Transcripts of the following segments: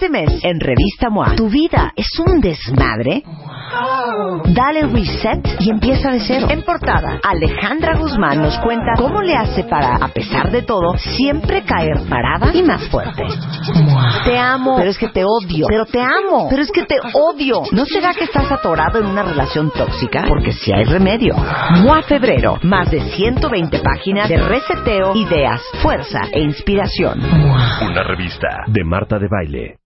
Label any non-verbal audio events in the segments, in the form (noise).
Este mes en Revista MOA, ¿tu vida es un desmadre? Dale reset y empieza de cero. En portada, Alejandra Guzmán nos cuenta cómo le hace para, a pesar de todo, siempre caer parada y más fuerte. Te amo, pero es que te odio. Pero te amo, pero es que te odio. ¿No será que estás atorado en una relación tóxica? Porque si hay remedio. MOA Febrero, más de 120 páginas de reseteo, ideas, fuerza e inspiración. Una revista de Marta de Baile.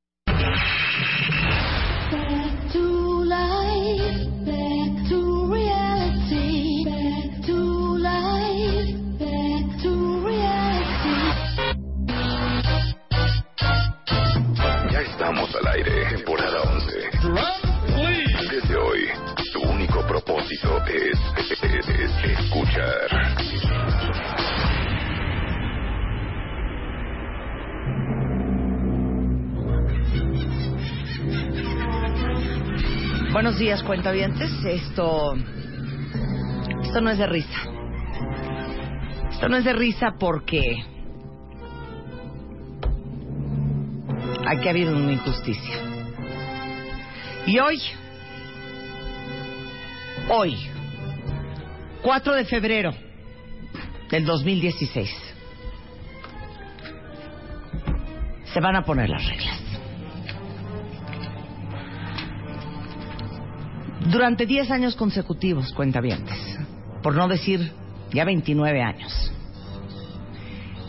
Es escuchar. Buenos días, cuentavientes. Esto. Esto no es de risa. Esto no es de risa porque. Aquí ha habido una injusticia. Y hoy. Hoy. 4 de febrero del 2016. Se van a poner las reglas. Durante 10 años consecutivos, cuentavientes, por no decir ya 29 años,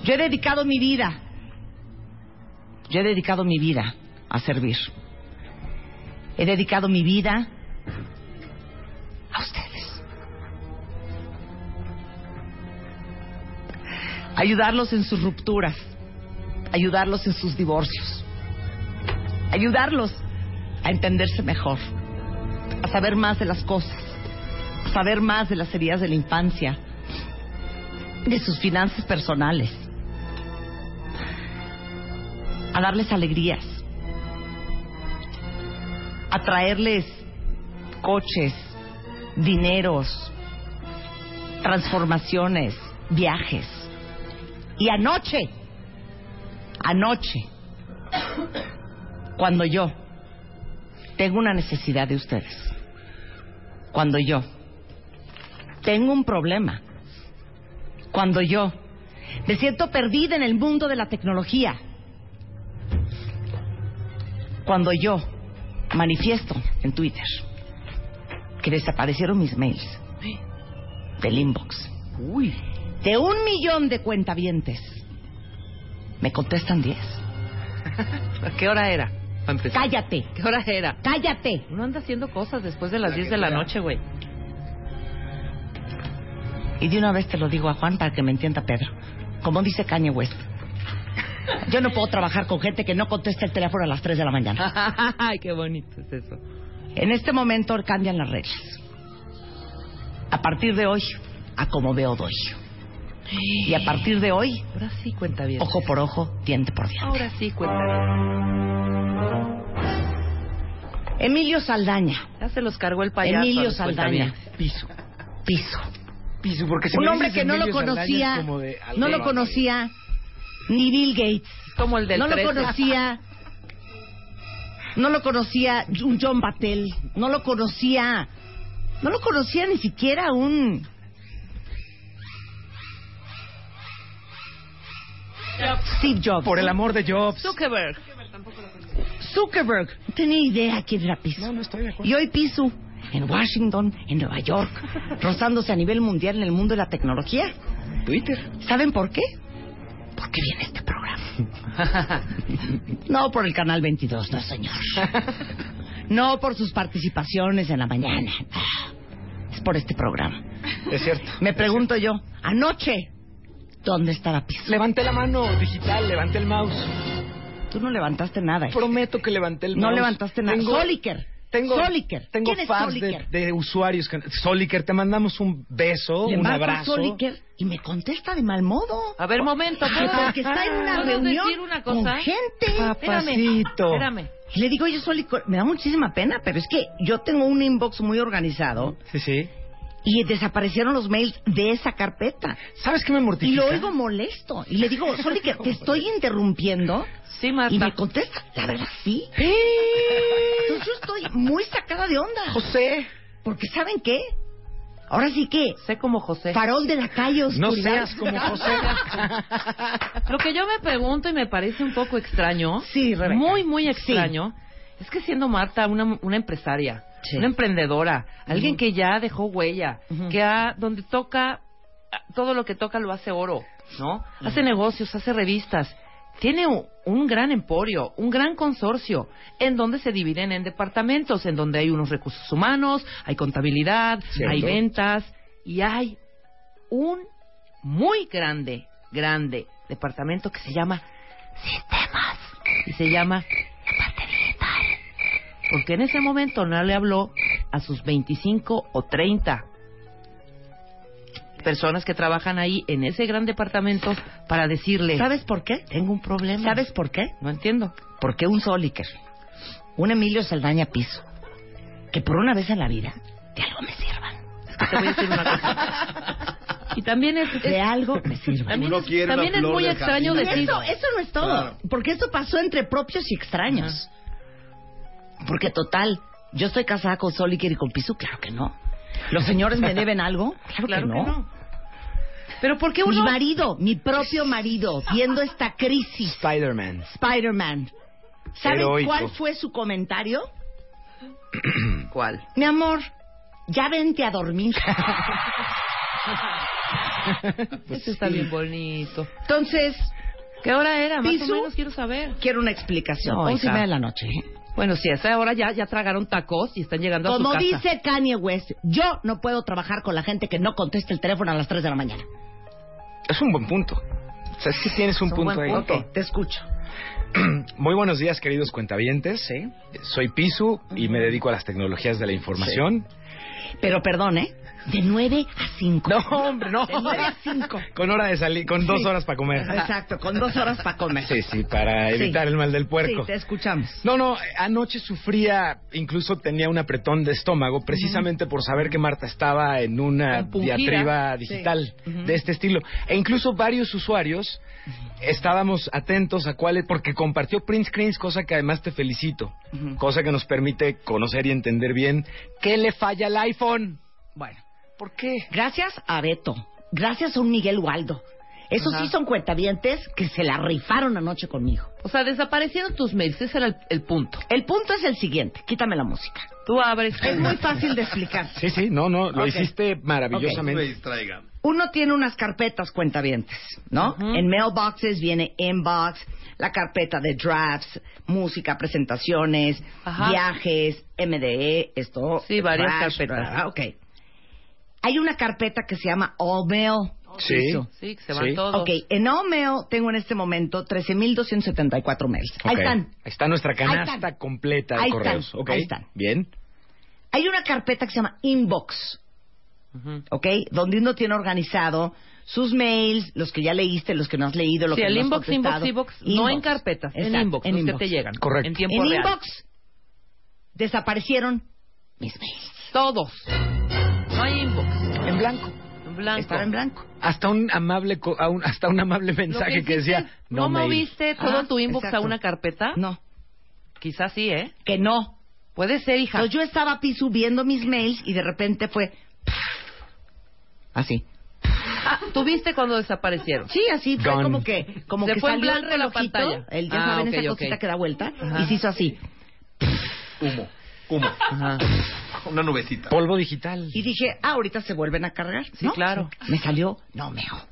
yo he dedicado mi vida, yo he dedicado mi vida a servir. He dedicado mi vida a ustedes. Ayudarlos en sus rupturas, ayudarlos en sus divorcios, ayudarlos a entenderse mejor. A saber más de las cosas, a saber más de las heridas de la infancia, de sus finanzas personales, a darles alegrías, a traerles coches, dineros, transformaciones, viajes. Y anoche, anoche, cuando yo tengo una necesidad de ustedes. Cuando yo tengo un problema. Cuando yo me siento perdida en el mundo de la tecnología. Cuando yo manifiesto en Twitter que desaparecieron mis mails del inbox. De un millón de cuentavientes. Me contestan diez. ¿A qué hora era? para empezar? Cállate. ¿Qué hora era? Cállate. Uno anda haciendo cosas después de las 10 de la noche, güey. Y de una vez te lo digo a Juan para que me entienda Pedro. Como dice Kanye West. Yo no puedo trabajar con gente que no contesta el teléfono a las 3 de la mañana. (laughs) Ay, qué bonito es eso. En este momento cambian las reglas. A partir de hoy, a como veo doy. Y a partir de hoy, Ahora sí cuenta bien. ojo por ojo, diente por diente. Ahora sí cuenta bien. Emilio Saldaña. Ya se los cargó el payaso. Emilio Saldaña. Piso. Piso. Piso, porque si Un hombre que no lo conocía, no lo conocía ni Bill Gates. Como el del no lo 13. conocía. (laughs) No lo conocía un John Battelle. No lo conocía. No lo conocía ni siquiera un. Steve Jobs. Por el amor de Jobs. Zuckerberg. Zuckerberg. No tenía idea quién era Piso. No, no estoy de acuerdo. Y hoy Piso, en Washington, en Nueva York, (laughs) rozándose a nivel mundial en el mundo de la tecnología. Twitter. ¿Saben por qué? Porque viene este programa. (laughs) No por el canal 22, no señor. No por sus participaciones en la mañana. Es por este programa. Es cierto. Me pregunto yo, anoche, ¿dónde estaba Piso? Levanté la mano digital, levanté el mouse. Tú no levantaste nada. Prometo que levanté el No mouse. levantaste nada. Tengo- Soliker. Tengo, Soliker. Tengo ¿Quién es fans de, Soliker? de usuarios. que- Soliker, te mandamos un beso, Le un marco abrazo. Soliker y me contesta de mal modo. A ver, momento. ¿puedo- porque está en una ¿puedo reunión decir una con cosa? gente. Papacito. Espérame. Y le digo, oye, Soliker, me da muchísima pena, pero es que yo tengo un inbox muy organizado Sí, sí. Y desaparecieron los mails de esa carpeta. ¿Sabes qué me Y mortifica? lo oigo molesto. Y le digo, Soliker, te estoy interrumpiendo. Sí, Y Marta. me contesta, la verdad, sí. Entonces yo estoy muy sacada de onda. José. Porque ¿saben qué? Ahora sí que, Sé como José. farol de la calle, No oscuridad. seas como José. (laughs) Lo que yo me pregunto y me parece un poco extraño, Sí, Rebeca. muy, muy extraño, es que siendo Marta una, una empresaria, Sí. una emprendedora, alguien que ya dejó huella, que ha, donde toca, todo lo que toca lo hace oro, ¿no? Hace negocios, hace revistas. Tiene un, un gran emporio, un gran consorcio, en donde se dividen en departamentos, en donde hay unos recursos humanos, hay contabilidad, Cierto. hay ventas y hay un muy grande, grande departamento que se llama sistemas y se llama la parte. Porque en ese momento no le habló a sus 25 o 30 personas que trabajan ahí en ese gran departamento para decirle, ¿Sabes por qué? Tengo un problema. ¿Sabes por qué? No entiendo. Porque un Soliker, un Emilio Saldaña Piso, que por una vez en la vida de algo me sirvan. Te voy a decir una cosa. (laughs) Y también es, De es- algo me sirvan. también, Uno es, también es muy extraño decir, eso, eso no es todo, Claro. porque esto pasó entre propios y extraños. Porque total, yo estoy casada con Soliker y con Piso, claro que no. ¿Los señores me deben algo? Claro, (laughs) claro que, que no. no. Pero ¿por qué Mi uno marido, mi propio marido, viendo esta crisis, Spider-Man. Spider-Man, ¿saben Heroico. cuál fue su comentario? (clears throat) ¿Cuál? Mi amor, ya vente a dormir. (laughs) (laughs) Eso está bien bonito. Entonces, ¿Qué hora era? Más o menos quiero saber. quiero una explicación. No, Once y media de la noche. ¿eh? Bueno, sí, a esa hora ya, ya tragaron tacos y están llegando a Como su casa. dice Kanye West, yo no puedo trabajar con la gente que no contesta el teléfono a las 3 de la mañana. Es un buen punto. O sea, es que tienes un Es un punto buen ahí. punto. Ok, te escucho. (clears throat) Muy buenos días, queridos cuentavientes. Soy Pisu y me dedico a las tecnologías de la información. Pero perdón, ¿eh? De 9 a 5. No, hombre, no. De 9 a 5. Con hora de salir, con dos horas para comer. Exacto, con dos horas para comer. Sí, sí, para Sí. evitar el mal del puerco. Sí, te escuchamos. No, no, anoche sufría, incluso tenía un apretón de estómago, precisamente por saber que Marta estaba en una diatriba digital Sí. Ujú. de este estilo. E incluso varios usuarios estábamos atentos a cuáles, porque compartió print screens, cosa que además te felicito, cosa que nos permite conocer y entender bien qué le falla al iPhone. Bueno, ¿Por qué? gracias a Beto, gracias a un Miguel Waldo. Esos Ajá. sí son cuentavientes que se la rifaron anoche conmigo. O sea, desaparecieron tus mails, ese era el, el punto. El punto es el siguiente, quítame la música. Tú abres. Es muy fácil de (laughs) explicar. Sí, sí, no, no, lo hiciste maravillosamente. me distraigan. Uno tiene unas carpetas cuentavientes, ¿no? Ujú. En mailboxes viene inbox, la carpeta de drafts, música, presentaciones, Ajá. viajes, MDE, esto. Sí, varias carpetas. ah, ok. Hay una carpeta que se llama All Mail. Sí. Eso. Sí, que se van Sí. todos. Ok, en All Mail tengo en este momento 13.274 mails. Ahí están. Ahí está nuestra canasta están. completa de Ahí correos. están, Ok, ahí están. Bien. Hay una carpeta que se llama Inbox. ¿ok? Donde uno tiene organizado sus mails, los que ya leíste, los que no has leído, lo Sí, que el no has inbox, inbox, contestado. inbox, no en carpetas, en inbox, los que te llegan. Correcto. En tiempo En real. inbox desaparecieron mis mails. Todos. No hay inbox. En blanco. En blanco. Estaba en blanco. Hasta un amable co- a un- hasta un amable mensaje que, hiciste, decía ¿No, mail". moviste todo Ajá, tu inbox exacto. a una carpeta? No, Quizás sí, ¿eh? que no. Puede ser, hija. Entonces yo estaba pi subiendo mis mails y de repente fue así. Ah, (laughs) ¿Tuviste cuando desaparecieron? Sí, así fue Gone. como que como Se que fue en salió el blanco la relojito, pantalla. el ya Ah, saben ok, esa ok. cosita que da vuelta Ajá. y se hizo así. Humo. Humo. Ajá. (laughs) Una nubecita. Polvo digital. Y dije, ah, ahorita se vuelven a cargar. Sí, ¿no? claro. Me salió, no meo.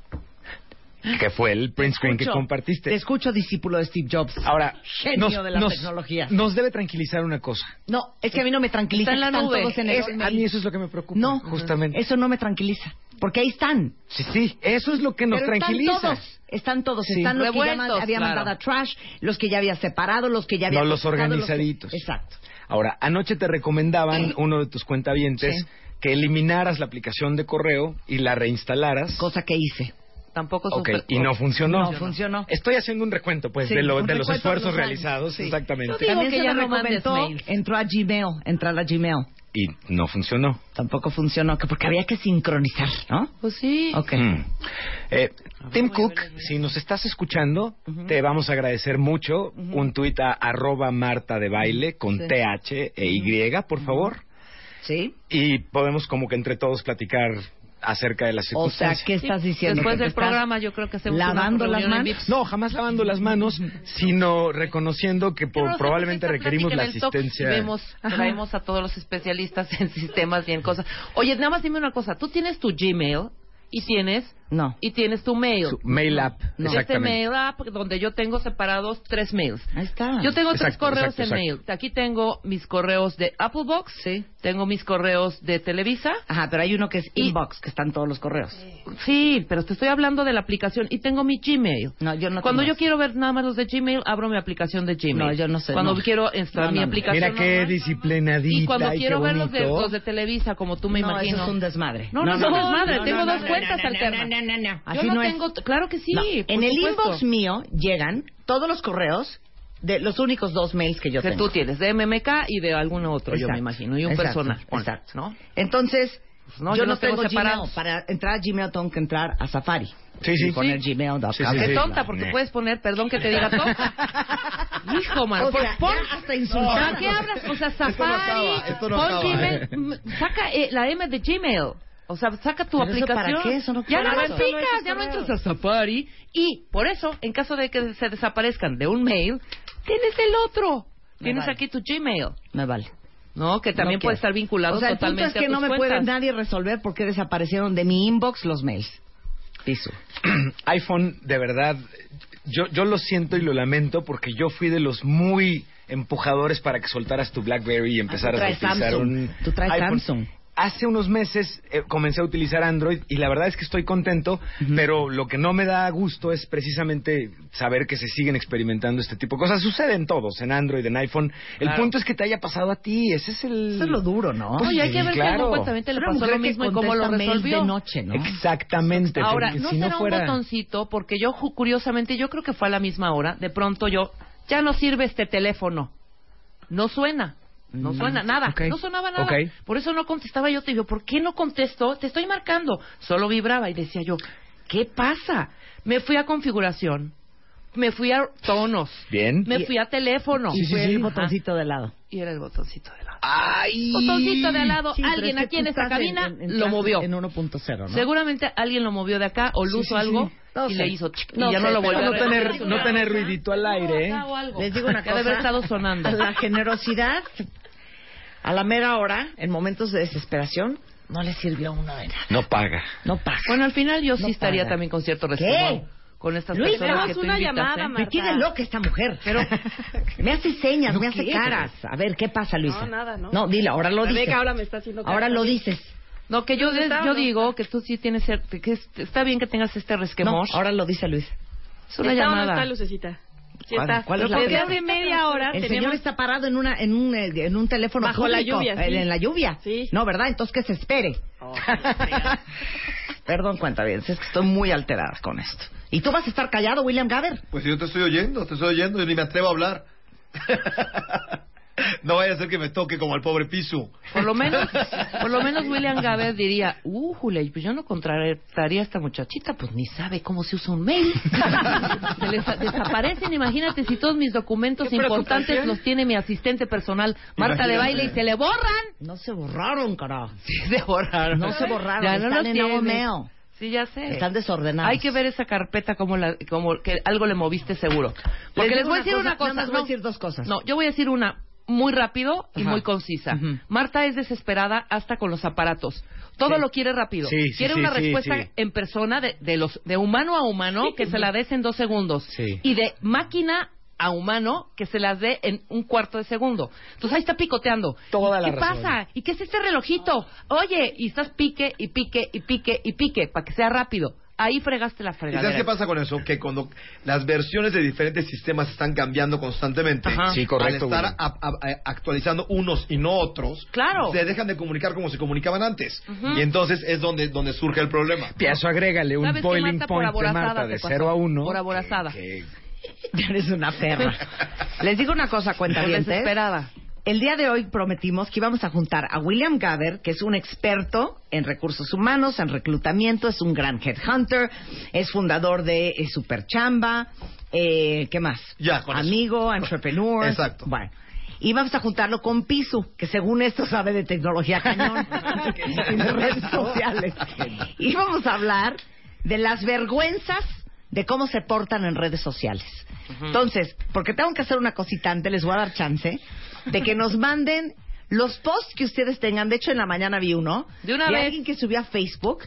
Que fue el print screen que Escucho- compartiste. Te escucho, discípulo de Steve Jobs. Ahora, Genio nos, de la nos- tecnología. nos debe tranquilizar una cosa. No, es que a mí no me tranquiliza. Está en la que están nube. todos en el Es- a mí eso es lo que me preocupa. No, justamente. Eso no me tranquiliza. porque ahí están. Sí, sí, eso es lo que nos Pero tranquiliza. Están todos, están todos. Sí. Están los que ya Revueltos, había claro. mandado a trash, los que ya había separado, los que ya había No, los cortado, que- organizaditos. Exacto. Ahora, anoche te recomendaban, uno de tus cuentavientes, Sí. que eliminaras la aplicación de correo y la reinstalaras. Cosa que hice. Tampoco Ok, super- y no funcionó. No funcionó. Estoy haciendo un recuento, pues, Sí, de, lo- un de los recuento de esfuerzos los realizados, Sí. exactamente. Yo digo También que se ya no recomendó, mails. entró a Gmail, entrar a Gmail. Y no funcionó. Tampoco funcionó, que porque había que sincronizar, ¿no? Pues sí. Ok. Mm. Eh, Tim Cook, si nos estás escuchando, te vamos a agradecer mucho. Un tuit a arroba Marta de Baile con Sí. TH e Y, por favor. ¿Sí? Y podemos como que entre todos platicar acerca de las O sea, circunstancias. ¿qué estás diciendo? Después ¿Que te del programa yo creo que hacemos lavando una las manos? No, jamás lavando las manos, (laughs) sino reconociendo que probablemente por esta requerimos la asistencia. Vemos, traemos a todos los especialistas (laughs) en sistemas y en cosas. Oye, nada más dime una cosa. Tú tienes tu Gmail y tienes No. y tienes tu mail. Su mail app, Este exactamente. mail app donde yo tengo separados tres mails. Ahí está. Yo tengo tres Exacto, correos exacto, en exacto. mail. Aquí tengo mis correos de Apple Box, Sí. tengo mis correos de Televisa. Ajá, pero hay uno que es Y- inbox, que están todos los correos. Sí, pero te estoy hablando de la aplicación y tengo mi Gmail. No, yo no Cuando tengo yo eso. quiero ver nada más los de Gmail, abro mi aplicación de Gmail. No, yo no sé, Cuando no. quiero instalar No, mi no, no. aplicación. Mira qué normal. disciplinadita Y cuando y quiero ver los de, los de Televisa, como tú me no, imagino. eso es un desmadre. No, no, es un desmadre, tengo dos cuentas alternas. Yo Así no no es. tengo, claro que sí. No, En el supuesto. inbox mío llegan todos los correos de los únicos dos mails que yo que tengo. tú tienes, de MMK y de algún otro, yo me imagino, y un exacto, personal. Exacto. ¿no? Entonces, Pues no, yo, yo no tengo tengo Gmail. Para entrar a Gmail tengo que entrar a Safari. Sí, sí. Y poner Sí. gmail.com. Sí, sí, Qué sí. tonta, porque puedes poner, perdón que te diga tonta. (laughs) Hijo, man. O pon- sea, pon- ya hasta insultar. ¿A qué hablas? O sea, Safari, Esto no acaba, esto no pon acaba. Gmail, saca eh, la M de Gmail. O sea, saca tu ¿Pero eso aplicación. para qué? Eso no ya no picas, ya no entras a Safari. Y por eso, en caso de que se desaparezcan de un mail, tienes el otro. Me Tienes vale. aquí tu Gmail. Me vale. ¿No? Que también No puede estar vinculado O sea, el punto totalmente es que a tus no me cuentas. puede nadie resolver por qué desaparecieron de mi inbox los mails. Piso. (clears throat) iPhone, de verdad, yo, yo lo siento y lo lamento porque yo fui de los muy empujadores para que soltaras tu BlackBerry y empezaras a Ah, traes utilizar Samsung. un Tú traes iPhone. Samsung. Hace unos meses eh, comencé a utilizar Android y la verdad es que estoy contento, pero lo que no me da gusto es precisamente saber que se siguen experimentando este tipo de cosas. Suceden todos, en Android, en iPhone. El Claro. punto es que te haya pasado a ti, ese es el... Eso es lo duro, ¿no? Pues Oye, hay sí, que ver claro. que algún cuentamente le pasó lo mismo y cómo lo resolvió. de noche, ¿no? Exactamente. Ahora, no si será no fuera... un botoncito, porque yo, ju- curiosamente, yo creo que fue a la misma hora, de pronto yo, ya no sirve este teléfono. No suena. No Mm, suena nada. No sonaba nada. Por eso no contestaba yo. Te digo, ¿por qué no contesto? Te estoy marcando. Solo vibraba y decía yo, ¿qué pasa? Me fui a configuración. Me fui a tonos. Bien. Me fui a teléfono. Y Sí, sí, fue sí. el botoncito de lado. Y era el botoncito de lado. ¡Ay! Botoncito de lado. Alguien es que aquí en esta cabina en- en lo movió. En 1.0, ¿no? Seguramente alguien lo movió de acá o lo Sí, hizo sí, algo sí. No y sé. le hizo chic, y ya sé, no lo volvió a no tener- no tener ruidito al aire, ¿eh? o. Les digo una cosa. debe haber estado sonando. La generosidad, a la mera hora, en momentos de desesperación, no le sirvió a uno de nada. No paga. No pasa. Bueno, al final yo No sí estaría paga. también con cierto ¿Qué? respeto con estas Luis, personas que tú una invitas, llamada, ¿eh? Marta. Me tiene loca esta mujer. Pero (laughs) me hace señas, me hace caras. A ver, ¿qué pasa, Luisa? No, nada, ¿no? No, dile, ahora lo dices. ahora me está haciendo Ahora lo dices. No, que yo, ¿Dónde está, yo no? digo que tú sí tienes que es- está bien que tengas este No, resquemor. ahora lo dice Luis. es una ¿Está o no llamada. está Lucecita? Sí ¿Cuál- está. cuál es la Desde hace media hora El tenemos... señor está parado en una en un eh, en un teléfono Bajo la lluvia, eh, sí. en la lluvia. Sí. No, ¿verdad? Entonces que se espere. (laughs) Perdón, cuenta bien, es que estoy muy alterada con esto. ¿Y tú vas a estar callado, William Gaber? Pues yo te estoy oyendo, te estoy oyendo y ni me atrevo a hablar. (laughs) (laughs) no vaya a ser que me toque como al pobre Pisu. Por lo menos, (laughs) por lo menos William Gaber diría, uh, Julia, pues yo no contrataría a esta muchachita, pues ni sabe cómo se usa un mail. (laughs) se les desaparecen, imagínate si todos mis documentos importantes los tiene mi asistente personal, Marta de. Baile, y se le borran. No se borraron, carajo. Sí, se borraron. No se borraron, Ya no están los en. Omeo. Sí, ya sé. Están desordenados. Hay que ver esa carpeta como, la, como que algo le moviste seguro. Porque les, voy a decir una cosa. más voy a decir dos cosas. No, yo voy a decir una muy rápido y Ajá. muy concisa. Marta es desesperada hasta con los aparatos. Todo Sí. lo quiere rápido. Sí, sí, quiere una respuesta en persona de, de los de humano a humano que se la des en dos segundos. Y de máquina a humano que se las dé en un cuarto de segundo. Entonces ahí está picoteando. Toda la ¿Qué razón. pasa? ¿Y qué es este relojito? Oye, y estás pique y pique y pique y pique para que sea rápido. Ahí fregaste la ¿Y fregadera. sabes qué pasa con eso? Que cuando las versiones de diferentes sistemas están cambiando constantemente, Ajá. Sí, correcto, al estar a- a- a- actualizando unos y no otros, Claro. se dejan de comunicar como se comunicaban antes. Y entonces es donde, donde surge el problema. Piazo, agrégale un ¿Sabes qué, boiling point de aborazada Marta de pasó. 0 a 1. Por aborazada. (laughs) Eres una perra. Les digo una cosa, Por cuentavientes. desesperada. El día de hoy prometimos que íbamos a juntar a William Gaber, que es un experto en recursos humanos, en reclutamiento, es un gran headhunter, es fundador de eh, Superchamba, eh, ¿qué más? Ya, con eso. Amigo, entrepreneur. Exacto. Bueno. Y vamos a juntarlo con Pisu, que según esto sabe de tecnología cañón (laughs) y de redes sociales. Y vamos a hablar de las vergüenzas de cómo se portan en redes sociales. Entonces, porque tengo que hacer una cosita antes, les voy a dar chance de que nos manden los posts que ustedes tengan. De hecho, en la mañana vi uno De una vez. alguien que subió a Facebook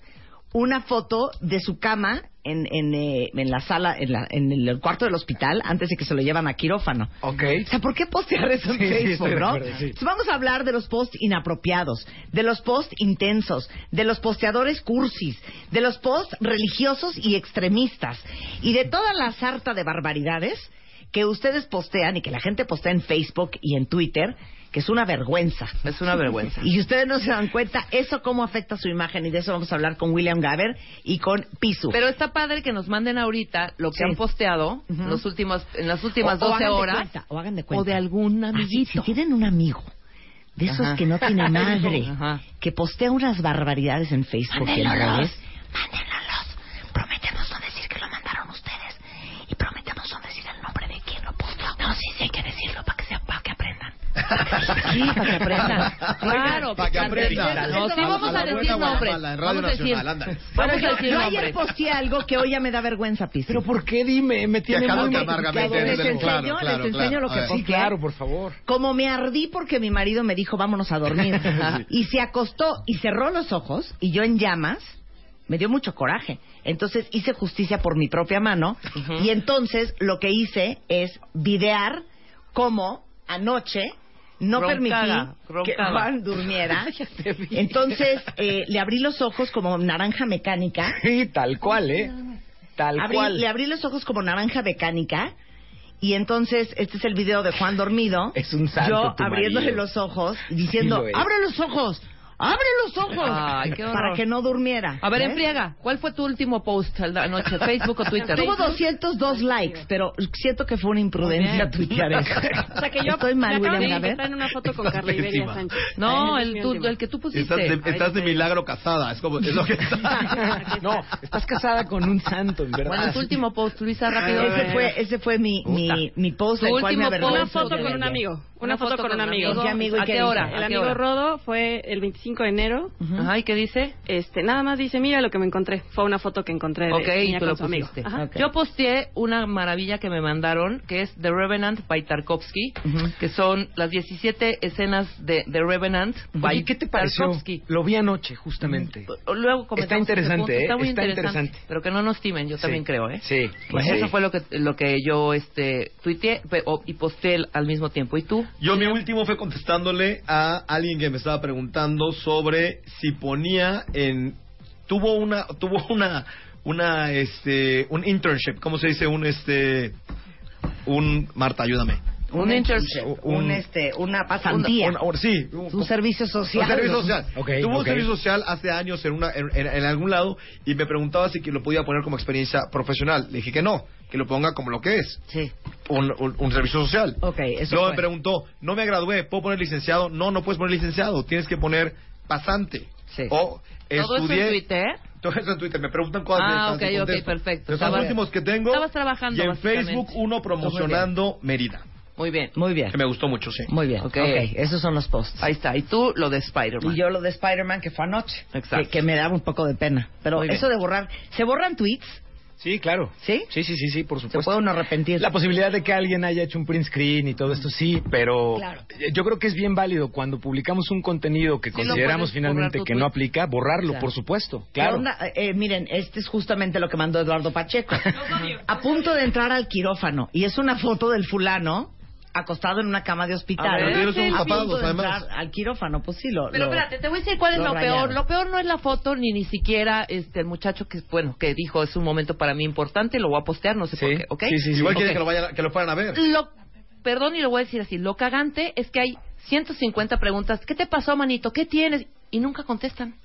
una foto de su cama en, en, eh, en la sala, en, la- en el cuarto del hospital, antes de que se lo llevan a quirófano. Ok. O sea, ¿por qué postear eso en Sí, sí, Facebook, de no? acuerdo, sí. Entonces, vamos a hablar de los posts inapropiados, de los posts intensos, de los posteadores cursis, de los posts religiosos y extremistas, y de toda la sarta de barbaridades que ustedes postean y que la gente postea en Facebook y en Twitter, que es una vergüenza. Es una vergüenza. Y si ustedes no se dan cuenta, eso cómo afecta su imagen, y de eso vamos a hablar con William Gaber y con Pisu. Pero está padre que nos manden ahorita lo que Sí. han posteado en, los últimos, en las últimas O- o 12 hagan de horas. cuenta, o hagan de cuenta. o de algún Ah, amiguito. si tienen un amigo de esos Ajá. que no (laughs) tiene madre, Ajá. que postea unas barbaridades en Facebook y en redes, mándenlos. Prometemos no decir que lo mandaron ustedes y prometemos no decir el nombre de quien lo posteó. No, sí, sí hay que decirlo para que, sea, para que aprendan. Sí, para que aprendan. Claro, Para que aprendan. No, sí, vamos a decir nombres. mala, en Radio vamos a decir, vamos a yo, decir yo ayer posteé algo que hoy ya me da vergüenza, Pisu. Pero ¿por qué? Dime, me tiene muy amargamente les desde- enseño, claro, claro, les enseño claro. lo que A ver. Sí, posteé. claro, por favor. Como me ardí porque mi marido me dijo vámonos a dormir (laughs) y se acostó y cerró los ojos y yo en llamas me dio mucho coraje. Entonces hice justicia por mi propia mano y entonces lo que hice es videar cómo anoche no permití que. Juan durmiera. (laughs) Entonces eh, le abrí los ojos como naranja mecánica. Sí, tal cual, ¿eh? Tal Abrí- cual. le abrí los ojos como naranja mecánica y entonces este es el video de Juan dormido. Es un santo Yo tu abriéndole marido. los ojos y diciendo, Sí abre los ojos, abre los ojos, Ay, qué horror. para que no durmiera. A ver, enfriega. ¿Cuál fue tu último post anoche? (laughs) ¿Facebook o Twitter? Tuvo 202 likes, pero siento que fue una imprudencia tuitear eso. (laughs) O sea que yo Estoy mal, William de Gaber. etiquetar en una foto con Carla Iberia. Sánchez. No, el, tu- el que tú pusiste. Estás de, estás milagro casada, es como es lo que está. (laughs) No, estás casada con un santo, en verdad. Bueno, tu último post, Luisa, rápido. Ese fue, ese fue mi, mi, mi post, Tu el cual me último avergüenzo Una foto con un amigo. Una, foto, con un amigo. ¿Y qué amigo y ¿A qué qué dice? hora? El ¿A qué amigo hora? Rodo fue el 25 de enero. Ajá, ¿y qué dice? Este, nada más dice, mira lo que me encontré. Fue una foto que encontré de Ok, ella tú lo con su amigo. pusiste. Ajá. Ok. Yo posteé una maravilla que me mandaron, que es The Revenant by Tarkovsky, Ujú. que son las 17 escenas de The Revenant by Oye, ¿qué te pareció? Tarkovsky. Lo vi anoche, justamente. Luego comentamos Está ese interesante. ¿eh? Está muy Está interesante, interesante. Pero que no nos timen, yo también Sí. creo, ¿eh? Sí. Pues sí. eso fue lo que lo que yo este tuiteé y posteé al mismo tiempo. ¿Y tú? Yo mi último fue contestándole a alguien que me estaba preguntando sobre si ponía en tuvo una tuvo una una este un internship, ¿cómo se dice? Un este un Marta, ayúdame. Un internship. un, Un- este, una pasantía, Una- una- sí, un servicio social. Un servicio social. Ok, Tuvo un servicio social hace años en, una, en, en- en algún lado y me preguntaba si que lo podía poner como experiencia profesional. Le dije que no, que lo ponga como lo que es, Sí, un, un- un servicio social. ok, eso Luego fue. me preguntó, no me gradué, ¿puedo poner licenciado? No, no puedes poner licenciado, tienes que poner pasante. Sí. O ¿Todo eso en Twitter? Todo eso en Twitter, me preguntan cosas de Ah, ok, ok, perfecto. Los los últimos que tengo. estabas trabajando, Y en. Facebook uno promocionando Mérida, Muy bien. Muy bien, que me gustó mucho, sí. muy bien. Ok. ok, esos son los posts. Ahí está. Y tú lo de Spider-Man. Y yo lo de Spider-Man que fue anoche. Exacto. Que, que me daba un poco de pena. Pero Muy bien. eso de borrar. Se borran tweets Sí, claro. ¿Sí? Sí, sí, sí, sí, por Se supuesto. puede uno arrepentir. La posibilidad de que alguien haya hecho un print screen y todo esto sí, pero Claro. eh, yo creo que es bien válido cuando publicamos un contenido que Sí, consideramos finalmente que no aplica, borrarlo, Claro. por supuesto. ¿Qué Claro. onda? Eh, miren, este es justamente lo que mandó Eduardo Pacheco. (laughs) A punto de entrar al quirófano y es una foto del fulano acostado en una cama de hospital. A ver, Pero son a punto tapados, de además. al quirófano, pues sí lo. Pero lo- espérate, te voy a decir cuál es lo peor. Lo peor no es la foto ni ni siquiera este el muchacho que bueno que dijo es un momento para mí importante, lo voy a postear, no sé Sí, por qué, ¿ok? sí, sí, sí. Igual Ok. quieren que lo, vayan, que lo fueran a ver. Lo, perdón y lo voy a decir así, lo cagante es que hay 150 preguntas. ¿Qué te pasó, manito? ¿Qué tienes? Y nunca contestan.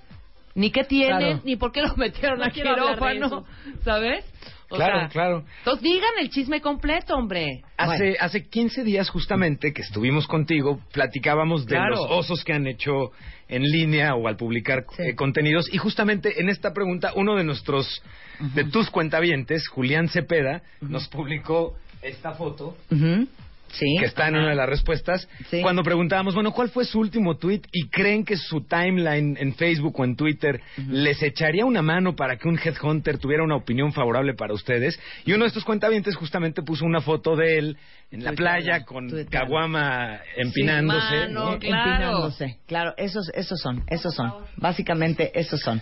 Ni qué tienen, Claro. ni por qué lo (laughs) metieron No a quirófano, ¿sabes? O Claro, sea, claro. Entonces digan el chisme completo, hombre. Hace, Bueno. hace 15 días justamente que estuvimos contigo, platicábamos de Claro. los osos que han hecho en línea o al publicar Sí. eh, contenidos y justamente en esta pregunta uno de nuestros, de tus cuentavientes, Julián Cepeda, nos publicó esta foto Ujú. Sí. que está en una de las respuestas, Sí. cuando preguntábamos, bueno, ¿cuál fue su último tweet? Y creen que su timeline en Facebook o en Twitter les echaría una mano para que un headhunter tuviera una opinión favorable para ustedes. Y uno de estos cuentavientes justamente puso una foto de él en la playa con caguama empinándose. mano, ¿no? claro. Empinándose. Claro, esos, esos son, esos son. Básicamente, esos son.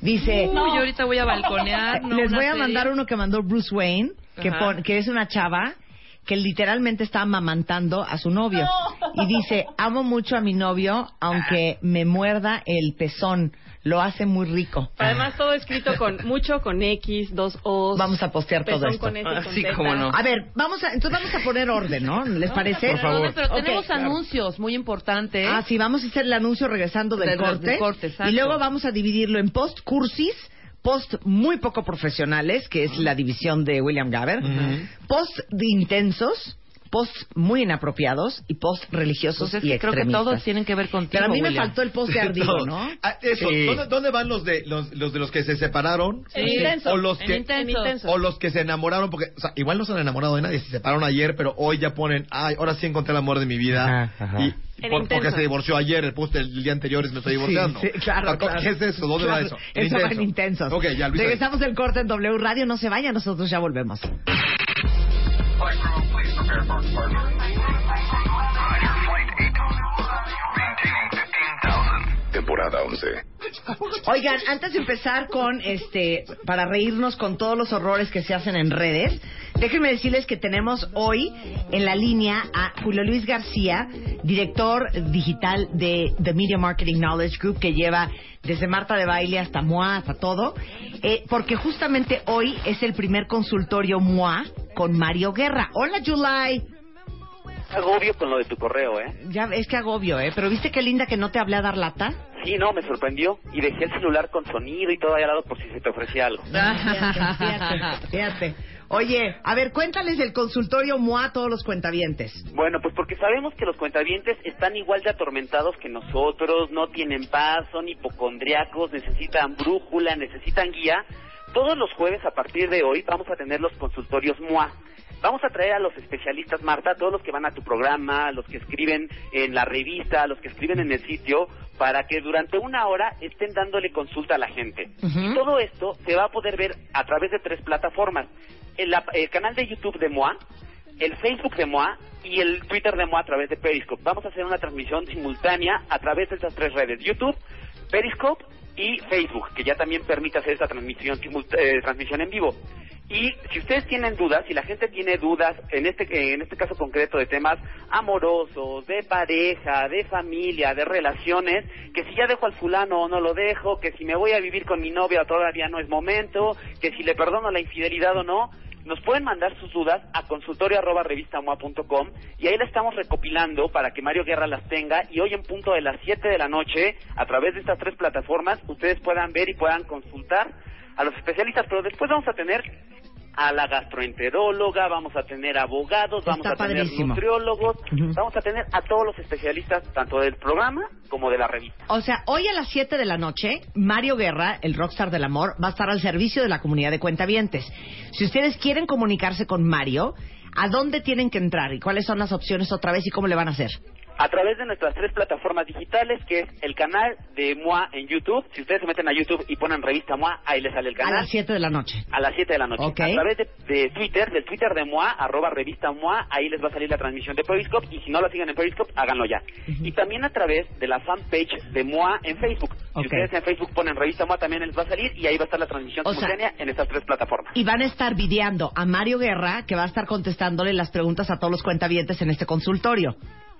Dice. Uy, yo ahorita voy a balconear. no Les voy a serie. mandar uno que mandó Bruce Wayne, que, Ajá. pon- que es una chava que literalmente está amamantando a su novio. Y dice, amo mucho a mi novio, aunque me muerda el pezón. Lo hace muy rico. Además, todo escrito con mucho con X, dos O's. Vamos a postear todo esto. con S y con Ah, sí, Z. cómo no. A ver, vamos a, entonces vamos a poner orden, ¿no? ¿Les parece? Por favor. Pero tenemos anuncios muy importantes. Ah, sí, vamos a hacer el anuncio regresando del Del- del corte. corte, y luego vamos a dividirlo en post cursis, post muy poco profesionales, que es la división de William Gaber, post de intensos, post muy inapropiados y post religiosos Pues es y que creo que todos tienen que ver contigo. Pero a mí me faltó el post de (laughs) ardido. ¿no? Ah, eso. Sí. ¿Dónde, dónde van los de los, los de los que se separaron? En intenso. O los En que intenso. En intenso. o los que se enamoraron porque o sea, igual no se han enamorado de nadie, se separaron ayer, pero hoy ya ponen, ay, ahora sí encontré el amor de mi vida. Ajá, ajá. Y por- porque se divorció ayer, el post del día anterior es me estoy divorciando. Sí, sí, claro. ¿Qué es eso? ¿Dónde va eso? Va en intensos. Ok, ya, Luis. Regresamos del corte en W Radio. No se vaya, nosotros ya volvemos. fair partner. Temporada 11. Oigan, antes de empezar con este, para reírnos con todos los horrores que se hacen en redes, déjenme decirles que tenemos hoy en la línea a Julio Luis García, director digital de The Media Marketing Knowledge Group, que lleva desde Marta de Baile hasta MOA, hasta todo, eh, porque justamente hoy es el primer consultorio MOA con Mario Guerra. Hola, July. Agobio con lo de tu correo, ¿eh? Ya es que agobio, ¿eh? Pero viste qué linda que no te hablé a dar lata. Sí, no, me sorprendió. Y dejé el celular con sonido y todo ahí al lado por si se te ofrecía algo. (laughs) Fíjate, fíjate, fíjate. Oye, a ver, cuéntales el consultorio MOA a todos los cuentavientes. Bueno, pues porque sabemos que los cuentavientes están igual de atormentados que nosotros, no tienen paz, son hipocondriacos, necesitan brújula, necesitan guía. Todos los jueves a partir de hoy vamos a tener los consultorios MOA. Vamos a traer a los especialistas, Marta, todos los que van a tu programa, los que escriben en la revista, los que escriben en el sitio, para que durante una hora estén dándole consulta a la gente. Y todo esto se va a poder ver a través de tres plataformas. El, la- el canal de YouTube de MOA, el Facebook de MOA y el Twitter de MOA a través de Periscope. Vamos a hacer una transmisión simultánea a través de estas tres redes, YouTube, Periscope y Facebook, que ya también permite hacer esta transmisión, eh, transmisión en vivo. Y si ustedes tienen dudas, si la gente tiene dudas, en este, en este caso concreto de temas amorosos, de pareja, de familia, de relaciones, que si ya dejo al fulano o no lo dejo, que si me voy a vivir con mi novia todavía no es momento, que si le perdono la infidelidad o no, nos pueden mandar sus dudas a consultorio arroba revistamoa.com y ahí la estamos recopilando para que Mario Guerra las tenga y hoy en punto de las 7 de la noche, a través de estas tres plataformas, ustedes puedan ver y puedan consultar a los especialistas, pero después vamos a tener a la gastroenteróloga, vamos a tener abogados, vamos Está a tener padrísimo. nutriólogos, vamos a tener a todos los especialistas, tanto del programa como de la revista. O sea, hoy a las 7 de la noche, Mario Guerra, el rockstar del amor, va a estar al servicio de la comunidad de cuentavientes. Si ustedes quieren comunicarse con Mario, ¿a dónde tienen que entrar y cuáles son las opciones otra vez y cómo le van a hacer? A través de nuestras tres plataformas digitales, que es el canal de MOA en YouTube. Si ustedes se meten a YouTube y ponen revista MOA, ahí les sale el A canal. las 7 de la noche. A las 7 de la noche. A través de, de Twitter, del Twitter de MOA, arroba revista MOA, ahí les va a salir la transmisión de Periscope. Y si no la siguen en Periscope, háganlo ya. Y también a través de la fanpage de MOA en Facebook. Si ustedes en Facebook ponen revista MOA, también les va a salir y ahí va a estar la transmisión O sea- simultánea en estas tres plataformas. Y van a estar videando a Mario Guerra, que va a estar contestándole las preguntas a todos los cuentavientes en este consultorio.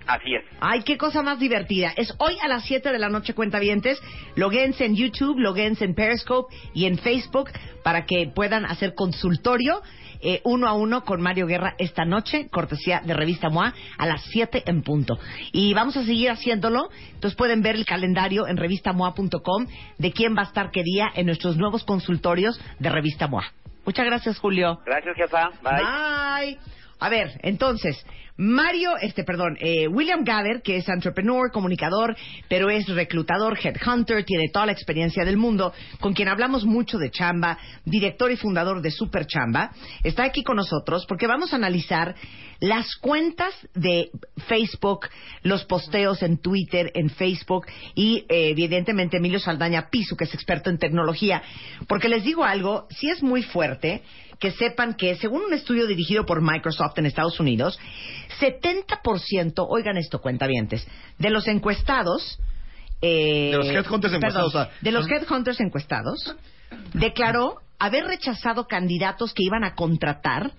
Así es. Ay, qué cosa más divertida. Es hoy a las 7 de la noche, cuentavientes. Loguense en YouTube, loguense en Periscope y en Facebook para que puedan hacer consultorio eh, uno a uno con Mario Guerra esta noche, cortesía de Revista MOA, a las 7 en punto. Y vamos a seguir haciéndolo. Entonces pueden ver el calendario en revistamoa.com de quién va a estar qué día en nuestros nuevos consultorios de Revista MOA. Muchas gracias, Julio. Gracias, jefa. Bye. Bye. A ver, entonces, Mario, este, perdón, eh, William Galler, que es entrepreneur, comunicador, pero es reclutador, headhunter, tiene toda la experiencia del mundo, con quien hablamos mucho de chamba, director y fundador de Super Chamba, está aquí con nosotros porque vamos a analizar las cuentas de Facebook, los posteos en Twitter, en Facebook y eh, evidentemente Emilio Saldaña Piso, que es experto en tecnología. Porque les digo algo, sí es muy fuerte que sepan que según un estudio dirigido por Microsoft en Estados Unidos, 70%, oigan esto, cuentavientes, de los encuestados... eh, De los headhunters perdón, encuestados, sea, de los headhunters encuestados, declaró haber rechazado candidatos que iban a contratar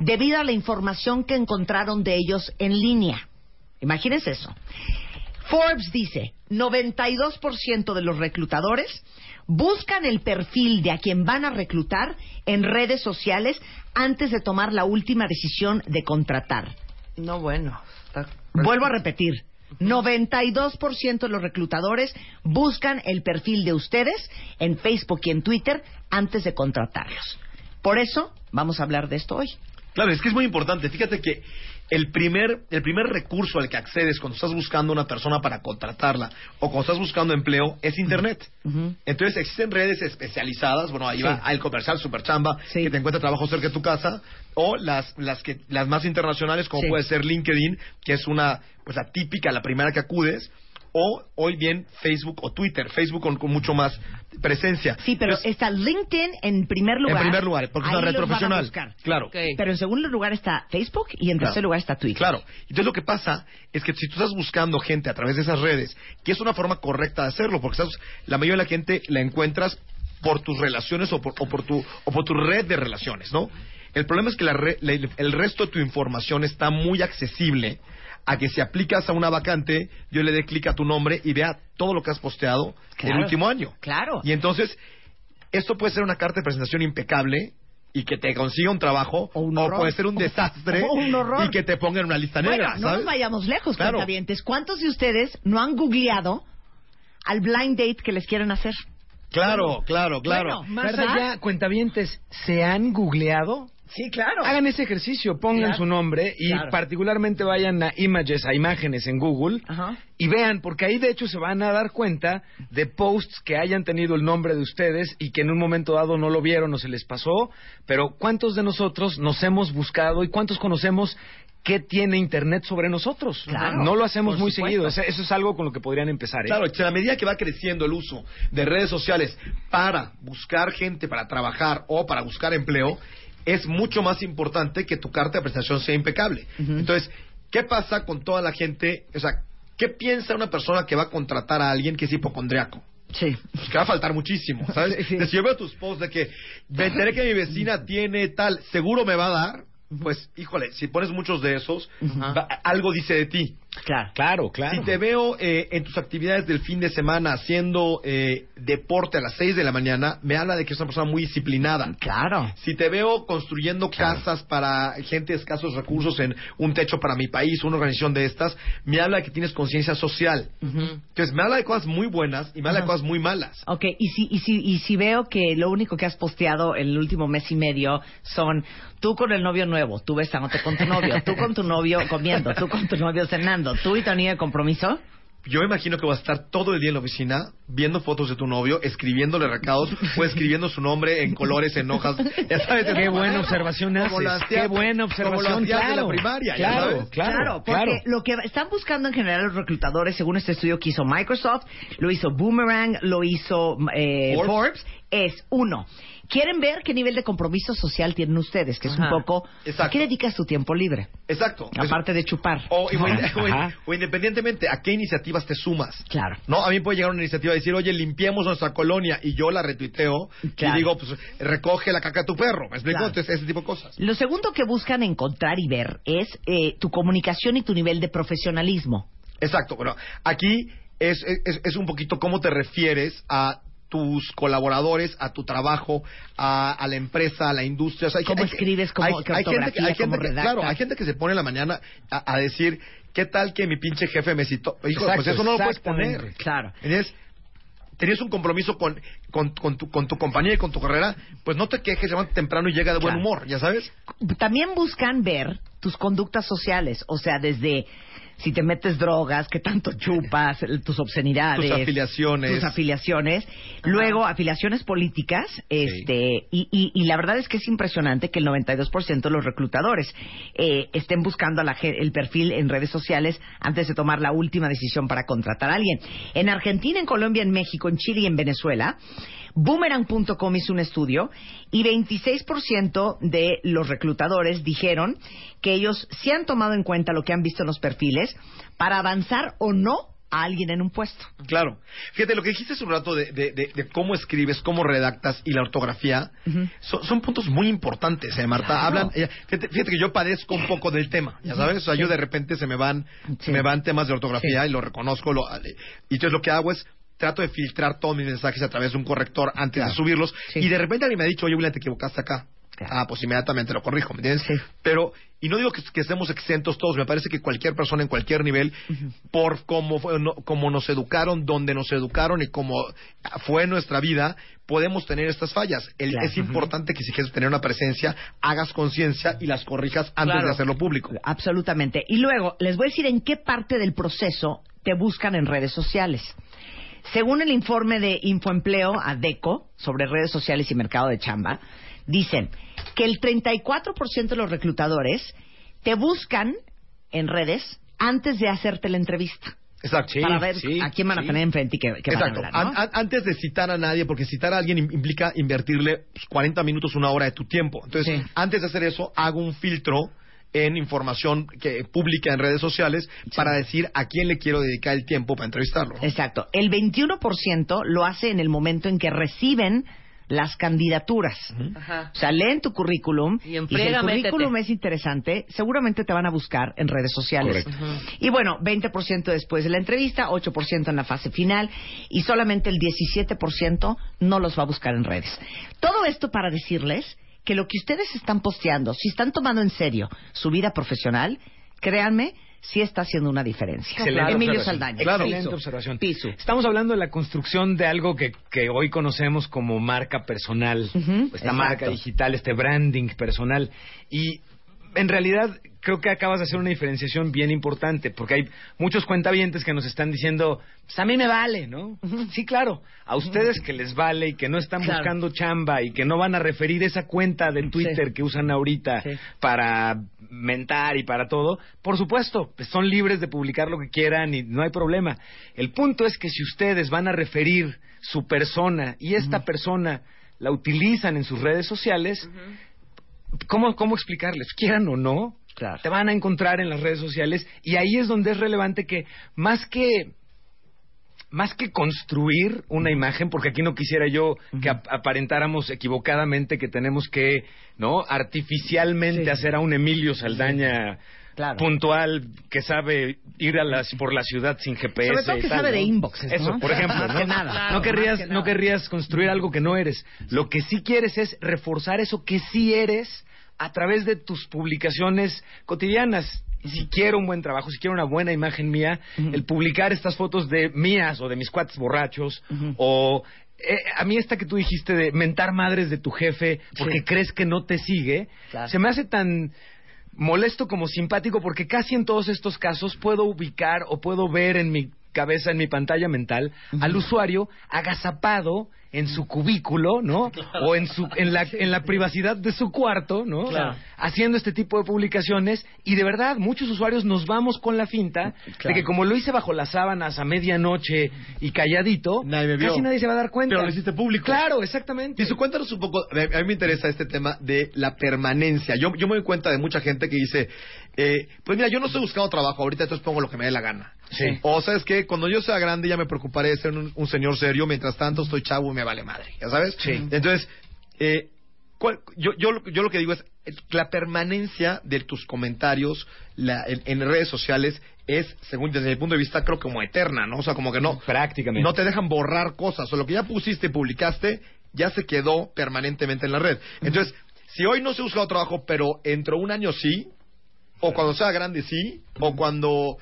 debido a la información que encontraron de ellos en línea. Imagínense eso. Forbes dice, 92% de los reclutadores buscan el perfil de a quien van a reclutar en redes sociales antes de tomar la última decisión de contratar. No, bueno. está- Vuelvo a repetir. 92% de los reclutadores buscan el perfil de ustedes en Facebook y en Twitter antes de contratarlos. Por eso vamos a hablar de esto hoy. Claro, es que es muy importante. Fíjate que el primer, el primer recurso al que accedes cuando estás buscando una persona para contratarla o cuando estás buscando empleo es Internet. Entonces existen redes especializadas, bueno, ahí Sí. va el comercial Superchamba, Sí. que te encuentra trabajo cerca de tu casa, o las, las, que, las más internacionales, como Sí. puede ser LinkedIn, que es una, pues la típica, la primera que acudes, o hoy bien Facebook o Twitter, Facebook con, con mucho más presencia. Sí, pero Entonces, está LinkedIn en primer lugar. en primer lugar, porque es una red profesional. Claro. Pero en segundo lugar está Facebook y en Claro. tercer lugar está Twitter. Claro. Entonces lo que pasa es que si tú estás buscando gente a través de esas redes, que es una forma correcta de hacerlo, porque estás, la mayoría de la gente la encuentras por tus relaciones o por, o por tu o por tu red de relaciones, ¿no? El problema es que la re- la- el resto de tu información está muy accesible a que si aplicas a una vacante, yo le dé clic a tu nombre y vea todo lo que has posteado Claro. el último año. Claro. Y entonces, esto puede ser una carta de presentación impecable y que te consiga un trabajo, O un o horror. puede ser un (laughs) desastre O un horror. y que te ponga en una lista Bueno, negra, no nos vayamos lejos, Claro. cuentavientes. ¿Cuántos de ustedes no han googleado al blind date que les quieren hacer? Claro, claro, claro. Bueno, Más ¿verdad? allá, cuentavientes, ¿se han googleado? Sí, claro. Hagan ese ejercicio, pongan Claro. su nombre y Claro. particularmente vayan a images, a imágenes en Google Ajá. y vean, porque ahí de hecho se van a dar cuenta de posts que hayan tenido el nombre de ustedes y que en un momento dado no lo vieron o se les pasó, pero ¿cuántos de nosotros nos hemos buscado y cuántos conocemos qué tiene Internet sobre nosotros? Claro. No lo hacemos muy supuesto. seguido, eso es algo con lo que podrían empezar. ¿eh? Claro, a medida que va creciendo el uso de redes sociales para buscar gente para trabajar o para buscar empleo, es mucho más importante que tu carta de presentación sea impecable. Entonces, ¿qué pasa con toda la gente? O sea, ¿qué piensa una persona que va a contratar a alguien que es hipocondriaco? Sí. Pues que va a faltar muchísimo, ¿sabes? (laughs) Sí, Si yo veo tus posts de que me enteré que mi vecina tiene tal, seguro me va a dar, pues, híjole, si pones muchos de esos, va- algo dice de ti. Claro. Claro, claro. Si te veo eh, en tus actividades del fin de semana haciendo eh, deporte a las 6 de la mañana, me habla de que es una persona muy disciplinada. Claro. Si te veo construyendo casas para gente de escasos recursos en un techo para mi país, una organización de estas, me habla de que tienes conciencia social. Entonces, me habla de cosas muy buenas y me habla de cosas muy malas. Ok, y si, y, si, y si veo que lo único que has posteado en el último mes y medio son tú con el novio nuevo, tú besándote con tu novio, tú con tu novio comiendo, tú con tu novio cenando, tú y tu anillo de compromiso, Yo me imagino que voy a estar todo el día en la oficina viendo fotos de tu novio, escribiéndole recados o escribiendo su nombre en colores, en hojas. Ya sabes, Qué buena observación Como haces. las Qué buena como observación. las tías de la claro, primaria, ya claro, sabes. claro, Claro, porque claro. lo que están buscando en general los reclutadores, según este estudio que hizo Microsoft, lo hizo Boomerang, lo hizo eh, Forbes. Forbes. es uno. Quieren ver qué nivel de compromiso social tienen ustedes, que es un poco Exacto. a qué dedicas tu tiempo libre, Exacto. aparte de chupar. O, independientemente, ¿a qué iniciativas te sumas? Claro. No, a mí puede llegar una iniciativa y decir, oye, limpiemos nuestra colonia y yo la retuiteo Claro. y digo, pues recoge la caca de tu perro. ¿Me explico? Claro. Entonces, ese tipo de cosas. Lo segundo que buscan encontrar y ver es eh, tu comunicación y tu nivel de profesionalismo. Exacto. Bueno, aquí es, es, es un poquito cómo te refieres a tus colaboradores, a tu trabajo, a, a la empresa, a la industria. O sea, hay- ¿Cómo hay- escribes? ¿Cómo- hay- hay gente que- hay gente ¿Cómo que-? Claro, hay gente que se pone en la mañana a, a decir, ¿qué tal que mi pinche jefe me citó? Hijo, Exacto, pues eso no lo puedes poner. Claro. ¿Entiendes? Tenías un compromiso con, con, con tu, con tu compañía y con tu carrera, pues no te quejes, levanta temprano y llega de buen Claro. humor, ¿ya sabes? También buscan ver tus conductas sociales, o sea, desde si te metes drogas, qué tanto chupas, (laughs) tus obscenidades, Tus afiliaciones. tus afiliaciones, luego afiliaciones políticas, este, y, y- y la verdad es que es impresionante que el 92% de los reclutadores eh, estén buscando a la el perfil en redes sociales antes de tomar la última decisión para contratar a alguien. En Argentina, en Colombia, en México, en Chile y en Venezuela, Boomerang.com hizo un estudio y 26% de los reclutadores dijeron que ellos sí han tomado en cuenta lo que han visto en los perfiles para avanzar o no a alguien en un puesto. Claro. Fíjate, lo que dijiste hace un rato de, de- de- de cómo escribes, cómo redactas y la ortografía, son, son puntos muy importantes, ¿eh, Marta? Claro. Hablan, eh, fíjate, fíjate que yo padezco un poco del tema, ¿ya sabes? O sea, yo de repente se me van, Sí. se me van temas de ortografía y lo reconozco, lo, y entonces lo que hago es trato de filtrar todos mis mensajes a través de un corrector antes Claro. de subirlos, y de repente alguien me ha dicho, oye, William, te equivocaste acá. Claro. Ah, pues inmediatamente lo corrijo, ¿me entiendes? Sí. Pero, y no digo que, que estemos exentos todos, me parece que cualquier persona en cualquier nivel, por cómo, no- cómo nos educaron, donde nos educaron y cómo fue nuestra vida, podemos tener estas fallas. El- Claro. Es importante que si quieres tener una presencia, hagas conciencia y las corrijas antes Claro. de hacerlo público. Absolutamente. Y luego, les voy a decir en qué parte del proceso te buscan en redes sociales. Según el informe de Infoempleo ADECO sobre redes sociales y mercado de chamba, dicen que el 34% de los reclutadores te buscan en redes antes de hacerte la entrevista. Exacto. para ver sí, a quién van a sí. tener enfrente y qué, qué van a Exacto. hablar, ¿no? An- an- antes de citar a nadie, porque citar a alguien im- implica invertirle pues, 40 minutos, una hora de tu tiempo. Entonces, antes de hacer eso, hago un filtro en información que pública en redes sociales para decir a quién le quiero dedicar el tiempo para entrevistarlo. Exacto. El 21% lo hace en el momento en que reciben las candidaturas. Ajá. O sea, leen tu currículum Y si el currículum es interesante, seguramente te van a buscar en redes sociales. Correcto. Y bueno, 20% después de la entrevista, 8% en la fase final y solamente el 17% no los va a buscar en redes. Todo esto para decirles que lo que ustedes están posteando, si están tomando en serio su vida profesional, créanme, sí está haciendo una diferencia. Excelente Emilio. Saldaña. Excelente Piso. observación. Piso. Estamos hablando de la construcción de algo que, que hoy conocemos como marca personal. Esta exacto. marca digital, este branding personal. Y en realidad creo que acabas de hacer una diferenciación bien importante, porque hay muchos cuentavientes que nos están diciendo, pues a mí me vale, ¿no? Sí, claro, a ustedes que les vale y que no están Claro. buscando chamba y que no van a referir esa cuenta de Twitter Sí. que usan ahorita Sí. para mentar y para todo, por supuesto, pues son libres de publicar lo que quieran y no hay problema. El punto es que si ustedes van a referir su persona y esta persona la utilizan en sus redes sociales, ¿cómo, ¿cómo explicarles? Quieran o no, Claro. te van a encontrar en las redes sociales y ahí es donde es relevante que más que más que construir una imagen, porque aquí no quisiera yo que ap- aparentáramos equivocadamente que tenemos que, ¿no? Artificialmente Sí. hacer a un Emilio Saldaña Claro. puntual que sabe ir a las, por la ciudad sin GPS. Sobre todo y que tal, sabe ¿no? de inboxes, ¿no? Eso, por ejemplo, Más ¿no? que nada. Claro, no querrías, no querrías construir algo que no eres. Lo que sí quieres es reforzar eso que sí eres a través de tus publicaciones cotidianas. Si quiero un buen trabajo, si quiero una buena imagen mía, el publicar estas fotos de mías o de mis cuates borrachos o eh, a mí esta que tú dijiste de mentar madres de tu jefe porque Sí. crees que no te sigue, Claro. se me hace tan molesto como simpático porque casi en todos estos casos puedo ubicar o puedo ver en mi cabeza, en mi pantalla mental, al usuario agazapado en su cubículo, ¿no? (laughs) O en su en la en la privacidad de su cuarto, ¿no? Claro. Haciendo este tipo de publicaciones y de verdad muchos usuarios nos vamos con la finta de que como lo hice bajo las sábanas a medianoche y calladito, Nadie casi nadie se va a dar cuenta. Pero lo hiciste público. Claro, exactamente. Y eso, cuéntanos un poco, a mí a mí me interesa este tema de la permanencia. Yo, yo me doy cuenta de mucha gente que dice, eh, pues mira, yo no estoy buscando trabajo ahorita, entonces pongo lo que me dé la gana. Sí. O sabes que cuando yo sea grande ya me preocuparé de ser un, un señor serio, mientras tanto estoy chavo y me vale madre, ¿ya sabes? Sí. Entonces, eh, ¿cuál- yo, yo, lo- yo lo que digo es, la permanencia de tus comentarios la- en, en redes sociales es, según desde mi punto de vista, creo como eterna, ¿no? O sea, como que no, prácticamente. no te dejan borrar cosas. O lo que ya pusiste y publicaste ya se quedó permanentemente en la red. Entonces, si hoy no se ha buscado trabajo, pero dentro de un año sí, o cuando sea grande sí, o cuando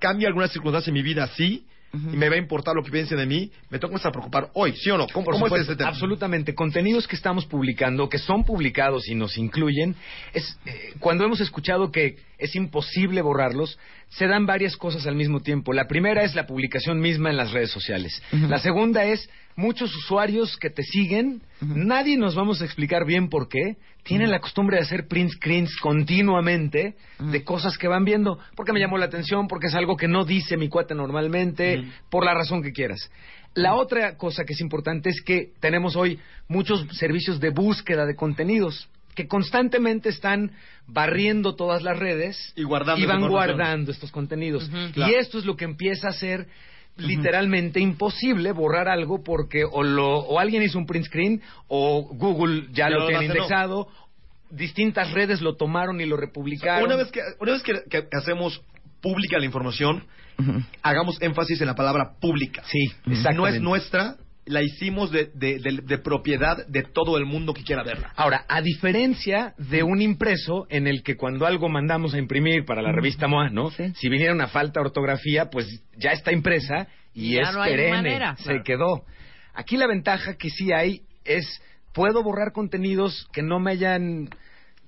cambie alguna circunstancia en mi vida sí, y me va a importar lo que piensen de mí, me tengo que a preocupar hoy, ¿sí o no? ¿Cómo, cómo es supuesto, ese tema? Absolutamente. Contenidos que estamos publicando, que son publicados y nos incluyen, es eh, cuando hemos escuchado que es imposible borrarlos, se dan varias cosas al mismo tiempo. La primera es la publicación misma en las redes sociales. La segunda es muchos usuarios que te siguen, nadie nos vamos a explicar bien por qué, tienen la costumbre de hacer print screens continuamente de cosas que van viendo, porque me llamó la atención, porque es algo que no dice mi cuate normalmente, por la razón que quieras. La otra cosa que es importante es que tenemos hoy muchos servicios de búsqueda de contenidos que constantemente están barriendo todas las redes Y van guardando estos contenidos. Claro. Y esto es lo que empieza a ser literalmente imposible borrar algo porque o, lo, o alguien hizo un print screen o Google ya, Ya lo lo tiene indexado, distintas redes lo tomaron y lo republicaron. Una vez que, una vez que, que hacemos pública la información, hagamos énfasis en la palabra pública. Sí, No exactamente. es nuestra, la hicimos de, de- de- de propiedad de todo el mundo que quiera verla. Ahora, a diferencia de un impreso en el que cuando algo mandamos a imprimir para la revista MOA, ¿no? Si viniera una falta de ortografía, pues ya está impresa y Ya es no hay perenne, manera. se Claro. quedó. Aquí la ventaja que sí hay es puedo borrar contenidos que no me hayan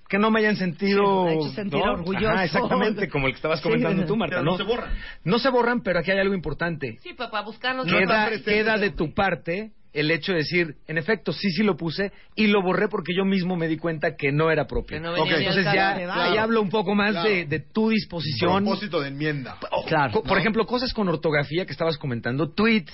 que no me hayan sentido Sí, me hecho sentir ¿no? orgulloso. Ajá, exactamente como el que estabas Sí. comentando tú Marta Pero no no se borran. no se borran pero aquí hay algo importante Sí, pues para buscarlos. No queda, queda de tu parte el hecho de decir, en efecto, sí, sí lo puse y lo borré porque yo mismo me di cuenta que no era propio. No venía Ok. ni al Entonces ya ahí hablo un poco más Claro. de, de tu disposición. Propósito de enmienda. O- Claro. Por ejemplo, cosas con ortografía que estabas comentando, tweets,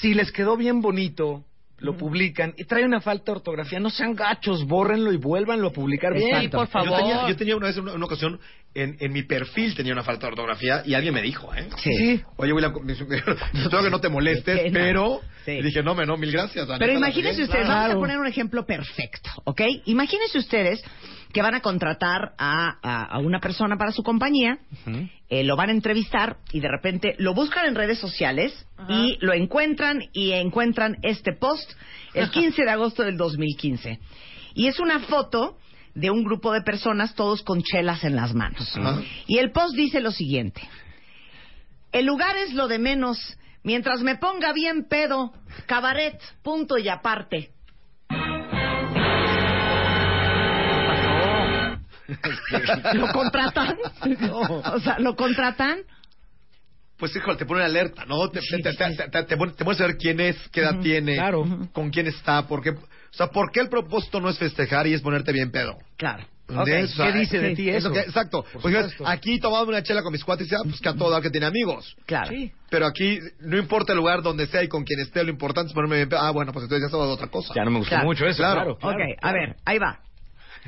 si les quedó bien bonito, lo publican y trae una falta de ortografía, no sean gachos, bórrenlo y vuélvanlo a publicar bien. Sí, por Yo favor. tenía, yo tenía una vez, una, una ocasión, en, en mi perfil tenía una falta de ortografía y alguien me dijo, ¿eh? Sí. Oye, William, (laughs) espero que no te molestes, (laughs) pero... Sí. Y dije, no, me, no, mil gracias. Pero imagínense ustedes, vamos a Claro. poner un ejemplo perfecto, ¿ok? Imagínense ustedes que van a contratar a, a- a una persona para su compañía, eh, lo van a entrevistar y de repente lo buscan en redes sociales y lo encuentran y encuentran este post el (laughs) 15 de agosto del 2015. Y es una foto de un grupo de personas todos con chelas en las manos. Y el post dice lo siguiente. El lugar es lo de menos. Mientras me ponga bien pedo, cabaret, punto y aparte. (laughs) ¿Lo contratan? O sea, ¿lo contratan? Pues, híjole, te pone alerta, ¿no? Te, te, te, te, te, te pone- a saber quién es, qué edad tiene, claro. con quién está, por qué... O sea, ¿por qué el propósito no es festejar y es ponerte bien pedo? Claro. ¿qué dice de ti es eso? lo que- exacto. Porque aquí tomando una chela con mis cuates y ah, pues que a todo que tiene amigos. Claro. Pero aquí, no importa el lugar donde sea y con quien esté, lo importante es ponerme bien pedo. Ah, bueno, pues entonces ya estaba de otra cosa. Ya no me gustó Claro. mucho eso, Claro. claro. ok, a ver, ahí va.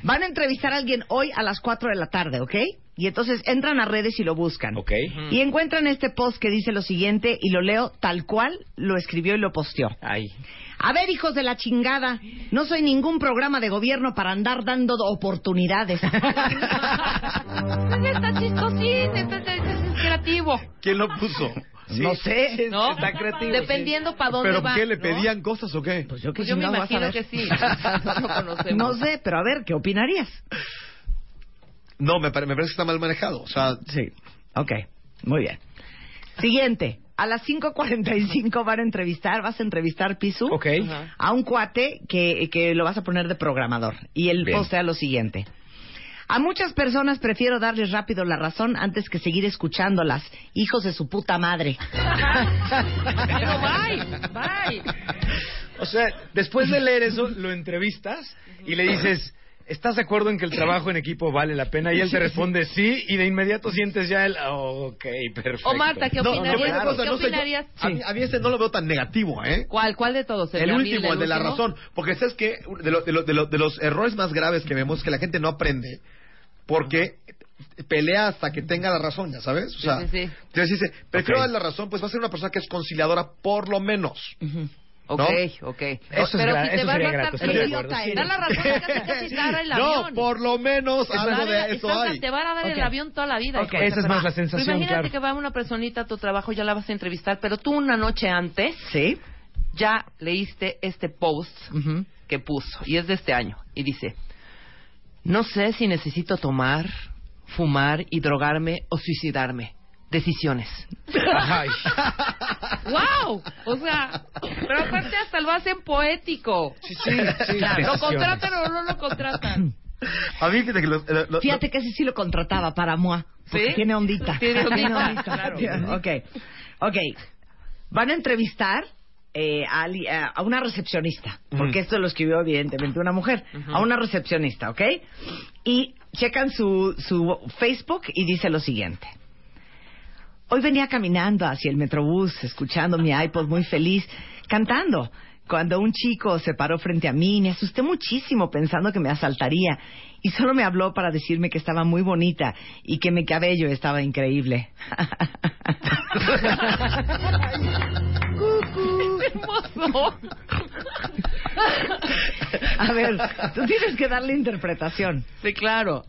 Van a entrevistar a alguien hoy a las 4 de la tarde, ¿ok? Y entonces entran a redes y lo buscan. Ok. Y encuentran este post que dice lo siguiente y lo leo tal cual lo escribió y lo posteó. Ay. A ver, hijos de la chingada, no soy ningún programa de gobierno para andar dando oportunidades. (laughs) Está chistosín, está, está- está creativo. ¿Quién lo puso? No sé. ¿No? Está creativo, Dependiendo para dónde ¿Pero va. qué? ¿Le ¿no? pedían cosas o qué? Pues yo, Pues yo me imagino que sí. (laughs) No conocemos. No sé, pero a ver, ¿qué opinarías? No, me, pare- me parece que está mal manejado. O sea, Sí. Ok, muy bien. Siguiente. A las 5.45 van a entrevistar, vas a entrevistar, Pisu, Ok. a un cuate que, que lo vas a poner de programador. Y el Bien. postea lo siguiente. A muchas personas prefiero darles rápido la razón antes que seguir escuchándolas. Hijos de su puta madre. Pero bye, bye. O sea, después de leer eso, lo entrevistas y le dices, ¿estás de acuerdo en que el trabajo en equipo vale la pena? Y él te responde sí, y de inmediato sientes ya el, ok, perfecto. O Marta, ¿qué opinarías? ¿Qué no sé, yo- opinarías? a, mí, a mí este no lo veo tan negativo, ¿eh? ¿Cuál, ¿Cuál de todos? El último, el de la razón. Porque sabes que de, lo- de lo- de lo- de los errores más graves que vemos es que la gente no aprende porque pelea hasta que tenga la razón, ya sabes. O Sí, sea, sí, sí. entonces dice, prefiero la razón, pues va a ser una persona que es conciliadora por lo menos. Ok, ok. Eso es Pero gra- si te a sí. da la razón, casi casi te el (laughs) No, por lo menos Te algo de eso hay. Te van a dar el avión toda la vida. Ok. hijo de Esa es más la Pero sensación, imagínate claro. que va una personita a tu trabajo, ya la vas a entrevistar, pero tú una noche antes ¿Sí? ya leíste este post que puso, y es de este año, y dice, no sé si necesito tomar, fumar y drogarme o suicidarme. Decisiones. Ay. (laughs) ¡Wow! O sea, pero aparte hasta lo hacen poético. Sí, sí, sí. Lo contratan o no lo contratan. A mí, fíjate que lo- lo- lo- Fíjate que ese sí lo contrataba para moi. Porque ¿Sí? tiene ondita. Tiene ondita, (laughs) claro. Ok. Ok. Van a entrevistar eh, a, una recepcionista. Porque esto lo escribió evidentemente una mujer. A una recepcionista, ¿ok? Y checan su, su Facebook y dice lo siguiente. Hoy venía caminando hacia el metrobús, escuchando mi iPod muy feliz, cantando. Cuando un chico se paró frente a mí, me asusté muchísimo pensando que me asaltaría. Y solo me habló para decirme que estaba muy bonita y que mi cabello estaba increíble. (laughs) Hermoso. (laughs) A ver, tú tienes que darle interpretación. Sí, claro.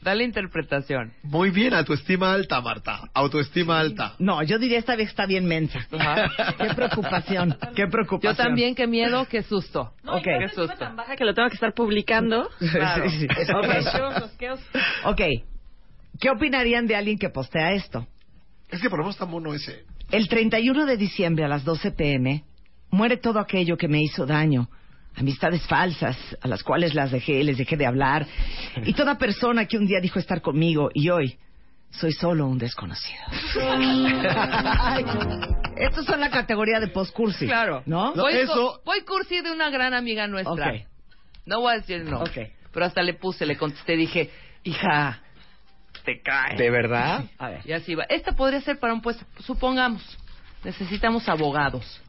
Dale interpretación. Muy bien, autoestima alta, Marta. Autoestima alta. No, yo diría esta vez está bien mensa. Ajá. Qué preocupación, qué preocupación. Yo también, qué miedo, qué susto. No, Ok. y Qué susto. tan baja que lo tengo que estar publicando. (laughs) Claro. Sí, sí. Qué Ok. osos, qué osos. Ok. ¿Qué opinarían de alguien que postea esto? Es que por lo menos está mono ese. El 31 de diciembre a las 12 pm muere todo aquello que me hizo daño. Amistades falsas a las cuales las dejé, les dejé de hablar. Y toda persona que un día dijo estar conmigo y hoy soy solo un desconocido. Ay, Estos son la categoría de postcursi. Claro. ¿No? No, voy, eso- voy cursi de una gran amiga nuestra. Ok. No voy a decir no. Ok. Pero hasta le puse, le contesté, dije, hija, te cae. ¿De verdad? A ver. Y así va. Esta podría ser para un puesto, supongamos, necesitamos abogados,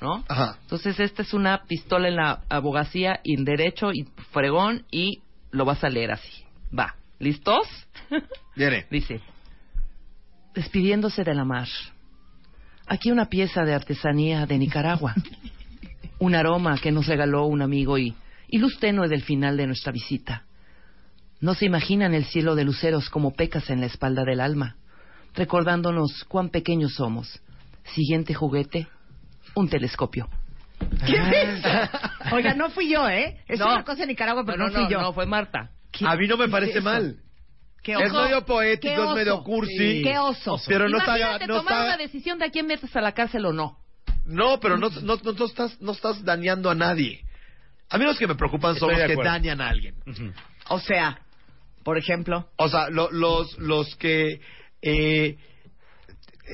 ¿no? Ajá. Entonces esta es una pistola en la abogacía y en derecho y fregón y lo vas a leer así. Va. ¿Listos? (laughs) Viene. Dice, despidiéndose de la mar. Aquí una pieza de artesanía de Nicaragua. (laughs) Un aroma que nos regaló un amigo y, y luz tenue del final de nuestra visita. No se imaginan el cielo de luceros como pecas en la espalda del alma, recordándonos cuán pequeños somos. Siguiente juguete, un telescopio. ¿Qué es eso? Oiga, no fui yo, ¿eh? Es No. una cosa de Nicaragua, pero no, fui yo. no, fue Marta. ¿Qué- A mí no me qué parece mal. ¿Qué Es oso? medio poético, ¿Qué es medio oso? cursi. ¿Qué oso? Pero no está, Imagínate no tomar está- una decisión de a quién metes a la cárcel o no. No, pero no, no, no, no estás, no estás dañando a nadie. A mí los que me preocupan son los que dañan a alguien. O sea, por ejemplo, O sea, lo- los, los que eh,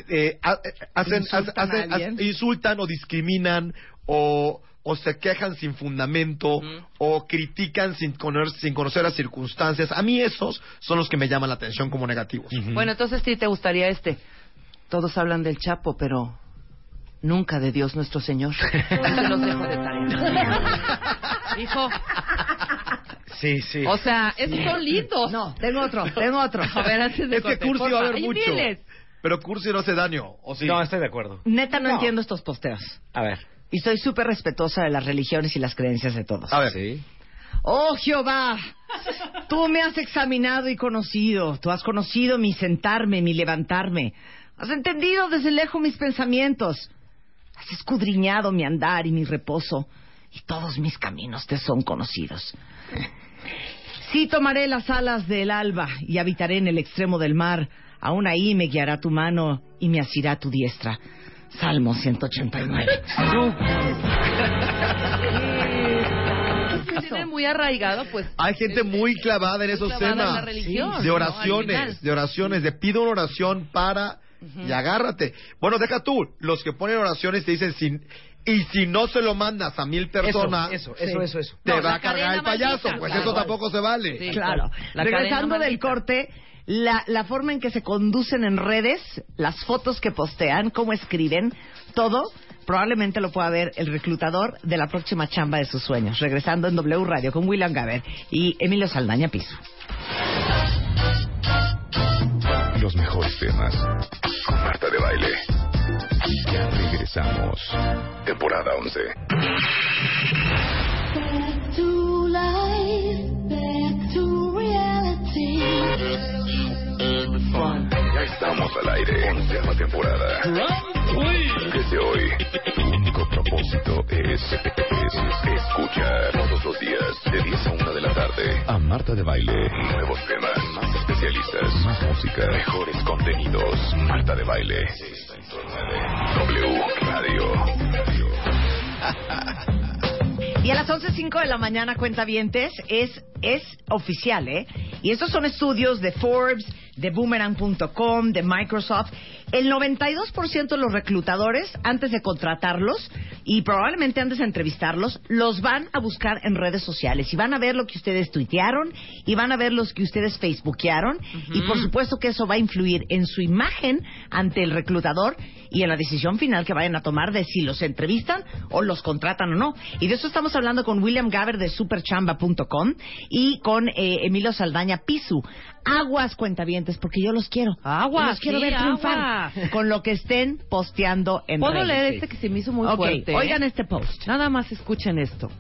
eh, ha- eh, hacen, ¿Insultan hacen- hacen- insultan o discriminan o, o se quejan sin fundamento o critican sin conocer, sin conocer las circunstancias. A mí esos son los que me llaman la atención como negativos. Bueno, entonces sí te gustaría este. Todos hablan del Chapo, pero nunca de Dios nuestro Señor. (laughs) Se los dejo de tarea. Hijo, Sí, sí. o sea, esos son lindos. no, tengo otro, tengo otro. A ver, antes de Es que corte, Cursi porfa. va a haber mucho. diles. Pero Cursi no hace daño, ¿o sí? No, estoy de acuerdo. Neta, no, No. entiendo estos posteos. A ver. Y soy súper respetuosa de las religiones y las creencias de todos. A ver. Sí. Oh Jehová, tú me has examinado y conocido, tú has conocido mi sentarme, mi levantarme, has entendido desde lejos mis pensamientos, has escudriñado mi andar y mi reposo, y todos mis caminos te son conocidos. Sí tomaré las alas del alba y habitaré en el extremo del mar, aún ahí me guiará tu mano y me asirá tu diestra. Salmo 189. que tienen muy arraigado, pues. Hay gente muy clavada en muy esos clavada en temas. la religión, de oraciones, de oraciones, de pido una oración para y agárrate. Bueno, deja tú, los que ponen oraciones te dicen sin y si no se lo mandas a mil personas, eso, eso, eso, eso. te No, va a cargar el payaso, maldita, pues claro. eso tampoco se vale. Sí. Claro. La Regresando del maldita. corte, la, la forma en que se conducen en redes, las fotos que postean, cómo escriben, todo, probablemente lo pueda ver el reclutador de la próxima chamba de sus sueños. Regresando en W Radio con William Gaber y Emilio Saldaña Piso. Los mejores temas. Con Marta de Baile. Ya regresamos. Temporada 11. Back to life, back to reality. Ya estamos al aire. Onceava temporada. Desde hoy, tu único propósito es, es escuchar todos los días de 10 a 1 de la tarde a Marta de Baile. Nuevos temas, más especialistas, más música, mejores contenidos. Marta de Baile. W Radio. (laughs) (laughs) Y a las 11.05 de la mañana, cuentavientes, es, es oficial, ¿eh? Y estos son estudios de Forbes, de Boomerang.com, de Microsoft. El 92% de los reclutadores, antes de contratarlos y probablemente antes de entrevistarlos, los van a buscar en redes sociales y van a ver lo que ustedes tuitearon y van a ver los que ustedes facebookearon y por supuesto que eso va a influir en su imagen ante el reclutador y en la decisión final que vayan a tomar de si los entrevistan o los contratan o no. Y de eso estamos hablando con William Gaber de superchamba.com y con eh, Emilio Saldaña Pisu. Aguas cuentavientes, porque yo los quiero. Aguas, los quiero sí, ver triunfar con lo que estén posteando en Puedo redes. leer este que se me hizo muy fuerte. ¿eh? oigan este post. Nada más escuchen esto.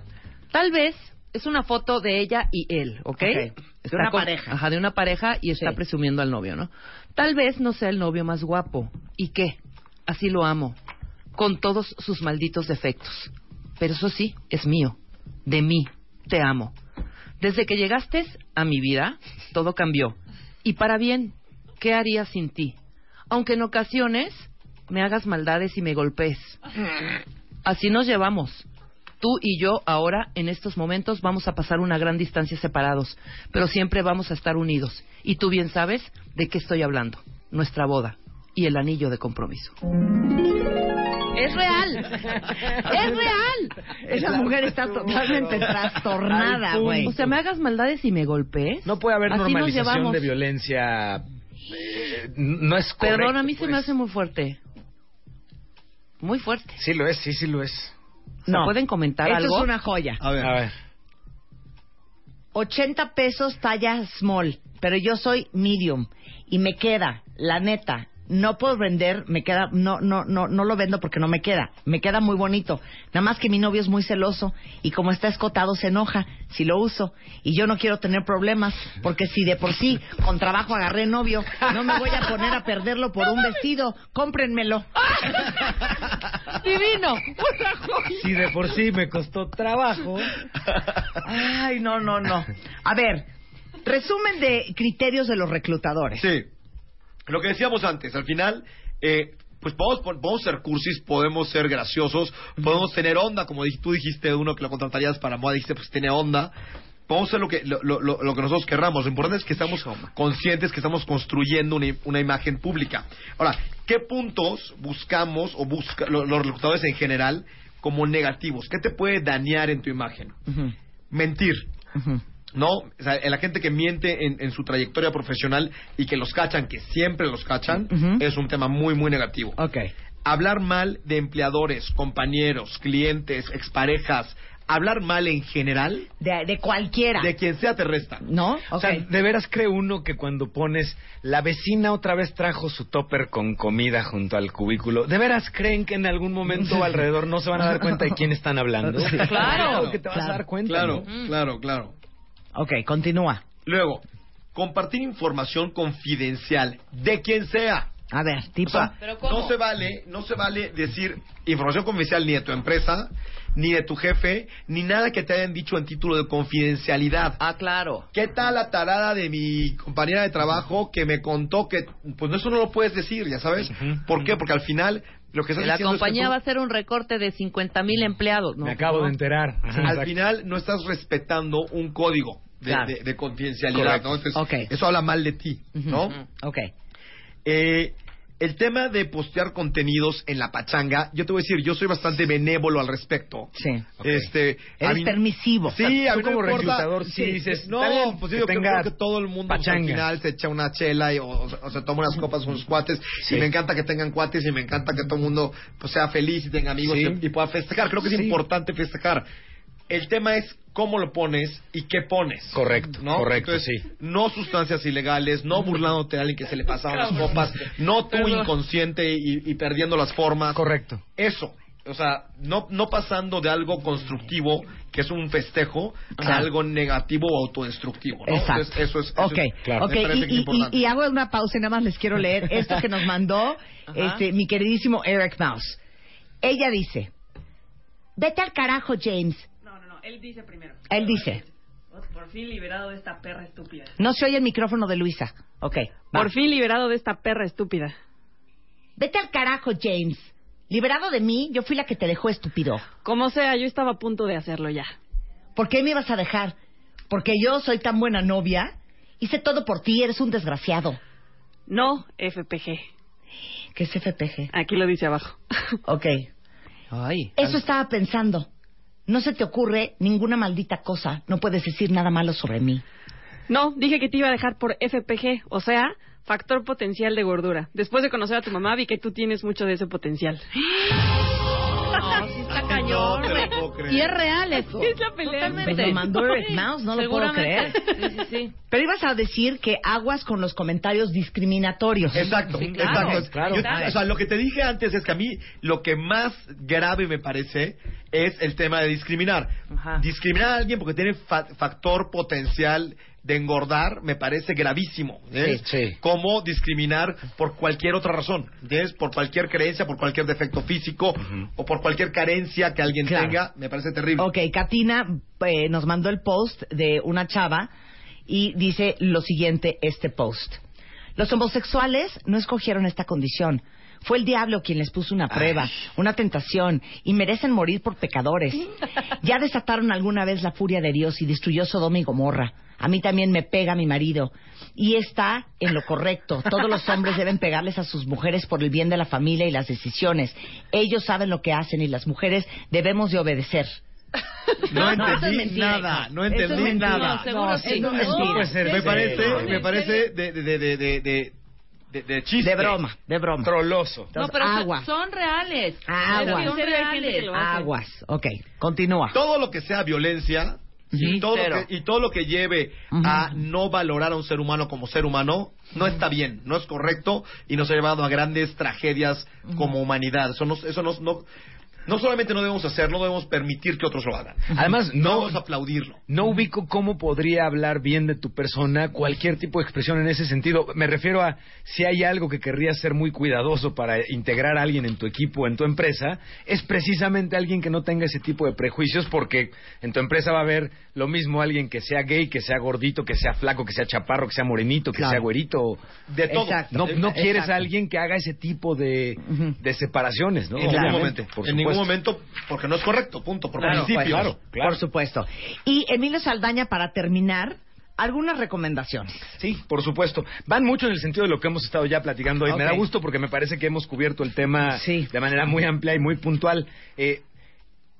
Tal vez es una foto de ella y él, ¿ok? Ok, de Está una con- pareja. Ajá, de una pareja y está Sí. presumiendo al novio, ¿no? Tal vez no sea el novio más guapo. ¿Y qué? Así lo amo. Con todos sus malditos defectos. Pero eso sí, es mío. De mí. Te amo. Desde que llegaste a mi vida, todo cambió. Y para bien, ¿qué haría sin ti? Aunque en ocasiones me hagas maldades y me golpees. Así nos llevamos. Tú y yo ahora, en estos momentos, vamos a pasar una gran distancia separados, pero siempre vamos a estar unidos. Y tú bien sabes de qué estoy hablando. Nuestra boda y el anillo de compromiso. Es real. Es real. Esa mujer está totalmente trastornada, güey. O sea, me hagas maldades y me golpees. No puede haber Así normalización de violencia. eh, no es correcto. Perdón, a mí se me pues. hace muy fuerte. Muy fuerte. Sí lo es, sí, sí lo es. O sea, ¿Pueden comentar Esto algo? es una joya. A ver. A ver. 80 pesos talla small, pero yo soy medium y me queda, la neta, no puedo vender, me queda, no, no, no, no lo vendo porque no me queda, me queda muy bonito. Nada más que mi novio es muy celoso y como está escotado se enoja si lo uso y yo no quiero tener problemas porque si de por sí con trabajo agarré novio, no me voy a poner a perderlo por un vestido, cómprenmelo. (laughs) Divino. Si de por sí me costó trabajo. Ay, no, no, no. A ver, resumen de criterios de los reclutadores. Sí. Lo que decíamos antes, al final, eh, pues podemos, podemos ser cursis, podemos ser graciosos, podemos tener onda, como tú dijiste, uno que lo contratarías para moda, dijiste, pues tiene onda. Podemos hacer lo que, lo, lo- lo- que nosotros querramos. Lo importante es que estamos conscientes que estamos construyendo una, una imagen pública. Ahora, ¿qué puntos buscamos o busca lo- los reclutadores en general como negativos? ¿Qué te puede dañar en tu imagen? Ujú, Mentir. ¿No? O sea, la gente que miente en, en su trayectoria profesional y que los cachan, que siempre los cachan, es un tema muy, muy negativo. Ok. Hablar mal de empleadores, compañeros, clientes, exparejas, hablar mal en general, De, de cualquiera. de quien sea te resta. ¿No? O sea, de veras cree uno que cuando pones la vecina otra vez trajo su topper con comida junto al cubículo, ¿de veras creen que en algún momento (laughs) alrededor no se van a dar cuenta de quién están hablando? Claro. que te vas Claro. a dar cuenta. Claro, ¿no? claro, claro. Ok, continúa. Luego, compartir información confidencial de quien sea. A ver, O tipo. sea, no se vale, no se vale decir información confidencial ni de tu empresa, ni de tu jefe, ni nada que te hayan dicho en título de confidencialidad. Ah, claro. ¿Qué tal la tarada de mi compañera de trabajo que me contó que, pues eso no lo puedes decir, ya sabes? ¿Por qué? Porque al final lo que estás la diciendo es que compañía tú- va a hacer un recorte de 50 mil empleados. ¿no? Me acabo de enterar. Ajá, al exacto. final no estás respetando un código de, Claro. de- de confidencialidad. ¿no? Entonces, Ok. eso habla mal de ti, ¿no? Ujú. Ok. Eh, el tema de postear contenidos en la pachanga, yo te voy a decir, yo soy bastante benévolo al respecto. Sí. Este, a Eres mí- permisivo. Sí, a mí no como reclutador, sí dices, no, bien, pues que yo creo que todo el mundo pues, al pachanga. final se echa una chela y, o, o se toma unas copas con sus cuates. Sí. Y me encanta que tengan cuates y me encanta que todo el mundo pues, sea feliz y tenga amigos Sí. y, y pueda festejar. Creo que es importante festejar. El tema es cómo lo pones y qué pones. Correcto, ¿no? correcto, Entonces, sí. No sustancias ilegales, no burlándote de alguien que se le pasaban las copas, no tú Perdón. inconsciente y, y perdiendo las formas. Correcto. Eso. O sea, no, no pasando de algo constructivo, que es un festejo, a algo negativo o autodestructivo. ¿no? Exacto. Entonces, eso es. eso ok, es- claro. ok, me parece y, que hago una pausa y nada más les quiero leer esto que nos mandó este, mi queridísimo Eric Mouse. Ella dice, vete al carajo, James. Él dice primero. Él dice, Por fin liberado de esta perra estúpida. no se oye el micrófono de Luisa. Ok, va. Por fin liberado de esta perra estúpida. Vete al carajo, James. Liberado de mí, yo fui la que te dejó estúpido. Como sea, yo estaba a punto de hacerlo ya. ¿Por qué me ibas a dejar? Porque yo soy tan buena novia. Hice todo por ti, eres un desgraciado. No, FPG. ¿Qué es FPG? Aquí lo dice abajo. Ok. Ay. Eso estaba pensando. No se te ocurre ninguna maldita cosa. No puedes decir nada malo sobre mí. No, dije que te iba a dejar por FPG, o sea, factor potencial de gordura. Después de conocer a tu mamá vi que tú tienes mucho de ese potencial. (gasps) (gasps) creer. Y es real eso. (laughs) Es la pelea. Totalmente. Pues lo mandó Eric Mouse, no lo puedo creer. Seguramente. Sí, sí, sí. (laughs) Pero ibas a decir que aguas con los comentarios discriminatorios. Exacto, Sí, claro, exacto. claro. Yo- Claro. o sea, lo que te dije antes es que a mí lo que más grave me parece es el tema de discriminar. Ajá. Discriminar a alguien porque tiene fa- factor potencial de engordar me parece gravísimo. ¿entiendes? Sí, sí. Como discriminar por cualquier otra razón. ¿entiendes? Por cualquier creencia, por cualquier defecto físico o por cualquier carencia que alguien Claro. tenga, me parece terrible. Ok, Katina eh, nos mandó el post de una chava y dice lo siguiente este post. Los homosexuales no escogieron esta condición. Fue el diablo quien les puso una prueba, una tentación, y merecen morir por pecadores. (laughs) Ya desataron alguna vez la furia de Dios y destruyó Sodoma y Gomorra. A mí también me pega mi marido. Y está en lo correcto. Todos los hombres deben pegarles a sus mujeres por el bien de la familia y las decisiones. Ellos saben lo que hacen y las mujeres debemos de obedecer. No, (laughs) No, es entendí mentira, nada, no es entendí mentira. nada. No, seguro No, sí. puede ser. Me parece, me parece de, de, de, de, de, de, chiste. De broma, de broma. Troloso. No, pero son- Aguas. son reales. Aguas. Son reales. Aguas. Ok, continúa. todo lo que sea violencia Sí, y, todo lo que, y todo lo que lleve a no valorar a un ser humano como ser humano no está bien, no es correcto y nos ha llevado a grandes tragedias como humanidad. Eso no, eso no, no, no solamente no debemos hacerlo, no debemos permitir que otros lo hagan. Además, no no, debemos aplaudirlo. no ubico cómo podría hablar bien de tu persona cualquier tipo de expresión en ese sentido. Me refiero a si hay algo que querrías ser muy cuidadoso para integrar a alguien en tu equipo, en tu empresa, es precisamente alguien que no tenga ese tipo de prejuicios porque en tu empresa va a haber lo mismo alguien que sea gay, que sea gordito, que sea flaco, que sea chaparro, que sea morenito, que Claro. sea güerito. De todo. Exacto. No, no quieres a alguien que haga ese tipo de, separaciones, ¿no? Obviamente, por ningún supuesto. momento, porque no es correcto, punto, por Claro, principio. pues, Por supuesto. Y Emilio Saldaña, para terminar, algunas recomendaciones. Sí, por supuesto. Van mucho en el sentido de lo que hemos estado ya platicando y Ok. me da gusto porque me parece que hemos cubierto el tema Sí. de manera muy amplia y muy puntual. Eh,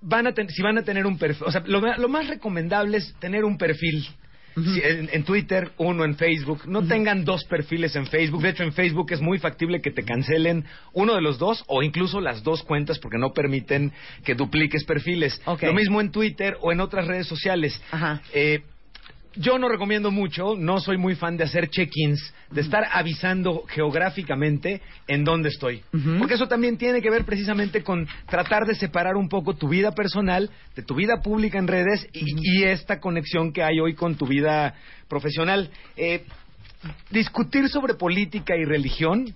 van a ten- si van a tener un perfil, o sea, lo, lo más recomendable es tener un perfil. Si- en, en Twitter, uno en Facebook. No tengan dos perfiles en Facebook. De hecho, en Facebook es muy factible que te cancelen uno de los dos o incluso las dos cuentas porque no permiten que dupliques perfiles. Lo mismo en Twitter o en otras redes sociales. Ajá. Eh, yo no recomiendo mucho, no soy muy fan de hacer check-ins, de estar avisando geográficamente en dónde estoy. Porque eso también tiene que ver precisamente con tratar de separar un poco tu vida personal de tu vida pública en redes y, y esta conexión que hay hoy con tu vida profesional. Eh, discutir sobre política y religión.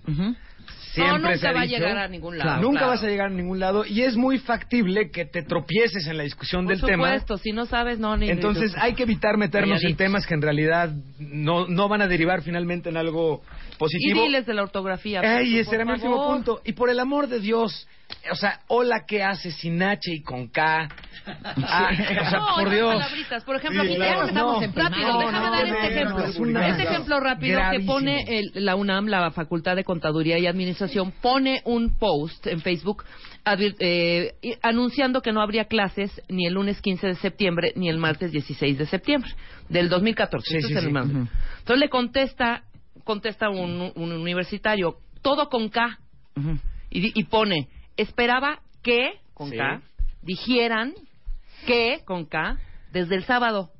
Siempre nunca se ha va a dicho. llegar a ningún lado, Nunca claro. vas a llegar a ningún lado y es muy factible que te tropieces en la discusión Por del tema. supuesto, si no sabes, no, ni... Entonces ni- hay que evitar meternos en temas que en realidad no, no van a derivar finalmente en algo Y positivo. diles de la ortografía. Ey, por ese era mi último punto. Y por el amor de Dios, o sea, hola, ¿qué haces sin H y con K? Ah, o sea, no, por Dios. palabritas. Por ejemplo, Sí, aquí estamos No, en rápido, no, déjame no, dar este no, ejemplo. es una- este ejemplo rápido gravísimo. que pone el- la UNAM, la Facultad de Contaduría y Administración, pone un post en Facebook advir- eh, anunciando que no habría clases ni el lunes 15 de septiembre ni el martes 16 de septiembre del 2014. Sí, Esto sí, es el sí. Entonces le contesta, contesta un, un universitario, todo con K, y, di- y pone, esperaba que, con Sí. K, dijeran que, con K, desde el sábado.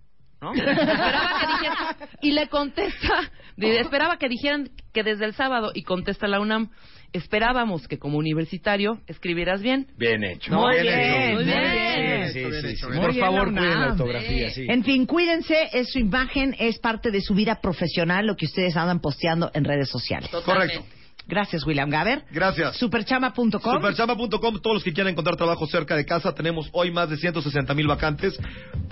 ¿no? (laughs) esperaba que dijeran, y le contesta, esperaba que dijeran que desde el sábado, y contesta la UNAM, esperábamos que como universitario escribieras bien. Bien hecho. Muy bien, bien, hecho. muy bien. Sí, sí, sí, sí. Muy Por bien, favor, cuiden la ortografía, sí. En fin, cuídense, es su imagen, es parte de su vida profesional, lo que ustedes andan posteando en redes sociales. Correcto. Gracias, William Gaber. Gracias. Superchama.com. Superchamba.com, todos los que quieran encontrar trabajo cerca de casa, tenemos hoy más de 160 mil vacantes.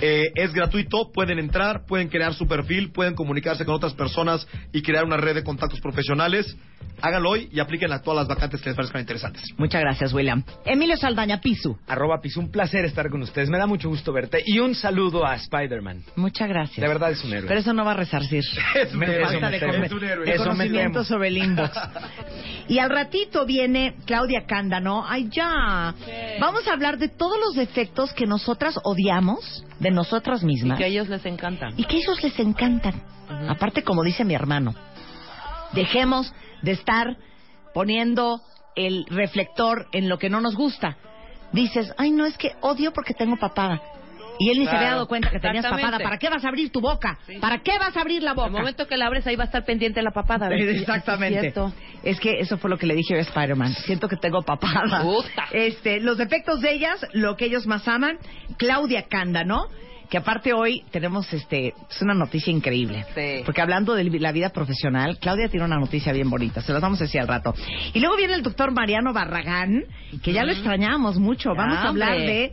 Eh, es gratuito, pueden entrar, pueden crear su perfil, pueden comunicarse con otras personas y crear una red de contactos profesionales. Háganlo hoy y apliquen a todas las vacantes que les parezcan interesantes. Muchas gracias, William. Emilio Saldaña Pisu. Arroba Piso, un placer estar con ustedes. Me da mucho gusto verte. Y un saludo a Spider-Man. Muchas gracias. De verdad es un héroe. Pero eso no va a resarcir. (laughs) Es un Me héroe. falta de. Es un héroe. de Eso me conocimiento sobre el inbox. (laughs) Y al ratito viene Claudia Cándano. Ay, ya. Vamos a hablar de todos los defectos que nosotras odiamos de nosotras Y mismas. que a ellos les encantan. y que ellos les encantan. Aparte, como dice mi hermano, dejemos de estar poniendo el reflector en lo que no nos gusta. Dices, ay, no, es que odio porque tengo papada. Y él ni se había dado cuenta que tenías papada. ¿Para qué vas a abrir tu boca? ¿Para qué vas a abrir la boca? El momento que la abres ahí va a estar pendiente la papada. ¿ves? (laughs) Exactamente. Es. Es que eso fue lo que le dije a Spider-Man. Siento que tengo papada. Puta. Este, los defectos de ellas, lo que ellos más aman. Claudia Cándano, que aparte hoy tenemos este, es una noticia increíble. Sí. Porque hablando de la vida profesional, Claudia tiene una noticia bien bonita. Se las vamos a decir al rato. Y luego viene el doctor Mariano Barragán, que ya lo extrañábamos mucho. Vamos a hablar hombre. de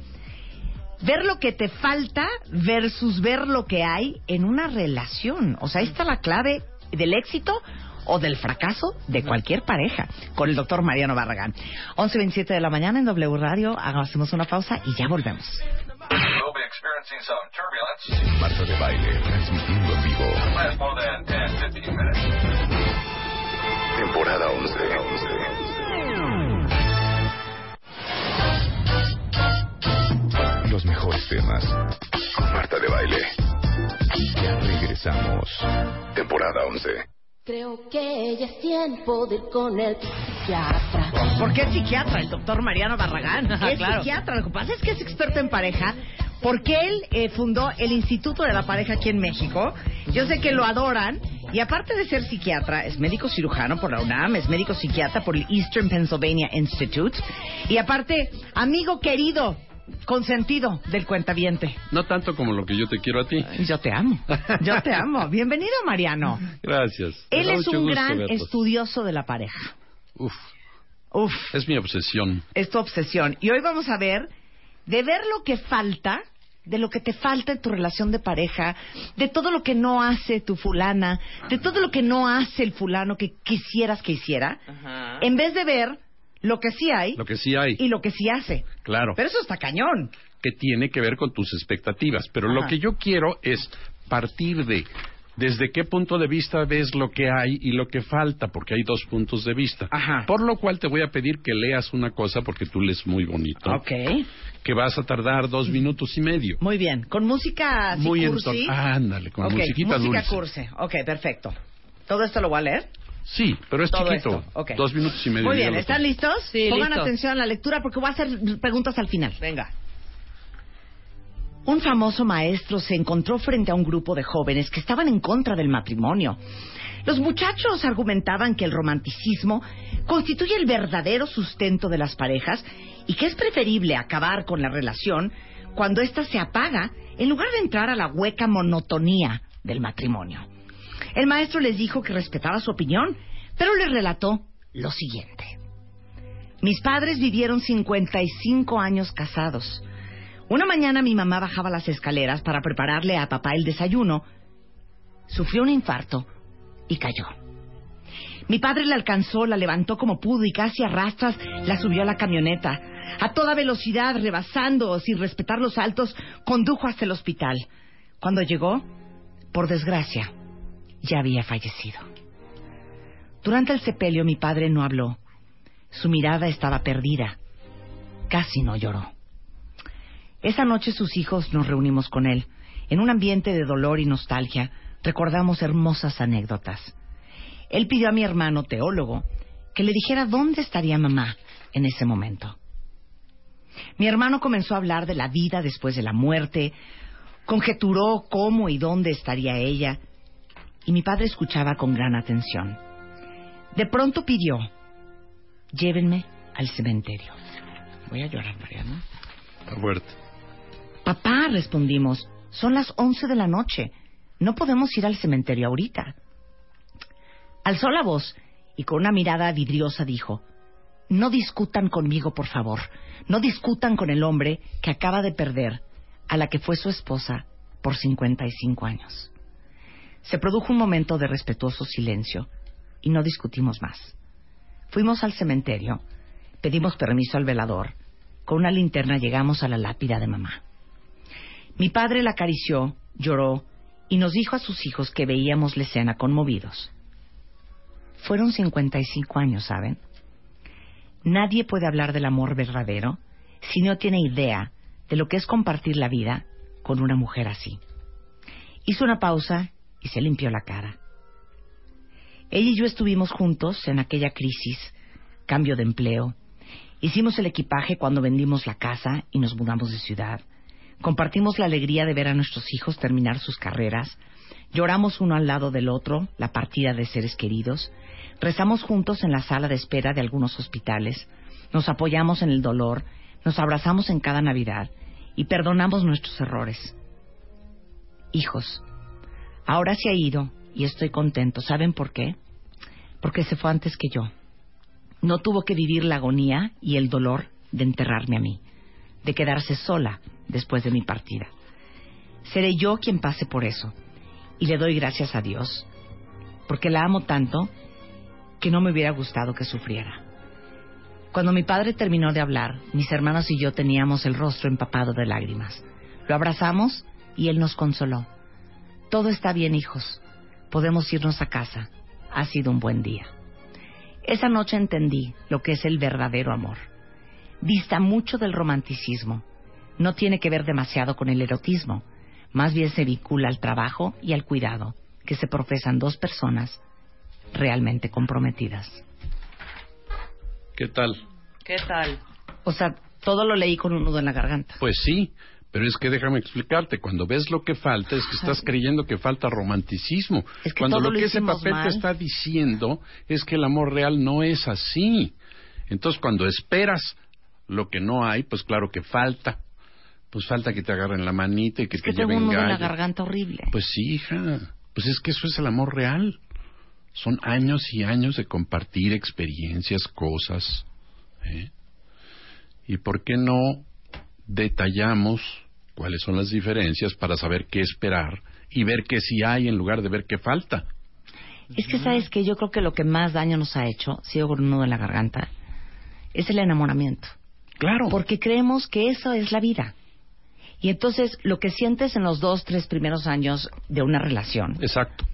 ver lo que te falta versus ver lo que hay en una relación. O sea, ahí está la clave del éxito o del fracaso de cualquier pareja con el doctor Mariano Barragán. 11.27 de la mañana en W Radio. Hacemos una pausa y ya volvemos. We'll be experiencing some turbulence. Marta de baile, transmitiendo en vivo. Last more than 10, 15 minutes. Temporada 11. Los mejores temas. Con Marta de baile. Ya regresamos. Temporada 11. Creo que ya es tiempo de ir con el psiquiatra. ¿Por qué psiquiatra el doctor Mariano Barragán? (laughs) Es Claro. psiquiatra. Lo que pasa es que es experto en pareja porque él eh, fundó el Instituto de la Pareja aquí en México. Yo sé que lo adoran. Y aparte de ser psiquiatra, es médico cirujano por la UNAM, es médico psiquiatra por el Eastern Pennsylvania Institute. Y aparte, amigo querido, consentido del cuentaviente. No tanto como lo que yo te quiero a ti. Yo te amo. Yo te amo. Bienvenido, Mariano. Gracias. Él es un gran verlos. estudioso de la pareja. Uf, Uf. es mi obsesión. es tu obsesión. Y hoy vamos a ver de ver lo que falta, de lo que te falta en tu relación de pareja, de todo lo que no hace tu fulana, de todo lo que no hace el fulano que quisieras que hiciera, Ajá. en vez de ver lo que sí hay Lo que sí hay, y lo que sí hace. claro, Pero eso está cañón. que tiene que ver con tus expectativas. Pero lo que yo quiero es partir de desde qué punto de vista ves lo que hay y lo que falta, porque hay dos puntos de vista. Ajá. Por lo cual te voy a pedir que leas una cosa, porque tú lees muy bonito, Ok. que vas a tardar dos minutos y medio. Muy bien. Con música así Muy cursi? enton- Ándale, con Ok, musiquita música dulce. cursi. Ok, perfecto. ¿Todo esto lo voy a leer? Sí, pero es Todo chiquito. Dos minutos y medio. Muy bien, ¿están listos? Sí, Pongan listos. atención a la lectura porque voy a hacer preguntas al final. Venga. Un famoso maestro se encontró frente a un grupo de jóvenes que estaban en contra del matrimonio. Los muchachos argumentaban que el romanticismo constituye el verdadero sustento de las parejas y que es preferible acabar con la relación cuando ésta se apaga en lugar de entrar a la hueca monotonía del matrimonio. El maestro les dijo que respetaba su opinión, pero les relató lo siguiente. Mis padres vivieron 55 años casados. Una mañana mi mamá bajaba las escaleras para prepararle a papá el desayuno. Sufrió un infarto y cayó. Mi padre la alcanzó, la levantó como pudo y casi a rastras la subió a la camioneta. A toda velocidad, rebasando, sin respetar los altos, condujo hasta el hospital. Cuando llegó, por desgracia, ya había fallecido. Durante el sepelio mi padre no habló. Su mirada estaba perdida. Casi no lloró. Esa noche sus hijos nos reunimos con él. En un ambiente de dolor y nostalgia, recordamos hermosas anécdotas. Él pidió a mi hermano teólogo que le dijera dónde estaría mamá en ese momento. Mi hermano comenzó a hablar de la vida después de la muerte, conjeturó cómo y dónde estaría ella, y mi padre escuchaba con gran atención. De pronto pidió, llévenme al cementerio. Voy a llorar, Mariana. Está fuerte. Papá, respondimos, son las once de la noche. No podemos ir al cementerio ahorita. Alzó la voz y con una mirada vidriosa dijo, no discutan conmigo, por favor. No discutan con el hombre que acaba de perder a la que fue su esposa por 55 años. Se produjo un momento de respetuoso silencio y no discutimos más. Fuimos al cementerio, pedimos permiso al velador, con una linterna llegamos a la lápida de mamá. Mi padre la acarició, lloró y nos dijo a sus hijos que veíamos la escena conmovidos. Fueron 55 años, ¿saben? Nadie puede hablar del amor verdadero si no tiene idea de lo que es compartir la vida con una mujer así. Hizo una pausa y se limpió la cara. Ella y yo estuvimos juntos en aquella crisis, cambio de empleo. Hicimos el equipaje cuando vendimos la casa y nos mudamos de ciudad. Compartimos la alegría de ver a nuestros hijos terminar sus carreras. Lloramos uno al lado del otro la partida de seres queridos. Rezamos juntos en la sala de espera de algunos hospitales. Nos apoyamos en el dolor. Nos abrazamos en cada Navidad y perdonamos nuestros errores. Hijos, ahora se ha ido y estoy contento. ¿Saben por qué? Porque se fue antes que yo. No tuvo que vivir la agonía y el dolor de enterrarme a mí, de quedarse sola después de mi partida. Seré yo quien pase por eso. Y le doy gracias a Dios, porque la amo tanto que no me hubiera gustado que sufriera. Cuando mi padre terminó de hablar, mis hermanos y yo teníamos el rostro empapado de lágrimas. Lo abrazamos y él nos consoló. Todo está bien, hijos. Podemos irnos a casa. Ha sido un buen día. Esa noche entendí lo que es el verdadero amor. Dista mucho del romanticismo. No tiene que ver demasiado con el erotismo. Más bien se vincula al trabajo y al cuidado que se profesan dos personas realmente comprometidas. ¿Qué tal? ¿Qué tal? O sea, todo lo leí con un nudo en la garganta. Pues sí, pero es que déjame explicarte, cuando ves lo que falta es que estás creyendo que falta romanticismo. Es que cuando lo lo que ese papel mal. te está diciendo es que el amor real no es así. Entonces cuando esperas lo que no hay, pues claro que falta. Pues falta que te agarren la manita y que Es te que tengo lleven un nudo en la gallo. garganta horrible. Pues sí, hija. Pues es que eso es el amor real. Son años y años de compartir experiencias, cosas. ¿eh? ¿Y por qué no detallamos cuáles son las diferencias para saber qué esperar y ver qué sí hay en lugar de ver qué falta? Es que sabes que yo creo que lo que más daño nos ha hecho, sigo con un nudo en la garganta, es el enamoramiento. Claro. Porque creemos que eso es la vida. Y entonces lo que sientes en los dos, tres primeros años de una relación, Exacto.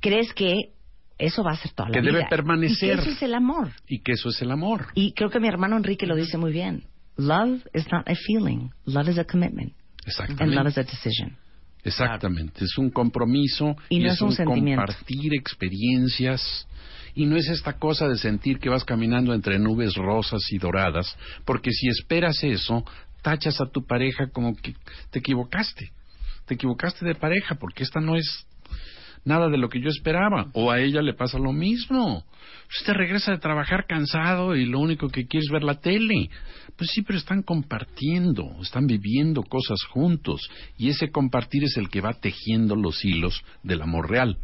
crees que eso va a ser toda la Que vida. debe permanecer. Y que eso es el amor. Y que eso es el amor. Y creo que mi hermano Enrique lo dice muy bien. Love is not a feeling. Love is a commitment. And Exactamente. love is a decision. Exactamente, es un compromiso Y no es un un compartir experiencias y no es esta cosa de sentir que vas caminando entre nubes rosas y doradas, porque si esperas eso, tachas a tu pareja como que te equivocaste, te equivocaste de pareja, porque esta no es nada de lo que yo esperaba, o a ella le pasa lo mismo. Usted regresa de trabajar cansado y lo único que quiere es ver la tele. Pues sí, pero están compartiendo, están viviendo cosas juntos y ese compartir es el que va tejiendo los hilos del amor real.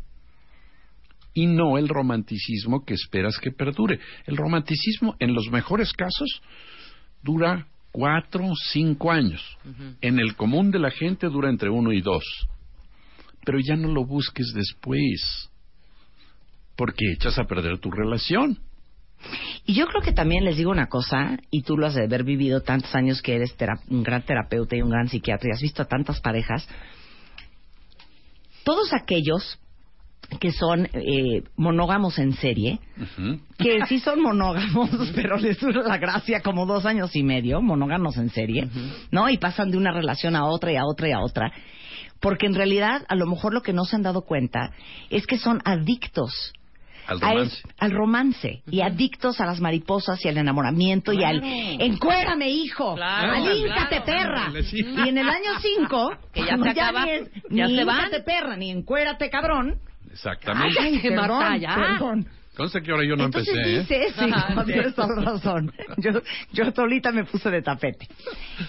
y no el romanticismo que esperas que perdure. El romanticismo, en los mejores casos, dura cuatro, cinco años. En el común de la gente dura entre uno y dos. Pero ya no lo busques después, porque echas a perder tu relación. Y yo creo que también les digo una cosa, y tú lo has de haber vivido tantos años que eres un gran terapeuta y un gran psiquiatra y has visto a tantas parejas. Todos aquellos que son eh, monógamos en serie, que sí son monógamos, (laughs) pero les dura la gracia como dos años y medio, monógamos en serie, ¿no? Y pasan de una relación a otra y a otra y a otra. Porque en realidad, a lo mejor lo que no se han dado cuenta es que son adictos Al romance. es- al romance y adictos a las mariposas y al enamoramiento y al encuérame hijo, Claro, alíncate claro. perra. Sí. Y en el año 5, (laughs) Que ya se acaba, ni, es, ya ni se van. perra, ni encuérate cabrón. Exactamente. Ay, perdón, Marta, ya. perdón. Conste que ahora yo no Entonces empecé, ¿eh? dice, sí, Ajá, no, sí. tienes toda razón. Yo, yo solita me puse de tapete.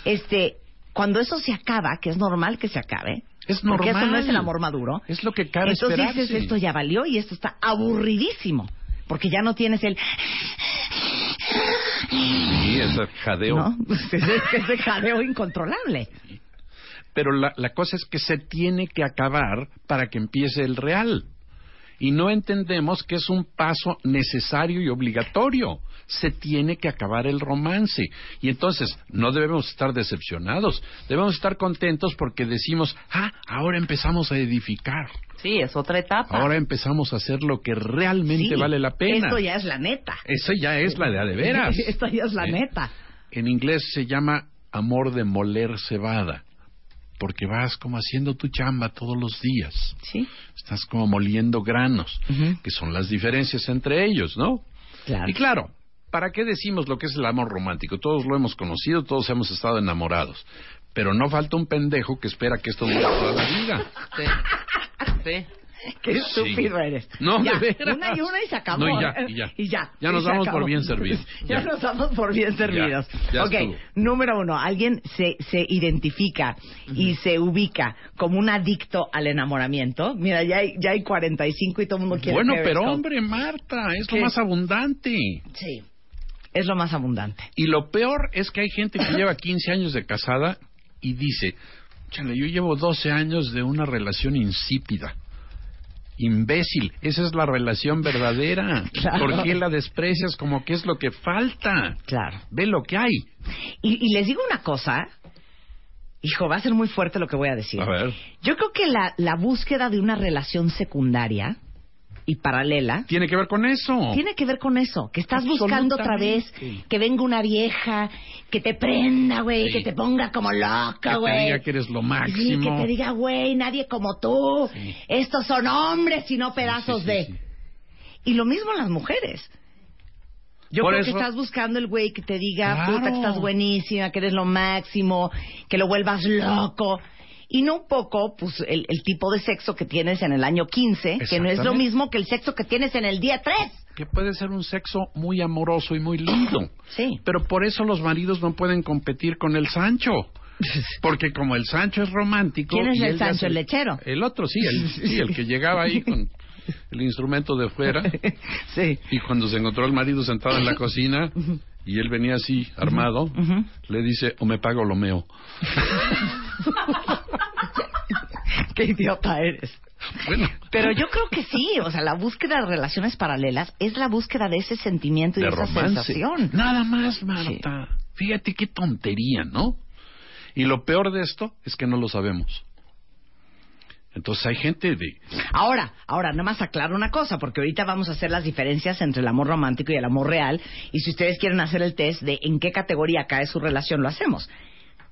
Este, cuando eso se acaba, que es normal que se acabe, Es porque eso no normal. es el amor maduro, Es lo que cabe entonces esperarse. dices, esto ya valió y esto está aburridísimo. Porque ya no tienes el... Sí, ese jadeo. ¿no? (laughs) Ese, ese jadeo incontrolable. Pero la, la cosa es que se tiene que acabar para que empiece el real. Y no entendemos que es un paso necesario y obligatorio. Se tiene que acabar el romance. Y entonces no debemos estar decepcionados. Debemos estar contentos porque decimos, ah, ahora empezamos a edificar. Sí, es otra etapa. Ahora empezamos a hacer lo que realmente Sí, vale la pena. Esto ya es la neta. Eso ya es la de a de veras. (laughs) Esto ya es la ¿Eh? neta. En inglés se llama amor de moler cebada, porque vas como haciendo tu chamba todos los días. Sí. Estás como moliendo granos, que son las diferencias entre ellos, ¿no? Claro. Y claro, ¿para qué decimos lo que es el amor romántico? Todos lo hemos conocido, todos hemos estado enamorados. Pero no falta un pendejo que espera que esto dure toda la vida. Sí. Sí. Qué estúpido eres. No, ya, de veras. Una y una y se acabó. No, y ya, y ya. Y ya. Ya nos damos por bien servidos. (laughs) ya. Ya. nos damos por bien servidos. ya ok, estuvo. número uno. Alguien se, se identifica y se ubica como un adicto al enamoramiento. Mira, ya hay, ya hay 45 y todo el mundo quiere Bueno, pero hombre, Marta, es ¿Qué? lo más abundante. Sí. Es lo más abundante. Y lo peor es que hay gente que lleva 15 años de casada y dice, chale, yo llevo 12 años de una relación insípida. Imbécil, esa es la relación verdadera. Claro. ¿Por qué la desprecias como que es lo que falta? Claro. Ve lo que hay. Y, y les digo una cosa. Hijo, va a ser muy fuerte lo que voy a decir. A ver. Yo creo que la, la búsqueda de una relación secundaria y paralela Tiene que ver con eso. tiene que ver con eso, que estás buscando otra vez que venga una vieja, que te prenda, güey, Sí. que te ponga como Que loca, te güey. diga que eres lo Sí, máximo. que te diga, güey, nadie como tú. Sí. Estos son hombres y no pedazos de. Y lo mismo las mujeres. Yo Por creo eso- que estás buscando el güey que te diga, Claro. puta, que estás buenísima, que eres lo máximo, que lo vuelvas loco. Y no un poco, pues, el, el tipo de sexo que tienes en el año 15, que no es lo mismo que el sexo que tienes en el día 3. Que puede ser un sexo muy amoroso y muy lindo. Sí. Pero por eso los maridos no pueden competir con el Sancho. Porque como el Sancho es romántico... ¿Quién es y el Sancho, el lechero? El otro, sí, el, (laughs) sí, el que llegaba ahí con el instrumento de fuera. (laughs) Sí. Y cuando se encontró el marido sentado en la cocina y él venía así, armado, le dice, o me pago lo meo. (laughs) (laughs) Qué idiota eres. Bueno, Pero yo creo que sí, o sea, la búsqueda de relaciones paralelas es la búsqueda de ese sentimiento y de esa romance. sensación. Nada más, Marta. Fíjate qué tontería, ¿no? Y lo peor de esto es que no lo sabemos. Entonces hay gente de... Ahora, ahora, nada más aclaro una cosa, porque ahorita vamos a hacer las diferencias entre el amor romántico y el amor real, y si ustedes quieren hacer el test de en qué categoría cae su relación, lo hacemos.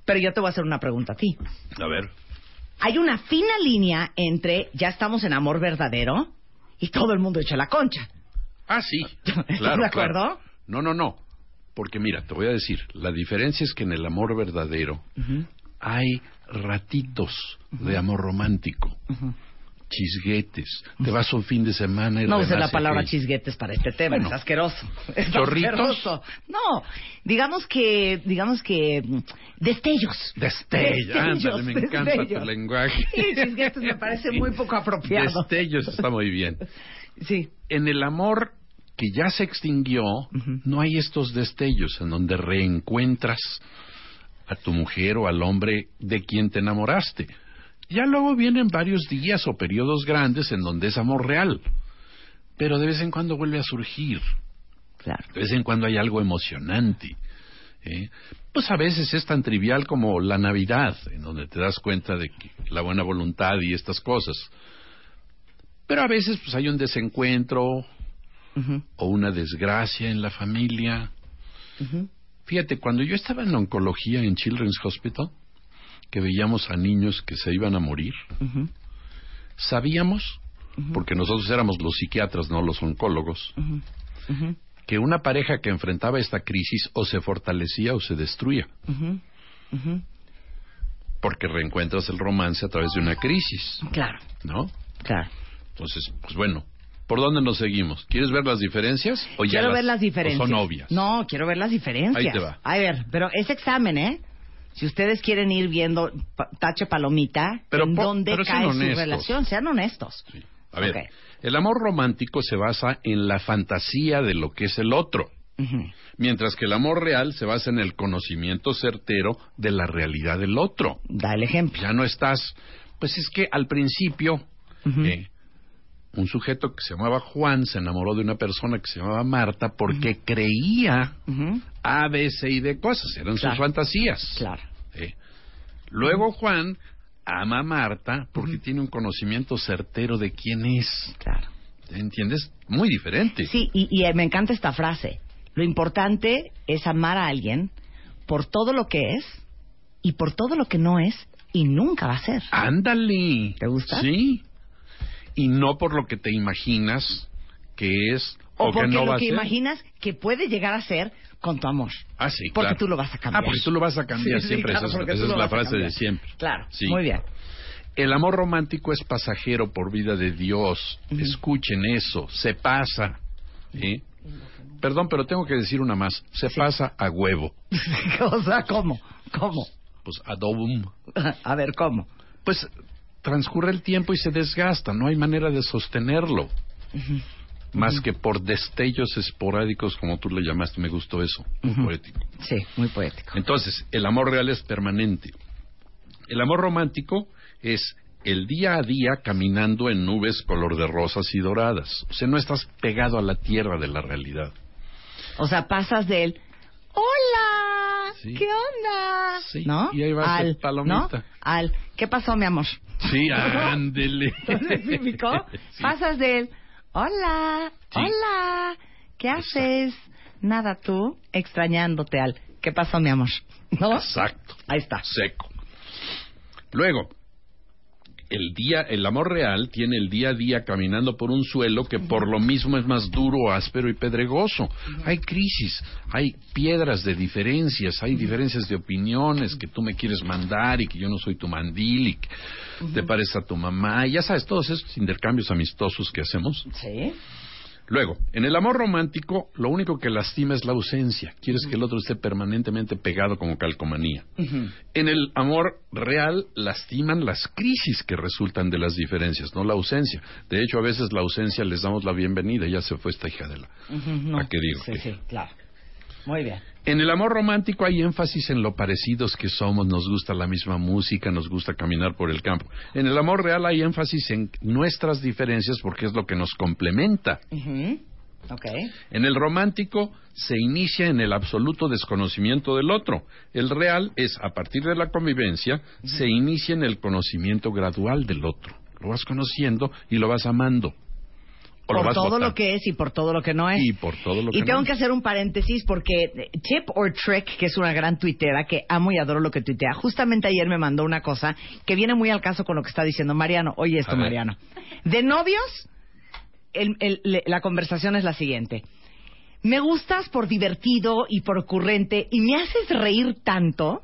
Pero yo te voy a hacer una pregunta a ti. A ver. Hay una fina línea entre ya estamos en amor verdadero y todo el mundo echa la concha. Ah, sí. (laughs) ¿Estás de acuerdo? claro. No, no, no. Porque mira, te voy a decir, la diferencia es que en el amor verdadero hay ratitos de amor romántico. Chisguetes. Te vas un fin de semana y No uses la palabra aquello. chisguetes para este tema, Bueno. es asqueroso. (laughs) Es ¿Chorritos? asqueroso. No, digamos que, digamos que mm, destellos. Destellos. Ándale, me encanta tu lenguaje. Sí, chisguetes me parece muy poco apropiado. Destellos está muy bien. (laughs) Sí. En el amor que ya se extinguió, no hay estos destellos en donde reencuentras a tu mujer o al hombre de quien te enamoraste. Ya luego vienen varios días o periodos grandes en donde es amor real, pero de vez en cuando vuelve a surgir. Claro. De vez en cuando hay algo emocionante. ¿eh? Pues a veces es tan trivial como la Navidad, en donde te das cuenta de que la buena voluntad y estas cosas. Pero a veces pues hay un desencuentro o una desgracia en la familia. Fíjate, cuando yo estaba en oncología en Children's Hospital, que veíamos a niños que se iban a morir, sabíamos, porque nosotros éramos los psiquiatras, no los oncólogos, que una pareja que enfrentaba esta crisis o se fortalecía o se destruía. Porque reencuentras el romance a través de una crisis. Claro. ¿No? Claro. Entonces, pues bueno, ¿por dónde nos seguimos? ¿Quieres ver las diferencias? O ya quiero ver las diferencias. son obvias. No, quiero ver las diferencias. Ahí te va. A ver, pero ese examen, ¿eh? Si ustedes quieren ir viendo tache palomita, Pero en po- dónde pero cae su relación, sean honestos. A ver, el amor romántico se basa en la fantasía de lo que es el otro, mientras que el amor real se basa en el conocimiento certero de la realidad del otro. Da el ejemplo. Ya no estás, pues es que al principio eh, un sujeto que se llamaba Juan se enamoró de una persona que se llamaba Marta porque creía A, B, C y D cosas, eran Claro. sus fantasías. Claro. Eh, Luego Juan ama a Marta porque tiene un conocimiento certero de quién es. Claro. ¿Entiendes? Muy diferente. Sí, y, y, eh, me encanta esta frase. Lo importante es amar a alguien por todo lo que es y por todo lo que no es y nunca va a ser. Ándale. ¿Te gusta? Sí. Y no por lo que te imaginas que es O, o, que porque no va lo a que ser. imaginas que puede llegar a ser con tu amor. Ah, sí, Porque claro. tú lo vas a cambiar. Ah, porque tú lo vas a cambiar Sí, sí, siempre. claro, esa esa es la frase de siempre. Claro, Sí. muy bien. El amor romántico es pasajero por vida de Dios. Escuchen eso. Se pasa. ¿sí? Perdón, pero tengo que decir una más. Se pasa a huevo. (laughs) o sea, ¿cómo? ¿Cómo? Pues adobum. A ver, ¿cómo? Pues transcurre el tiempo y se desgasta. No hay manera de sostenerlo. Más que por destellos esporádicos, como tú le llamaste. Me gustó eso. Muy poético. Sí, muy poético. Entonces, el amor real es permanente. El amor romántico es el día a día caminando en nubes color de rosas y doradas. O sea, no estás pegado a la tierra de la realidad. O sea, pasas del ¡Hola! Sí. ¿Qué onda? Sí, ¿No? y ahí va al, palomita. ¿no? Al ¿Qué pasó, mi amor? Sí, (laughs) ándele. (laughs) Pasas del Hola, Sí. hola, ¿qué haces? Nada tú, extrañándote al ¿Qué pasó, mi amor? ¿No? Exacto. Ahí está. Seco. Luego, el día, el amor real tiene el día a día caminando por un suelo que por lo mismo es más duro, áspero y pedregoso. Hay crisis, hay piedras de diferencias, hay diferencias de opiniones que tú me quieres mandar y que yo no soy tu mandil y que te pareces a tu mamá. Y ya sabes, todos esos intercambios amistosos que hacemos. Sí. Luego, en el amor romántico, lo único que lastima es la ausencia. Quieres que el otro esté permanentemente pegado como calcomanía. En el amor real, lastiman las crisis que resultan de las diferencias, no la ausencia. De hecho, a veces la ausencia les damos la bienvenida. Ya se fue esta hija de la. No. ¿A qué digo? Sí, que- sí, claro. Muy bien. En el amor romántico hay énfasis en lo parecidos que somos, nos gusta la misma música, nos gusta caminar por el campo. En el amor real hay énfasis en nuestras diferencias porque es lo que nos complementa. Ujú. Ok. En el romántico se inicia en el absoluto desconocimiento del otro. El real es, a partir de la convivencia, se inicia en el conocimiento gradual del otro. Lo vas conociendo y lo vas amando. Por todo lo que es y por todo lo que no es. Y por todo lo Y que tengo no. que hacer un paréntesis porque Tip or Trick, que es una gran tuitera, que amo y adoro lo que tuitea, justamente ayer me mandó una cosa que viene muy al caso con lo que está diciendo Mariano. Oye esto. Mariano. De novios, el- la conversación es la siguiente. Me gustas por divertido y por ocurrente y me haces reír tanto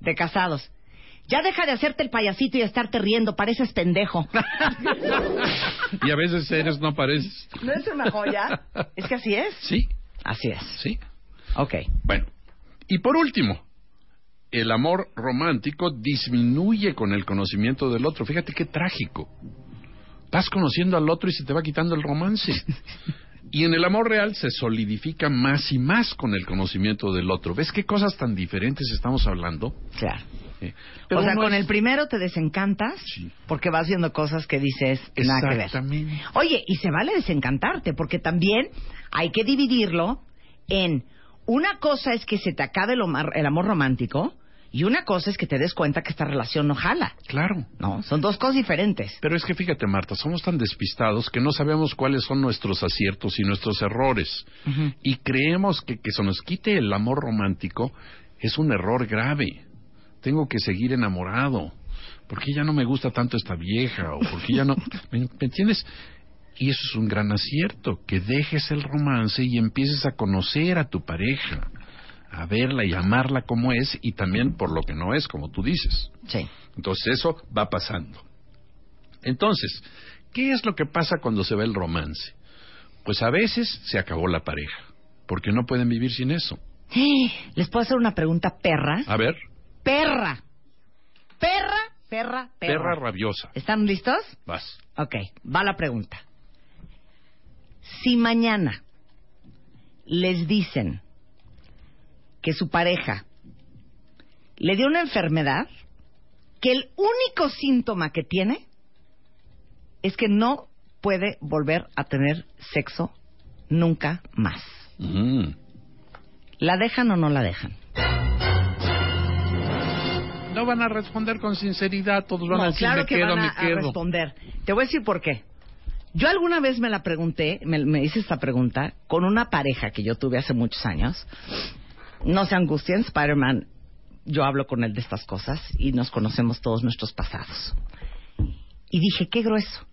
de casados. Ya deja de hacerte el payasito y estarte riendo, pareces pendejo. (laughs) Y a veces eres, no pareces. ¿No es una joya? Es que así es. Sí, Así es. sí. Ok. Bueno, y por último, el amor romántico disminuye con el conocimiento del otro. Fíjate qué trágico. vas conociendo al otro y se te va quitando el romance. Y en el amor real se solidifica más y más con el conocimiento del otro. ¿Ves qué cosas tan diferentes estamos hablando? Claro. O sea, con es- el primero te desencantas porque vas viendo cosas que dices nada que ver. Oye, y se vale desencantarte porque también hay que dividirlo en una cosa es que se te acabe el, omar- el amor romántico y una cosa es que te des cuenta que esta relación no jala. Claro. No, son dos cosas diferentes. Pero es que fíjate, Marta, somos tan despistados que no sabemos cuáles son nuestros aciertos y nuestros errores. Y creemos que que se nos quite el amor romántico es un error grave. Tengo que seguir enamorado. ¿Por qué ya no me gusta tanto esta vieja? ¿O por qué ya no...? (laughs) ¿Me, me entiendes? Y eso es un gran acierto, que dejes el romance y empieces a conocer a tu pareja, a verla y amarla como es y también por lo que no es, como tú dices. Sí. Entonces eso va pasando. Entonces, ¿qué es lo que pasa cuando se ve el romance? Pues a veces se acabó la pareja, porque no pueden vivir sin eso. (gasps) ¿Les puedo hacer una pregunta perra? A ver, Perra. Perra, perra, perra. perra rabiosa. ¿Están listos? Vas. Ok, va la pregunta. Si mañana les dicen que su pareja le dio una enfermedad, que el único síntoma que tiene es que no puede volver a tener sexo nunca más. Mm. ¿La dejan o no la dejan? No van a responder con sinceridad, todos van a No, decir claro me que quedo, van a, me a responder. Te voy a decir por qué. Yo alguna vez me la pregunté, me, me hice esta pregunta con una pareja que yo tuve hace muchos años. No se angustien, Spider-Man, yo hablo con él de estas cosas y nos conocemos todos nuestros pasados. Y dije, qué grueso,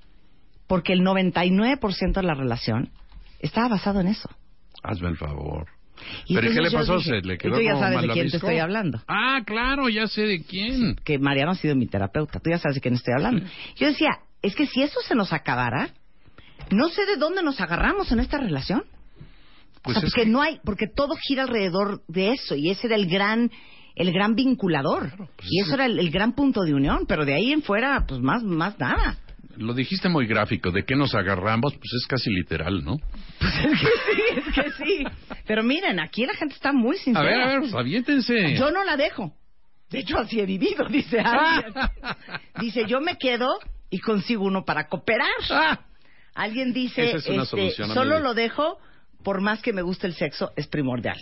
porque el 99% de la relación estaba basado en eso. Hazme el favor. Y ¿Pero ¿y qué le pasó? dije, ¿Se le y quedó tú ya sabes de quién te estoy hablando. Ah, claro, ya sé de quién. que Mariano ha sido mi terapeuta. Tú ya sabes de quién estoy hablando. Yo decía, es que si eso se nos acabara, no sé de dónde nos agarramos en esta relación. Pues o sea, porque que- no hay, porque todo gira alrededor de eso y ese era el gran, el gran vinculador pues y eso era el, el gran punto de unión. Pero de ahí en fuera, pues más, más nada. Lo dijiste muy gráfico, de qué nos agarramos, pues es casi literal, ¿no? sí, es que sí. Pero miren, aquí la gente está muy A sincera. ver, a ver, pues aviéntense. Yo no la dejo. De hecho, así he vivido, dice (laughs) alguien. dice, yo me quedo y consigo uno para cooperar. Alguien dice, es este, solución, solo lo dejo por más que me guste el sexo, es primordial.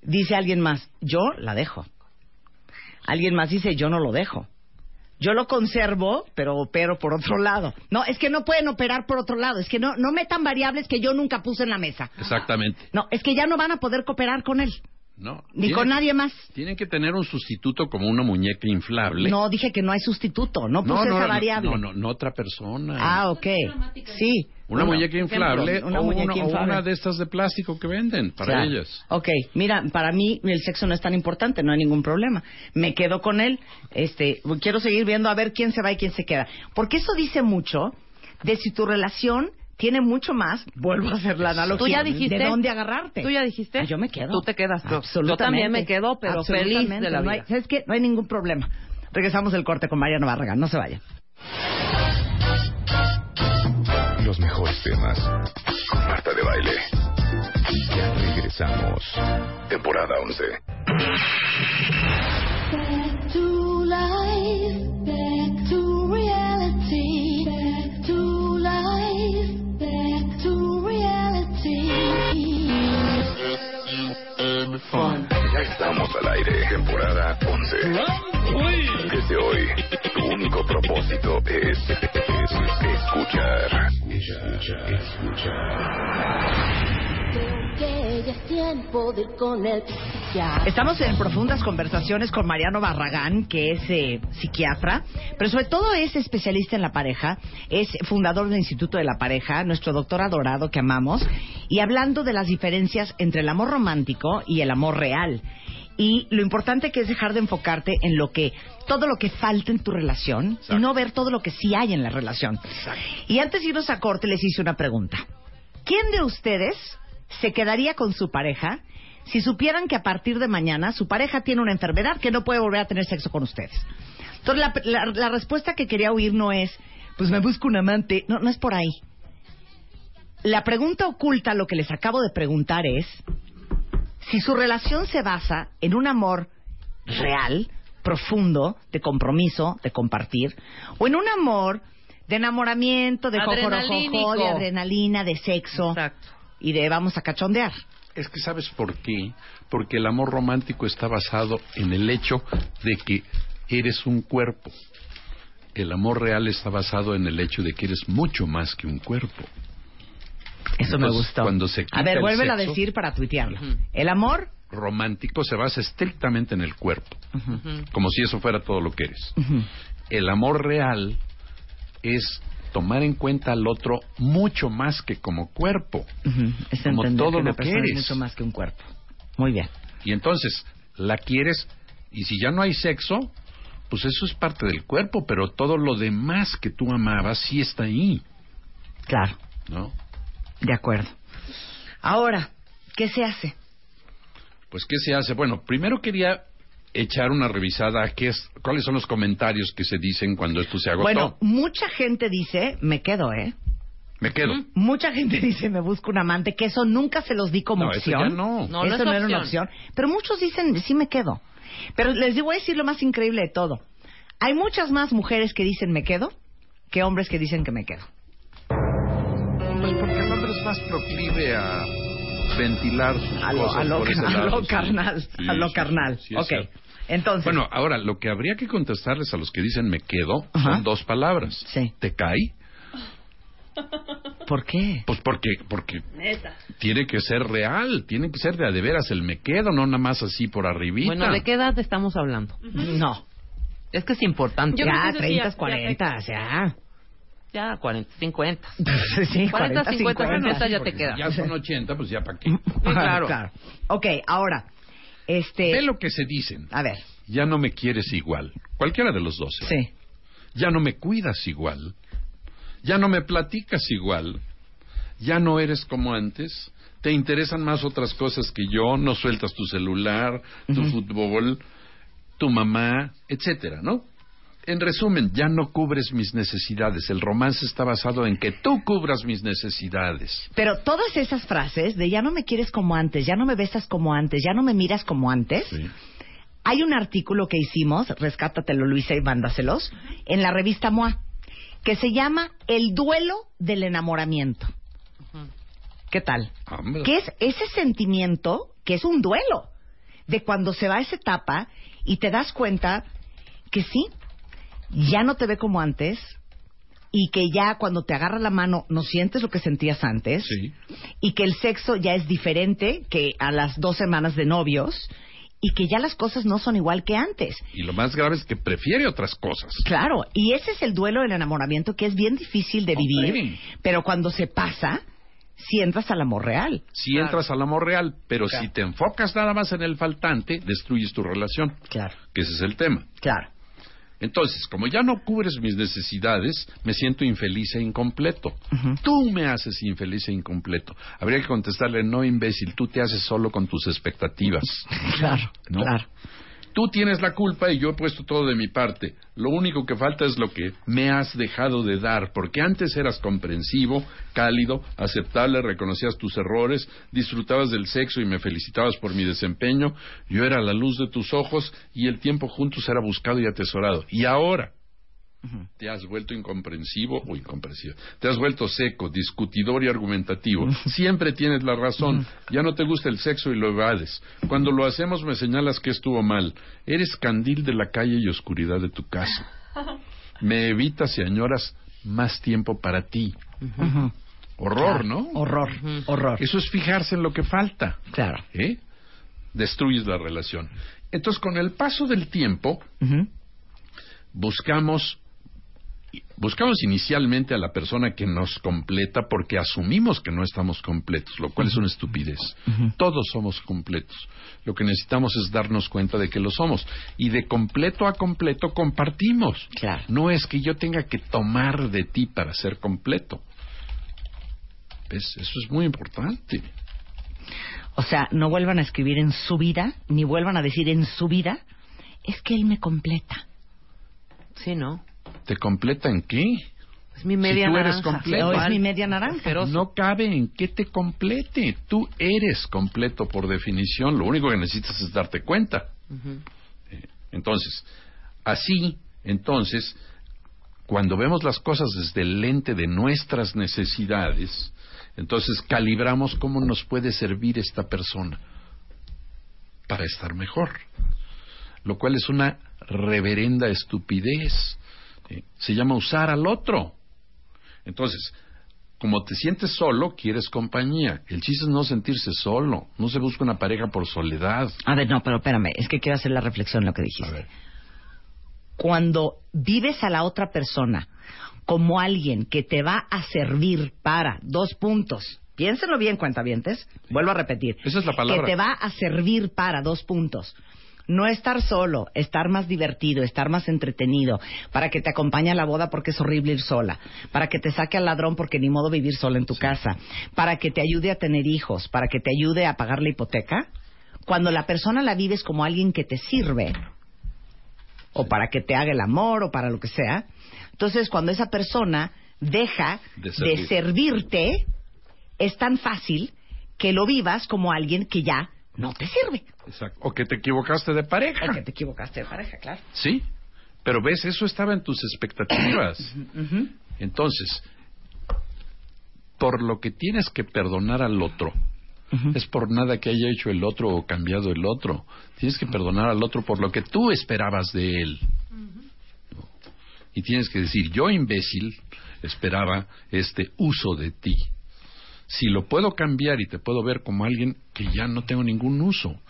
Dice alguien más, yo la dejo. Alguien más dice, yo no lo dejo. Yo lo conservo, pero opero por otro lado. No, es que no pueden operar por otro lado. Es que no, no metan variables que yo nunca puse en la mesa. Exactamente. No, es que ya no van a poder cooperar con él. No. Ni Tienen- con nadie más. Tienen que tener un sustituto como una muñeca inflable. No, dije que no hay sustituto. No puse esa variable. No, no, no otra persona. Ah, ok. Sí. Una Uno, muñeca inflable ejemplo, una o, muñeca una, o inflable. una de estas de plástico que venden para Claro. ellas. Ok, mira, para mí el sexo no es tan importante, no hay ningún problema. Me quedo con él, este, quiero seguir viendo a ver quién se va y quién se queda. Porque eso dice mucho de si tu relación tiene mucho más, vuelvo a hacer la analogía, ¿Tú ya dijiste? de dónde agarrarte. ¿Tú ya dijiste? Ah, yo me quedo. Tú te quedas. Absolutamente. Yo también me quedo, pero feliz de la No hay- vida. ¿Sabes qué? No hay ningún problema. Regresamos del corte con Mariano Barragán, no se vayan. Los mejores temas. Con Marta de Baile. Ya regresamos. Temporada 11. Ya estamos al aire. Temporada 11. Desde hoy, tu único propósito es, es escuchar. Creo que ya es tiempo de ir con el psiquiatra. Estamos en profundas conversaciones con Mariano Barragán, que es eh, psiquiatra, pero sobre todo es especialista en la pareja, es fundador del Instituto de la Pareja, nuestro doctor adorado que amamos, y hablando de las diferencias entre el amor romántico y el amor real. Y lo importante que es dejar de enfocarte en lo que, todo lo que falta en tu relación y no ver todo lo que sí hay en la relación. Y antes de irnos a corte les hice una pregunta. ¿Quién de ustedes se quedaría con su pareja si supieran que a partir de mañana su pareja tiene una enfermedad que no puede volver a tener sexo con ustedes? Entonces, la, la- la respuesta que quería oír no es pues me busco un amante. No, no es por ahí. La pregunta oculta, lo que les acabo de preguntar es si su relación se basa en un amor real, profundo, de compromiso, de compartir, o en un amor de enamoramiento, de jojojojo, de adrenalina, de sexo Exacto. Y de vamos a cachondear. Es que sabes por qué. Porque el amor romántico está basado en el hecho de que eres un cuerpo. El amor real está basado en el hecho de que eres mucho más que un cuerpo. Eso me gustó. Cuando se quita a ver, el vuélvela a decir para tuitearlo. El amor romántico se basa estrictamente en el cuerpo, como si eso fuera todo lo que eres. El amor real es tomar en cuenta al otro mucho más que como cuerpo. Ujú, es Como entender todo que lo que es eres. mucho más que un cuerpo. Muy bien. Y entonces la quieres y si ya no hay sexo, pues eso es parte del cuerpo, pero todo lo demás que tú amabas sí está ahí, Claro, ¿no? de acuerdo. Ahora, ¿qué se hace? Pues ¿qué se hace? Bueno, primero quería echar una revisada a qué es, cuáles son los comentarios que se dicen cuando esto se agotó. Bueno, mucha gente dice, me quedo, ¿eh? me quedo. Mucha gente dice, me busco un amante, que eso nunca se los di como No, eso opción. ya no. No, no eso es no era una opción. opción. Pero muchos dicen, sí me quedo. Pero les voy a decir lo más increíble de todo. Hay muchas más mujeres que dicen me quedo que hombres que dicen que me quedo. Pues porque el hombre es más proclive a ventilar sus A lo, cosas (laughs) a lo- por ese a lado, lo carnal. Sí, a lo sí, carnal. sí, es ok. cierto. Entonces, Bueno, ahora lo que habría que contestarles a los que dicen me quedo Ajá. son dos palabras. Sí. ¿Te cae? ¿por qué? Pues porque porque tiene que ser real, tiene que ser de a de veras el me quedo, no nada más así por arribita. Bueno, ¿de qué edad estamos hablando? No. Es que es importante. Yo ya, que eso sí, 30, ya- ya 40, ya. Ya, 40, 50. sí, 40, 50, 50 ya te queda. Ya son 80, pues ya para qué. (laughs) claro. claro. Ok, ahora, este... Ve lo que se dicen. A ver, Ya no me quieres igual. Cualquiera de los dos. ¿eh? sí. Ya no me cuidas igual. Ya no me platicas igual. Ya no eres como antes. Te interesan más otras cosas que yo. No sueltas tu celular, tu fútbol, tu mamá, etcétera, ¿no? En resumen, ya no cubres mis necesidades. El romance está basado en que tú cubras mis necesidades. Pero todas esas frases de ya no me quieres como antes, ya no me besas como antes, ya no me miras como antes, hay un artículo que hicimos, rescátatelo Luisa y mándaselos, en la revista MOA, que se llama El duelo del enamoramiento. ¿Qué tal? Hombre. Que es ese sentimiento que es un duelo de cuando se va esa etapa y te das cuenta que sí, ya no te ve como antes y que ya cuando te agarra la mano no sientes lo que sentías antes Sí. y que el sexo ya es diferente que a las dos semanas de novios y que ya las cosas no son igual que antes. Y lo más grave es que prefiere otras cosas. Claro, y ese es el duelo del enamoramiento que es bien difícil de vivir, pero cuando se pasa, si entras al amor real. Si entras al amor real, pero si te enfocas nada más en el faltante, destruyes tu relación. Claro, Que ese es el tema. claro. Entonces, como ya no cubres mis necesidades, me siento infeliz e incompleto. Tú me haces infeliz e incompleto. Habría que contestarle, no imbécil, tú te haces solo con tus expectativas. Claro, ¿No? claro. Tú tienes la culpa y yo he puesto todo de mi parte. Lo único que falta es lo que me has dejado de dar, porque antes eras comprensivo, cálido, aceptable, reconocías tus errores, disfrutabas del sexo y me felicitabas por mi desempeño. Yo era la luz de tus ojos y el tiempo juntos era buscado y atesorado. Y ahora te has vuelto incomprensivo o incomprensivo. Te has vuelto seco, discutidor y argumentativo. Siempre tienes la razón. Ya no te gusta el sexo y lo evades. Cuando lo hacemos me señalas que estuvo mal. Eres candil de la calle y oscuridad de tu casa. (laughs) Me evitas y añoras más tiempo para ti. Horror, ¿no? Horror, horror. Eso es fijarse en lo que falta. Claro. ¿eh? Destruyes la relación. Entonces, con el paso del tiempo, buscamos buscamos inicialmente a la persona que nos completa porque asumimos que no estamos completos, lo cual es una estupidez. Todos somos completos. Lo que necesitamos es darnos cuenta de que lo somos y de completo a completo compartimos. Claro. No es que yo tenga que tomar de ti para ser completo. ¿Ves? Eso es muy importante. O sea, no vuelvan a escribir en su vida, ni vuelvan a decir en su vida, es que él me completa. Sí, ¿no? ¿Te completa en qué? Es mi media si tú eres naranja. completo. O es mi media naranja. Asqueroso. No cabe en que te complete. Tú eres completo por definición. Lo único que necesitas es darte cuenta. Eh, Entonces, así, entonces, cuando vemos las cosas desde el lente de nuestras necesidades, entonces calibramos cómo nos puede servir esta persona para estar mejor. Lo cual es una reverenda estupidez. Eh, Se llama usar al otro. Entonces, como te sientes solo, quieres compañía. El chiste es no sentirse solo. No se busca una pareja por soledad. A ver, no, pero espérame, es que quiero hacer la reflexión en lo que dijiste. Cuando vives a la otra persona como alguien que te va a servir para dos puntos, piénsenlo bien, cuentavientes, vuelvo a repetir, Esa es la palabra. que te va a servir para dos puntos. No estar solo, estar más divertido, estar más entretenido, para que te acompañe a la boda porque es horrible ir sola, para que te saque al ladrón porque ni modo vivir sola en tu casa, para que te ayude a tener hijos, para que te ayude a pagar la hipoteca. Cuando la persona la vives como alguien que te sirve, o para que te haga el amor, o para lo que sea, entonces cuando esa persona deja De de, servir. servirte, es tan fácil que lo vivas como alguien que ya no te sirve. Exacto. O que te equivocaste de pareja. O que te equivocaste de pareja, claro. Sí. Pero ves, eso estaba en tus expectativas. (coughs) Entonces, por lo que tienes que perdonar al otro, es por nada que haya hecho el otro o cambiado el otro. Tienes que perdonar al otro por lo que tú esperabas de él. Y tienes que decir, yo imbécil esperaba este uso de ti. Si lo puedo cambiar y te puedo ver como alguien que ya no tengo ningún uso.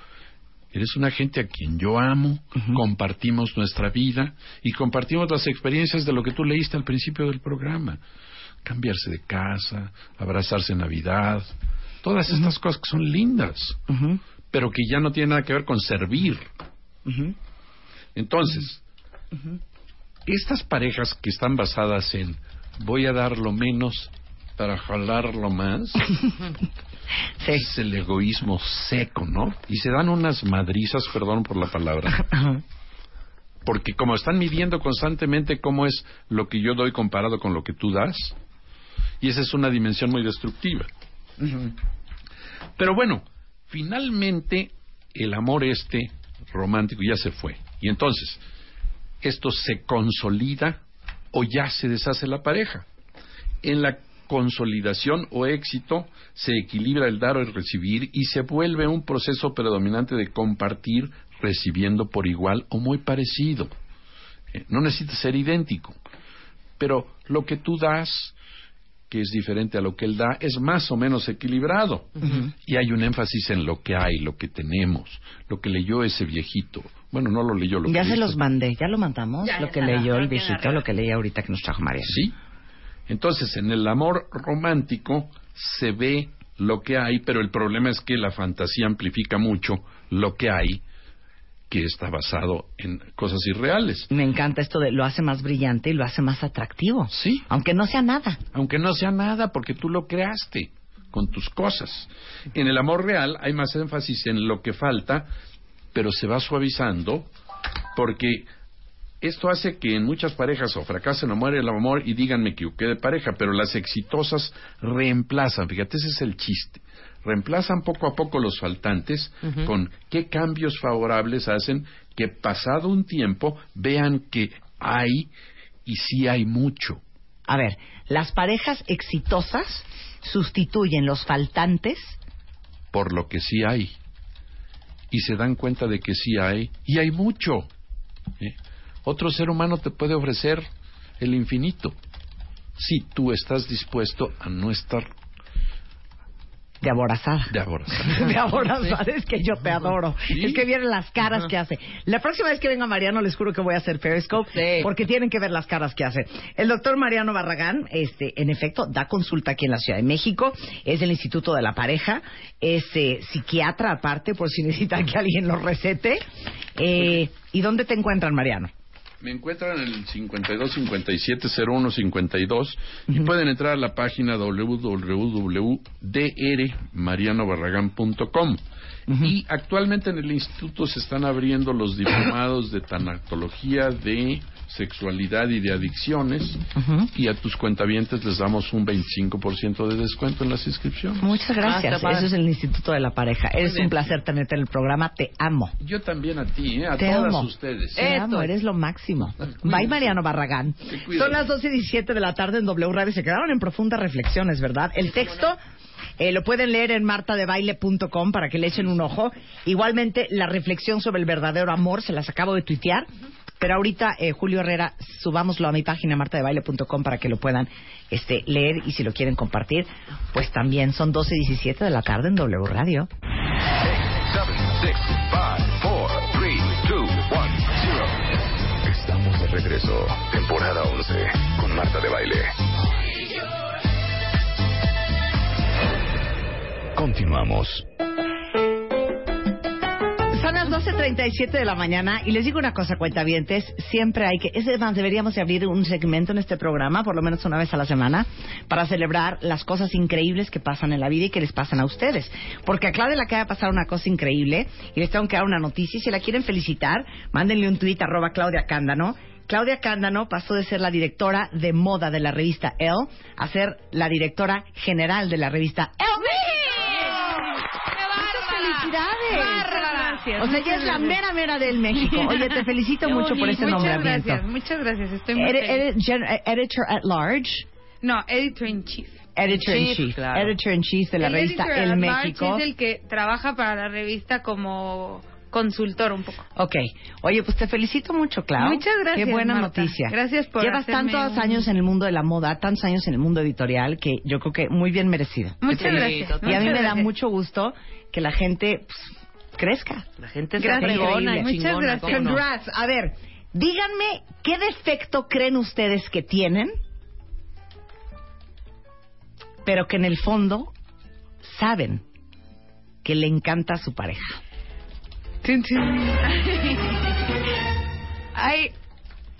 Eres una gente a quien yo amo, compartimos nuestra vida y compartimos las experiencias de lo que tú leíste al principio del programa. Cambiarse de casa, abrazarse en Navidad, todas estas cosas que son lindas, pero que ya no tienen nada que ver con servir. Entonces, estas parejas que están basadas en voy a dar lo menos para jalar lo más, (laughs) es el egoísmo seco, ¿no? Y se dan unas madrizas, perdón por la palabra, (laughs) porque como están midiendo constantemente cómo es lo que yo doy comparado con lo que tú das, y esa es una dimensión muy destructiva. Pero bueno, finalmente el amor este romántico ya se fue. Y entonces, esto se consolida o ya se deshace la pareja. En la consolidación o éxito se equilibra el dar o el recibir y se vuelve un proceso predominante de compartir recibiendo por igual o muy parecido. Eh, No necesita ser idéntico, pero lo que tú das, que es diferente a lo que él da, es más o menos equilibrado. Y hay un énfasis en lo que hay, lo que tenemos, lo que leyó ese viejito. Bueno, no lo leyó, lo Ya que se hizo. los mandé, ya lo mandamos, Ya, lo que leyó el viejito, lo que leí ahorita que nos trajo María. Sí. Entonces, en el amor romántico se ve lo que hay, pero el problema es que la fantasía amplifica mucho lo que hay, que está basado en cosas irreales. Me encanta esto de lo hace más brillante y lo hace más atractivo. Sí. Aunque no sea nada. Aunque no sea nada, porque tú lo creaste con tus cosas. En el amor real hay más énfasis en lo que falta, pero se va suavizando, porque esto hace que en muchas parejas o fracasen o muere el amor y digan me equivoqué de pareja, pero las exitosas reemplazan, fíjate, ese es el chiste. Reemplazan poco a poco los faltantes con qué cambios favorables hacen que pasado un tiempo vean que hay y sí hay mucho. A ver, las parejas exitosas sustituyen los faltantes. por lo que sí hay. Y se dan cuenta de que sí hay, y hay mucho. ¿eh? Otro ser humano te puede ofrecer el infinito, si tú estás dispuesto a no estar De aborazada. de aborazada. (laughs) De aborazada, es que yo te adoro. Sí. Es que vienen las caras que hace. La próxima vez que venga Mariano, les juro que voy a hacer Periscope, Sí. porque tienen que ver las caras que hace. El doctor Mariano Barragán, este, en efecto, da consulta aquí en la Ciudad de México, es del Instituto de la Pareja, es eh, psiquiatra aparte, por si necesitan que alguien lo recete. Eh, ¿Y dónde te encuentran, Mariano? Me encuentran en el 52 57 01 52 y pueden entrar a la página www.drmarianobarragán.com. Y actualmente en el instituto se están abriendo los diplomados de tanatología de sexualidad y de adicciones y a tus cuentavientes les damos un 25% de descuento en las inscripciones. Muchas Ah, gracias. padre. Eso es el Instituto de la Pareja. Es un placer tenerte en el programa. Te amo. Yo también a ti, ¿eh? a Te todas amo. ustedes. Te Esto amo, es. eres lo máximo. Bye, Mariano Barragán. Son las 12 y 17 de la tarde en W Radio. Se quedaron en profundas reflexiones, ¿verdad? El texto eh, lo pueden leer en martadebaile.com para que le echen un ojo. Igualmente, la reflexión sobre el verdadero amor se las acabo de tuitear. Pero ahorita, eh, Julio Herrera, subámoslo a mi página martadebaile.com para que lo puedan este, leer y si lo quieren compartir, pues también son 12 y 17 de la tarde en W Radio. 7, 6, 5, 4, 3, 2, 1, 0. Estamos de regreso. Temporada 11 con Marta de Baile. Continuamos. Son las 12.37 de la mañana y les digo una cosa, cuentavientes, siempre hay que, es más, deberíamos de abrir un segmento en este programa, por lo menos una vez a la semana, para celebrar las cosas increíbles que pasan en la vida y que les pasan a ustedes. Porque a Claudia le acaba de pasar una cosa increíble y les tengo que dar una noticia y si la quieren felicitar, mándenle un tuit arroba Claudia Cándano. Claudia Cándano pasó de ser la directora de moda de la revista Elle a ser la directora general de la revista Elle. ¡Felicidades! Gracias. O sea, ella es la mera mera del México. (laughs) Oye, te felicito Qué mucho por ese Muchas nombramiento. gracias, muchas gracias. Estoy muy Edi- feliz. eh, editor at large. No, editor in chief. Editor in Chief, claro. Editor in chief de la el revista El at large México. es el que trabaja para la revista como consultor un poco. Ok. Oye, pues te felicito mucho, Clau. Muchas gracias, Qué buena Marta. noticia. Gracias por Llevas tantos un- años en el mundo de la moda, tantos años en el mundo editorial, que yo creo que muy bien merecido. Muchas Te gracias. felicito. Y a mí me da mucho gusto que la gente pues, crezca. La gente fregona y Muchas chingona, gracias. Congrats. A ver, díganme, ¿qué defecto creen ustedes que tienen? Pero que en el fondo saben que le encanta a su pareja. (laughs) Ay,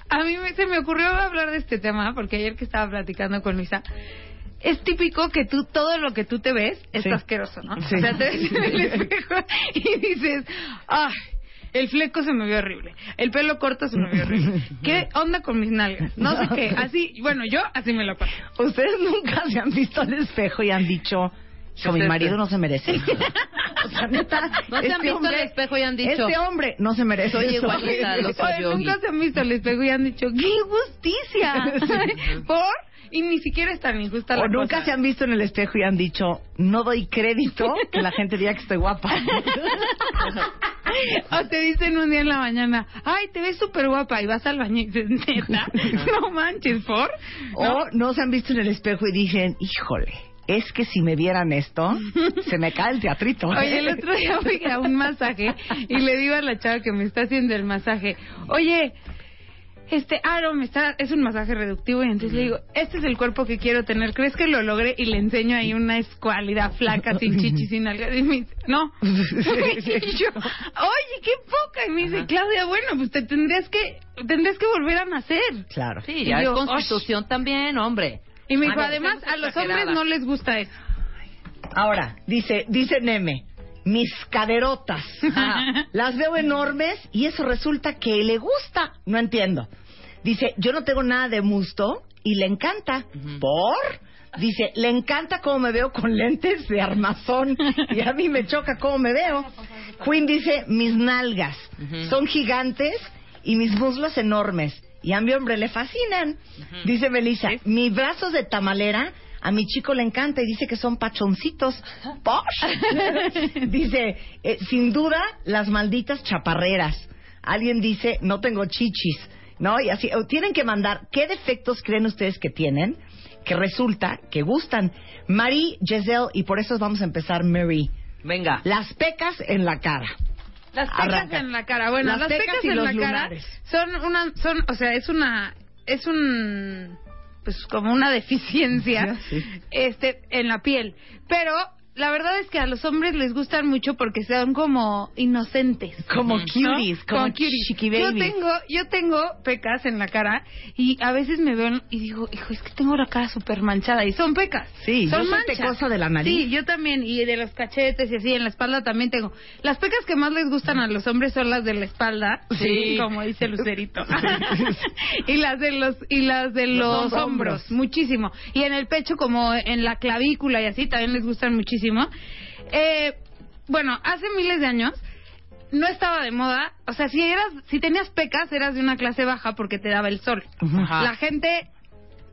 a mí me- se me ocurrió hablar de este tema porque ayer que estaba platicando con Luisa, es típico que tú, todo lo que tú te ves es Sí. asqueroso, ¿no? Sí. O sea, te ves en el (laughs) espejo y dices, ay, el fleco se me vio horrible, el pelo corto se me vio horrible, (laughs) ¿qué onda con mis nalgas? No sé qué, así, bueno, yo así me lo paso. Ustedes nunca se han visto al espejo y han dicho, "Hijo, mi marido este?" no se merece. (laughs) o sea, neta, No se han este visto hombre- espejo y han dicho, Este hombre no se merece. Soy eso". igualita a los nunca se han visto al espejo y han dicho, ¡qué justicia! (laughs) ¿Por? Y ni siquiera es tan injusta la O nunca cosa. se han visto en el espejo y han dicho, no doy crédito que la gente diga que estoy guapa. (laughs) O te dicen un día en la mañana, ay, te ves súper guapa y vas al baño y dices, neta, no manches, ¿por? O no se han visto en el espejo y dicen, híjole, es que si me vieran esto, (laughs) se me cae el teatrito. Oye, el otro día fui a un masaje y le digo a la chava que me está haciendo el masaje, oye, este, Aro, me está, es un masaje reductivo y entonces le digo, este es el cuerpo que quiero tener, ¿crees que lo logré? Y le enseño ahí una escualidad flaca, sin chichis, sin nalgas, y me dice, no. (laughs) (laughs) y yo, oye, qué poca, y me dice, Claudia, bueno, pues te tendrías que, tendrías que volver a nacer. Claro. Sí, Y ya yo, es constitución también, hombre. Y me dijo, Ah, además, a los hombres no les gusta eso. Ahora, dice, dice Neme, mis caderotas. Ajá. (laughs) Las veo enormes y eso resulta que le gusta. No entiendo. Dice, yo no tengo nada de musto y le encanta. ¿Por? Dice, le encanta cómo me veo con (laughs) lentes de armazón y a mí me choca cómo me veo. Queen dice, mis nalgas son gigantes y mis muslos enormes y a mi hombre le fascinan. Dice Melissa, mis brazos de tamalera a mi chico le encanta y dice que son pachoncitos. ¡Posh! (laughs) dice, eh, sin duda, las malditas chaparreras. Alguien dice, no tengo chichis. ¿No? Y así, tienen que mandar, ¿qué defectos creen ustedes que tienen? Que resulta que gustan. Marie, Giselle, y por eso vamos a empezar, Mary. Venga. Las pecas en la cara. Las pecas Arranca. en la cara. Bueno, Las las, pecas pecas, y en los la lunares. cara son una, son, o sea, es una, es un, pues como una deficiencia, Sí. este, en la piel. Pero la verdad es que a los hombres les gustan mucho porque son como inocentes. Como ¿no? cuties, como chiqui Yo babies. tengo, yo tengo pecas en la cara y a veces me ven y digo, hijo, es que tengo la cara súper manchada y son pecas. Sí, son yo soy manchas. pecosa de la nariz. Sí, yo también y de los cachetes y así en la espalda también tengo. Las pecas que más les gustan a los hombres son las de la espalda, Sí. como dice Lucerito. (laughs) (laughs) y las de los y las de los, Los hombros, hombros. muchísimo. Y en el pecho como en la clavícula y así también les gustan muchísimo. Eh, bueno, hace miles de años no estaba de moda, o sea, si eras si tenías pecas eras de una clase baja porque te daba el sol. Ajá. La gente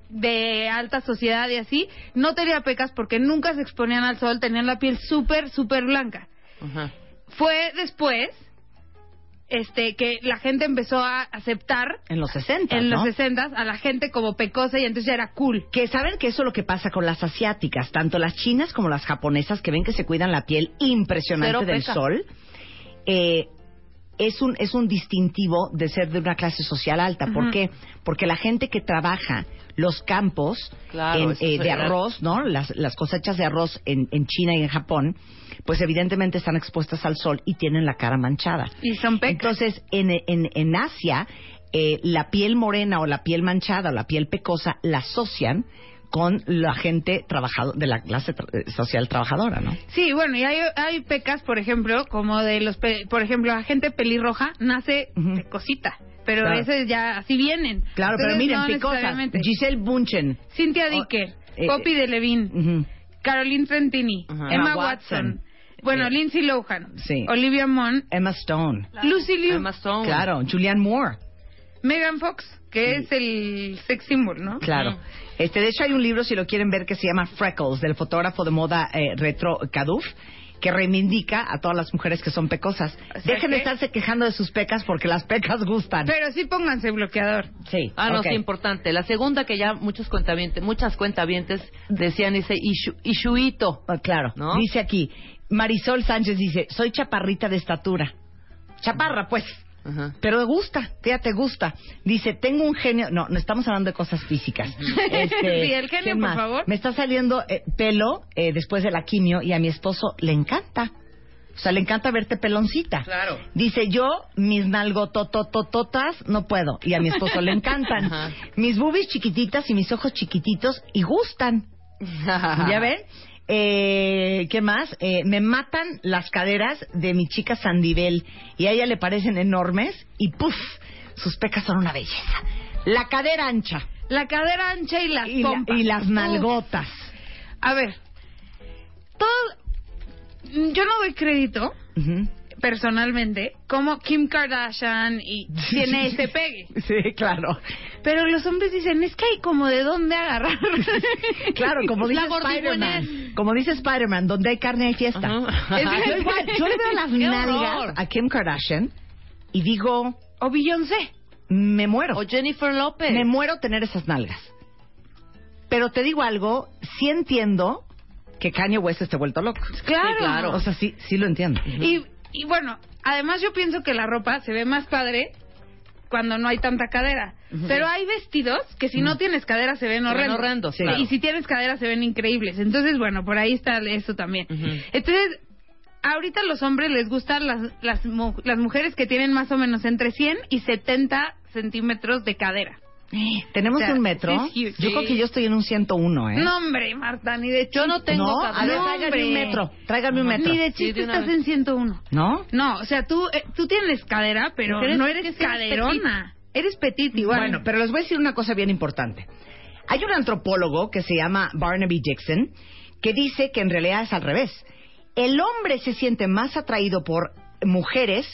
de alta sociedad y así no tenía pecas porque nunca se exponían al sol, tenían la piel súper súper blanca. Ajá. Fue después este que la gente empezó a aceptar En los 60, en ¿no? los 60 a la gente como pecosa y entonces ya era cool. Que saben que eso es lo que pasa con las asiáticas, tanto las chinas como las japonesas, que ven que se cuidan la piel impresionante Cero del peca. sol. Eh, es un, es un distintivo de ser de una clase social alta. ¿Por Ujú. qué? Porque la gente que trabaja los campos Claro, en, eh, de arroz, ¿no? Las, las cosechas de arroz en, en China y en Japón, pues evidentemente están expuestas al sol y tienen la cara manchada. Y son pecas. Entonces, en, en, en Asia, eh, la piel morena o la piel manchada o la piel pecosa la asocian con la gente trabajado, de la clase tra- eh, social trabajadora, ¿no? Sí, bueno, y hay, hay pecas, por ejemplo, como de los, pe- por ejemplo, la gente pelirroja nace Ujú. pecosita, pero Claro. ese ya así vienen. Claro, pero miren, no picosas. Giselle Bunchen. Cynthia Oh, Dicker, eh, Poppy de Levine, ujú. Caroline Trentini, Ajá. Emma Emma Watson, Watson. Bueno, Eh, Lindsay Lohan, sí. Olivia Munn, Emma Stone. Lucy Liu, Emma Stone. Claro, Julianne Moore. Megan Fox, que es el sex symbol, ¿no? Claro. Este, de hecho, hay un libro, si lo quieren ver, que se llama Freckles, del fotógrafo de moda eh, retro Kaduf, que reivindica a todas las mujeres que son pecosas. O sea Dejen de estarse quejando de sus pecas porque las pecas gustan. Pero sí pónganse bloqueador. sí. Ah, no, ok. sí, importante. La segunda que ya muchos cuentavientes, muchas cuentavientes decían dice Ishu, Ishuito. Ah, claro. ¿No? Dice aquí, Marisol Sánchez dice, soy chaparrita de estatura. Chaparra, pues. Ajá. Pero gusta, fíjate, gusta. Dice, tengo un genio. No, no estamos hablando de cosas físicas. (laughs) Este, (laughs) Sí, el genio, ¿quién por favor. Me está saliendo eh, pelo eh, después de la quimio y a mi esposo le encanta. O sea, le encanta verte peloncita. Claro. Dice, yo, mis nalgotototototas, no puedo. Y a mi esposo le encantan. (laughs) Ajá. Mis boobies chiquititas y mis ojos chiquititos y gustan. ¿Ya ven? Eh, ¿Qué más? Eh, me matan las caderas de mi chica Sandibel y a ella le parecen enormes y ¡puf! Sus pecas son una belleza. La cadera ancha La cadera ancha y las y, la- pompas. y las Uf. nalgotas. A ver, todo... Yo no doy crédito, Ujú. Personalmente, como Kim Kardashian y (laughs) tiene ese pegue. Sí, claro. Pero los hombres dicen, es que hay como de dónde agarrar. (laughs) Claro, como (laughs) dice. Spider-Man. Como dice Spider-Man, donde hay carne hay fiesta. Yo, igual, yo le veo las nalgas a Kim Kardashian y digo, O Beyoncé. me muero. O Jennifer López. Me muero tener esas nalgas. Pero te digo algo, sí entiendo que Kanye West esté vuelto loco. Claro. Sí, claro. O sea, sí, sí lo entiendo. Y, y bueno, además yo pienso que la ropa se ve más padre cuando no hay tanta cadera. Pero hay vestidos que si no tienes cadera se ven horrendos. horrendos, Sí. claro. Y si tienes cadera se ven increíbles. Entonces, bueno, por ahí está eso también. Entonces, ahorita a los hombres les gustan las, las, las mujeres que tienen más o menos entre 100 y 70 centímetros de cadera. Tenemos O sea, un metro. sí. Yo creo que yo estoy en un 101, ¿eh? No, hombre, Marta, ni de Yo no tengo No, cadera. a ver, No, tráigame hombre. un metro. Tráigame un metro. Ni de chiste de estás vez. en 101. ¿No? No, o sea, tú, eh, tú tienes cadera, pero Eres- no eres caderona. Eres petit igual. Bueno, pero les voy a decir una cosa bien importante. Hay un antropólogo que se llama Barnaby Dixon que dice que en realidad es al revés. El hombre se siente más atraído por mujeres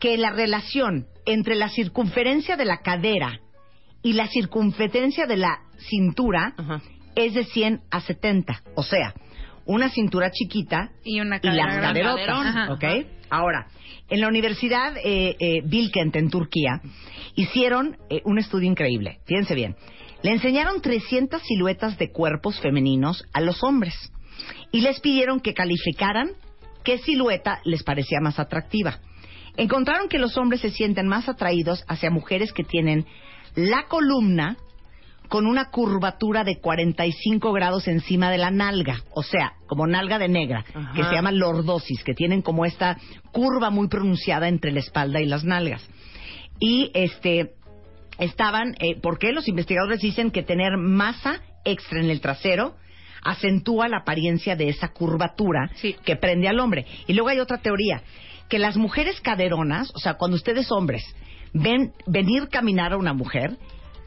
que la relación entre la circunferencia de la cadera y la circunferencia de la cintura Ajá. es de 100 a 70. O sea, una cintura chiquita y una y cadera las. Ahora, en la Universidad eh, eh, Bilkent en Turquía hicieron eh, un estudio increíble. Fíjense bien. Le enseñaron 300 siluetas de cuerpos femeninos a los hombres y les pidieron que calificaran qué silueta les parecía más atractiva. Encontraron que los hombres se sienten más atraídos hacia mujeres que tienen la columna con una curvatura de 45 grados encima de la nalga, o sea, como nalga de negra, Ajá. que se llama lordosis, que tienen como esta curva muy pronunciada entre la espalda y las nalgas. Y este estaban, eh, ¿por qué? Los investigadores dicen que tener masa extra en el trasero acentúa la apariencia de esa curvatura que prende al hombre. Y luego hay otra teoría, que las mujeres caderonas, o sea, cuando ustedes hombres ven venir caminar a una mujer,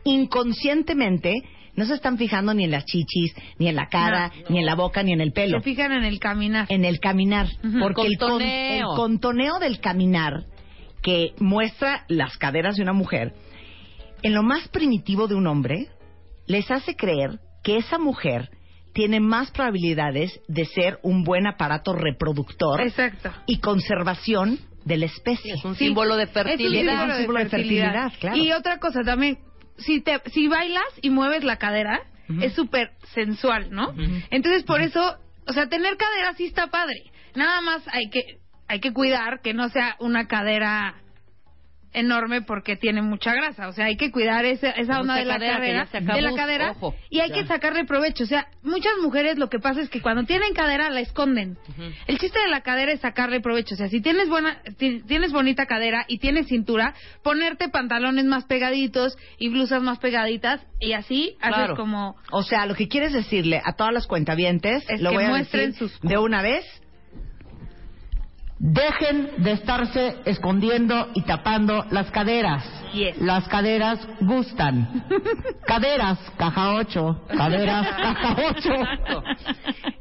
inconscientemente no se están fijando ni en las chichis, ni en la cara, No. ni en la boca, ni en el pelo. Se fijan en el caminar. En el caminar. Porque el, con- el contoneo del caminar que muestra las caderas de una mujer, en lo más primitivo de un hombre, les hace creer que esa mujer tiene más probabilidades de ser un buen aparato reproductor Exacto. y conservación de la especie. Es un Sí, símbolo de fertilidad. Es un símbolo de fertilidad, claro. Y otra cosa también, si te si bailas y mueves la cadera, es súper sensual, ¿no? Entonces, por eso, o sea, tener cadera sí está padre. Nada más hay que hay que cuidar que no sea una cadera enorme porque tiene mucha grasa, o sea, hay que cuidar esa, esa onda de la cadera, acabó, de la cadera ojo. y hay Ya. que sacarle provecho, o sea, muchas mujeres lo que pasa es que cuando tienen cadera la esconden. El chiste de la cadera es sacarle provecho. O sea, si tienes buena, ti- tienes bonita cadera y tienes cintura, ponerte pantalones más pegaditos y blusas más pegaditas y así Claro. haces como O sea, lo que quieres decirle a todas las cuentavientes, Es lo que voy a muestren decir sus- de una vez. Dejen de estarse escondiendo y tapando las caderas. Las caderas gustan. (laughs) Caderas, caja 8. Caderas, (laughs) caja 8.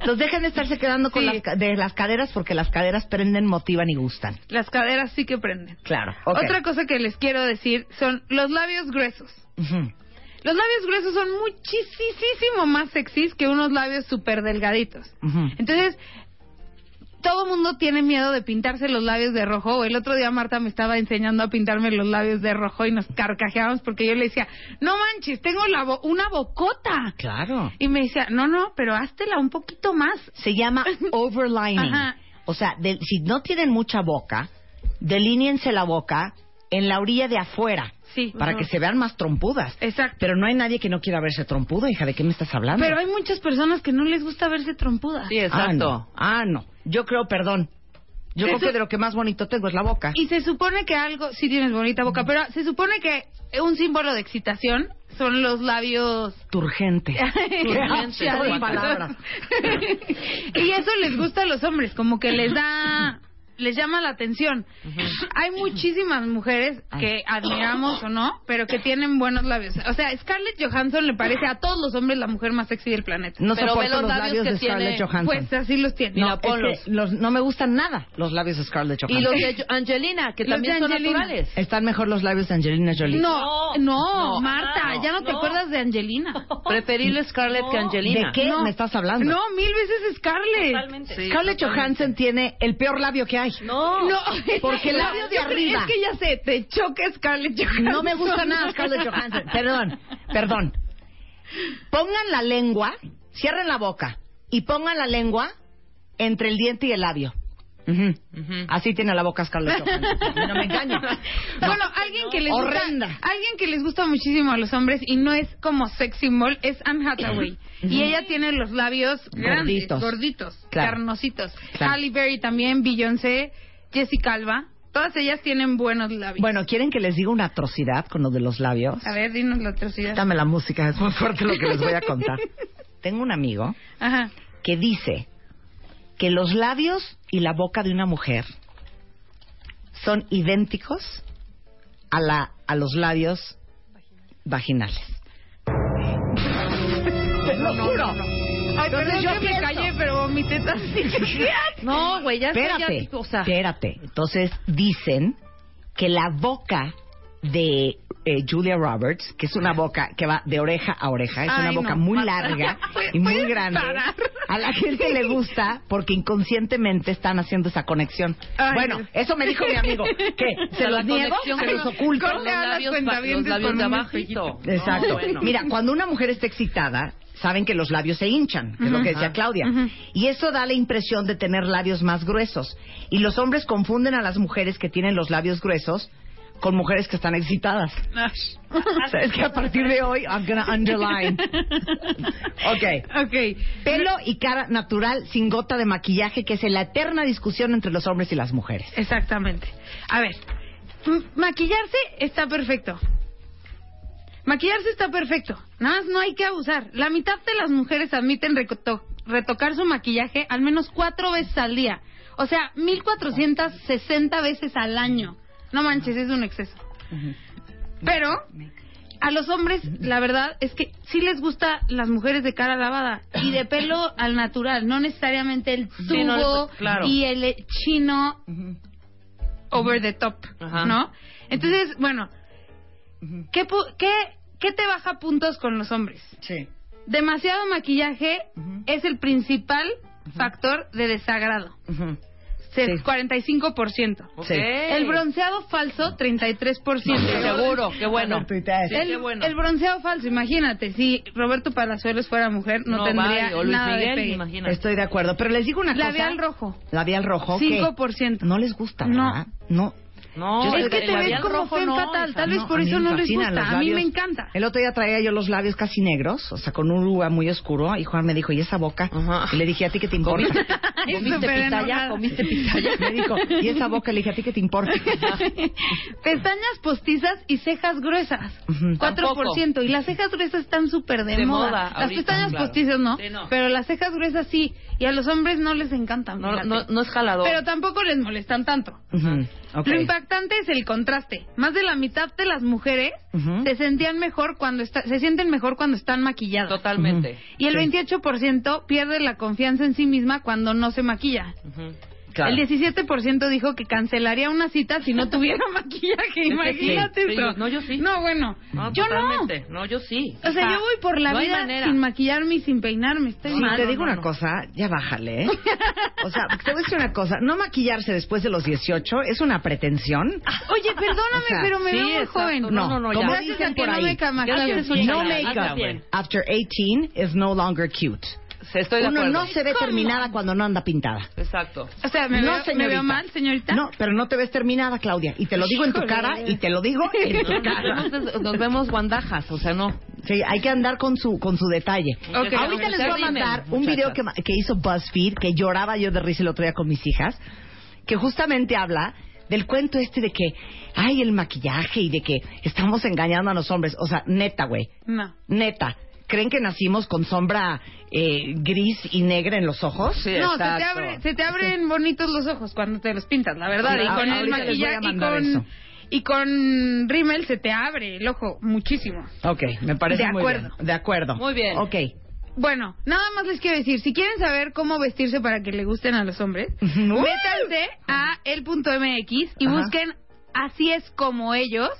Entonces dejen de estarse quedando con Sí. las, ca- de las caderas porque las caderas prenden, motivan y gustan. las caderas sí que prenden. Claro. Otra cosa que les quiero decir son los labios gruesos. Los labios gruesos son muchísimo más sexys que unos labios súper delgaditos. Entonces, todo mundo tiene miedo de pintarse los labios de rojo. El otro día Marta me estaba enseñando a pintarme los labios de rojo y nos carcajeábamos porque yo le decía, no manches, tengo la bo- una bocota. Claro. Y me decía, no, no, pero háztela un poquito más. Se llama (laughs) overlining. Ajá. O sea, de- si no tienen mucha boca, delíniense la boca en la orilla de afuera. Sí. Para que se vean más trompudas. Exacto. Pero no hay nadie que no quiera verse trompuda, hija. ¿De qué me estás hablando? Pero hay muchas personas que no les gusta verse trompudas. Sí, Ah, exacto. no. Ah, no. Yo creo, perdón. Yo creo que de lo que más bonito tengo es la boca. Y se supone que algo, sí tienes bonita boca, pero se supone que un símbolo de excitación son los labios Turgente. (laughs) Turgentes, palabras. (laughs) y eso les gusta a los hombres, como que les da, les llama la atención. Hay muchísimas mujeres que admiramos o no, pero que tienen buenos labios. O sea, Scarlett Johansson le parece a todos los hombres la mujer más sexy del planeta. No Pero soporto ve los los labios labios que de Scarlett tiene, Johansson. Pues así los tiene. Mira, no, es que los- no me gustan nada los labios de Scarlett Y Johansson. los de Angelina, que Los también son naturales. Están mejor los labios de Angelina Jolie. No, no, No, Marta, no, ya no te acuerdas de Angelina. (laughs) Preferible Scarlett que Angelina. ¿De qué No. me estás hablando? No, mil veces Scarlett. Totalmente. Sí, Scarlett totalmente. Johansson tiene el peor labio que hay. No. No, (laughs) Porque el labio de arriba. Es que ya sé, te choca Scarlett Johansson. No me gusta nada Scarlett Johansson. (laughs) Perdón, perdón. Pongan la lengua, cierren la boca y pongan la lengua entre el diente y el labio. Ujú. Así tiene la boca Scarlett Johansson. No me engaño. (laughs) Bueno, alguien que les Horrenda. gusta, alguien que les gusta muchísimo a los hombres y no es como sexy mall es Anne Hathaway (clears throat) y ella tiene los labios grandes, Gorditos. gorditos, Claro. carnositos. Claro. Halle Berry también, Beyoncé, Jessica Alba, todas ellas tienen buenos labios. Bueno, ¿quieren que les diga una atrocidad con lo de los labios? a ver, dinos la atrocidad. Dame la música, es muy fuerte lo que les voy a contar. (laughs) Tengo un amigo Ajá. que dice que los labios y la boca de una mujer son idénticos a la a los labios vaginales. Te lo juro. Ay, Entonces perdón yo que me callé, pero vomité tan (laughs) No, güey, ya Espérate, ya- o sea, espérate. Entonces dicen que la boca de eh, Julia Roberts, que es una boca que va de oreja a oreja, es una boca no, muy larga (laughs) ¿puedes y muy parar? grande. A la gente le gusta porque inconscientemente están haciendo esa conexión. Ay, bueno, Dios. eso me dijo mi amigo. (laughs) ¿Qué? o ¿Se los niego? ¿Se los oculto? con los labios, los labios de abajito. Exacto. No, bueno. Mira, cuando una mujer está excitada, saben que los labios se hinchan, que es lo que decía Claudia. Y eso da la impresión de tener labios más gruesos. Y los hombres confunden a las mujeres que tienen los labios gruesos con mujeres que están excitadas. O sea, es que a partir de hoy, I'm gonna underline. (laughs) Ok. Ok. Pelo y cara natural sin gota de maquillaje, que es la eterna discusión entre los hombres y las mujeres. Exactamente. A ver, maquillarse está perfecto. Maquillarse está perfecto. Nada más no hay que abusar. La mitad de las mujeres admiten reto- retocar su maquillaje al menos cuatro veces al día. O sea, 1460 veces al año. No manches, es un exceso. Pero a los hombres, la verdad es que sí les gusta las mujeres de cara lavada y de pelo al natural, no necesariamente el tubo Sí, no les- claro. y el chino over the top, Ajá. ¿no? Entonces, bueno, ¿qué, qué, ¿qué te baja puntos con los hombres? Sí. Demasiado maquillaje es el principal factor de desagrado. Se- Sí. 45%. Ok. El bronceado falso, 33%. Seguro, qué bueno. Sí, el, qué bueno. el bronceado falso, imagínate, si Roberto Palazuelos fuera mujer, no, No, tendría vale, o Luis nada Miguel, de pegue. imagínate. Estoy de acuerdo, pero les digo una cosa. Labial rojo, Labial rojo. ¿qué? 5%. No les gusta. ¿verdad? No. No, Yo es que te ves labial como rojo no, fatal, tal vez No, por eso no les gusta. A mí me encanta. El otro día traía yo los labios casi negros, o sea, con un lugar muy oscuro, y Juan me dijo, ¿y esa boca? Ajá. Y le dije, ¿a ti qué te (laughs) importa? ¿Comiste (laughs) pitaya? ¿Comiste pitaya? Me dijo, ¿y esa boca? Le dije, ¿a ti qué te importa? (laughs) Pestañas postizas y cejas gruesas. Ujú. 4%. Y las cejas gruesas están súper de, De moda. moda Las pestañas claro. postizas no, Sí, no. Pero las cejas gruesas sí. Y a los hombres no les encantan. No, fíjate. no, no es jalador. Pero tampoco les molestan tanto. Ok. Lo impactante es el contraste. Más de la mitad de las mujeres se sentían mejor cuando está- se sienten mejor cuando están maquilladas. Totalmente. Y el 28% pierde la confianza en sí misma cuando no se maquilla. Claro. El 17% dijo que cancelaría una cita si no tuviera (laughs) maquillaje. sí, Imagínate sí, no, yo sí. No, bueno. No, yo no. totalmente. No, yo sí. O sea, yo voy por la no vida sin maquillarme y sin peinarme. Estoy Sí, mal. te digo no, una no. cosa, ya bájale, ¿eh? (laughs) O sea, te voy a decir una cosa, no maquillarse después de los 18 es una pretensión. Oye, perdóname, (laughs) O sea, pero me sí, veo muy exacto. joven. No, no, no, ya. como dicen por no ahí, no makeup after 18 is no longer cute. Sí, Estoy de Uno acuerdo. no se ve ¿Cómo? terminada cuando no anda pintada. Exacto. O sea, ¿me, no, veo, ¿me señorita. veo mal, señorita? No, pero no te ves terminada, Claudia. Y te lo digo en tu cara y te lo digo en tu Nos cara. vemos, nos vemos guandajas, o sea, no. Sí, hay que andar con su con su detalle. Ahorita les voy a mandar un video que, que hizo BuzzFeed, que lloraba yo de risa el otro día con mis hijas, que justamente habla del cuento este de que, ay, el maquillaje y de que estamos engañando a los hombres. O sea, neta, güey, No. neta. ¿Creen que nacimos con sombra eh, gris y negra en los ojos? Sí, No, se te, abre, se te abren bonitos los ojos cuando te los pintas, la verdad. Sí, y con el maquillaje y eso. con, y con rímel se te abre el ojo muchísimo. Ok, me parece De muy acuerdo. bien. De acuerdo. Muy bien. Ok. Bueno, nada más les quiero decir, si quieren saber cómo vestirse para que le gusten a los hombres, Ujú. métanse a el.mx y Ajá. busquen Así es como ellos,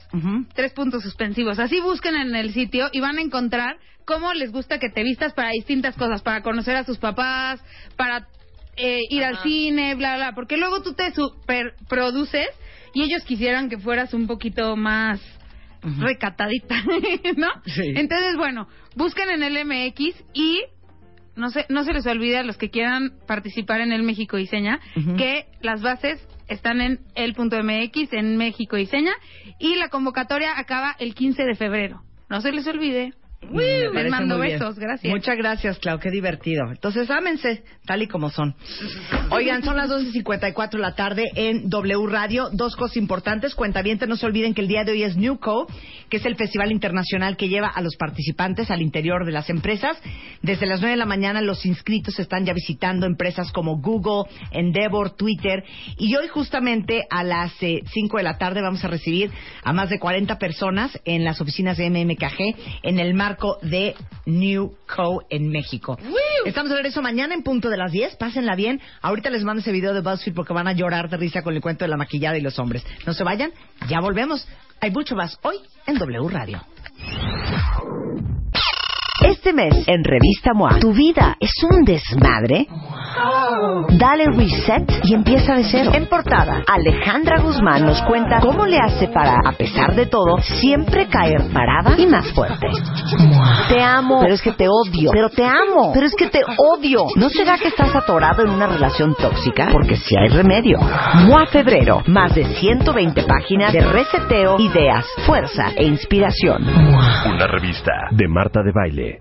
tres puntos suspensivos. Así busquen en el sitio y van a encontrar cómo les gusta que te vistas para distintas cosas, para conocer a sus papás, para eh, ir al cine, bla, bla. Porque luego tú te superproduces y ellos quisieran que fueras un poquito más recatadita, (laughs) ¿no? Sí. Entonces, bueno, busquen en el MX y no se, no se les olvide a los que quieran participar en el México Diseña que las bases están en el.mx, en México Diseña, y la convocatoria acaba el 15 de febrero. No se les olvide. Me Les mando bien. besos, gracias. Muchas gracias, Clau, qué divertido. Entonces, ámense, tal y como son. Oigan, son las 12.54 de la tarde en W Radio. Dos cosas importantes. Cuentavientes, no se olviden que el día de hoy es Newco, que es el festival internacional que lleva a los participantes al interior de las empresas. Desde las 9 de la mañana los inscritos están ya visitando empresas como Google, Endeavor, Twitter. Y hoy justamente a las eh, 5 de la tarde vamos a recibir a más de 40 personas en las oficinas de MMKG en el marco de New Co en México. Estamos de regreso mañana en punto de las 10. Pásenla bien. Ahorita les mando ese video de BuzzFeed porque van a llorar de risa con el cuento de la maquillada y los hombres. No se vayan, ya volvemos. Hay mucho más hoy en W Radio. Este mes en Revista MOA, ¿tu vida es un desmadre? Dale reset y empieza de cero. En portada, Alejandra Guzmán nos cuenta cómo le hace para, a pesar de todo, siempre caer parada y más fuerte. Te amo, pero es que te odio. Pero te amo, pero es que te odio. ¿No será que estás atorado en una relación tóxica? Porque si hay remedio. Mua Febrero, más de 120 páginas de reseteo, ideas, fuerza e inspiración. Una revista de Marta de Baile.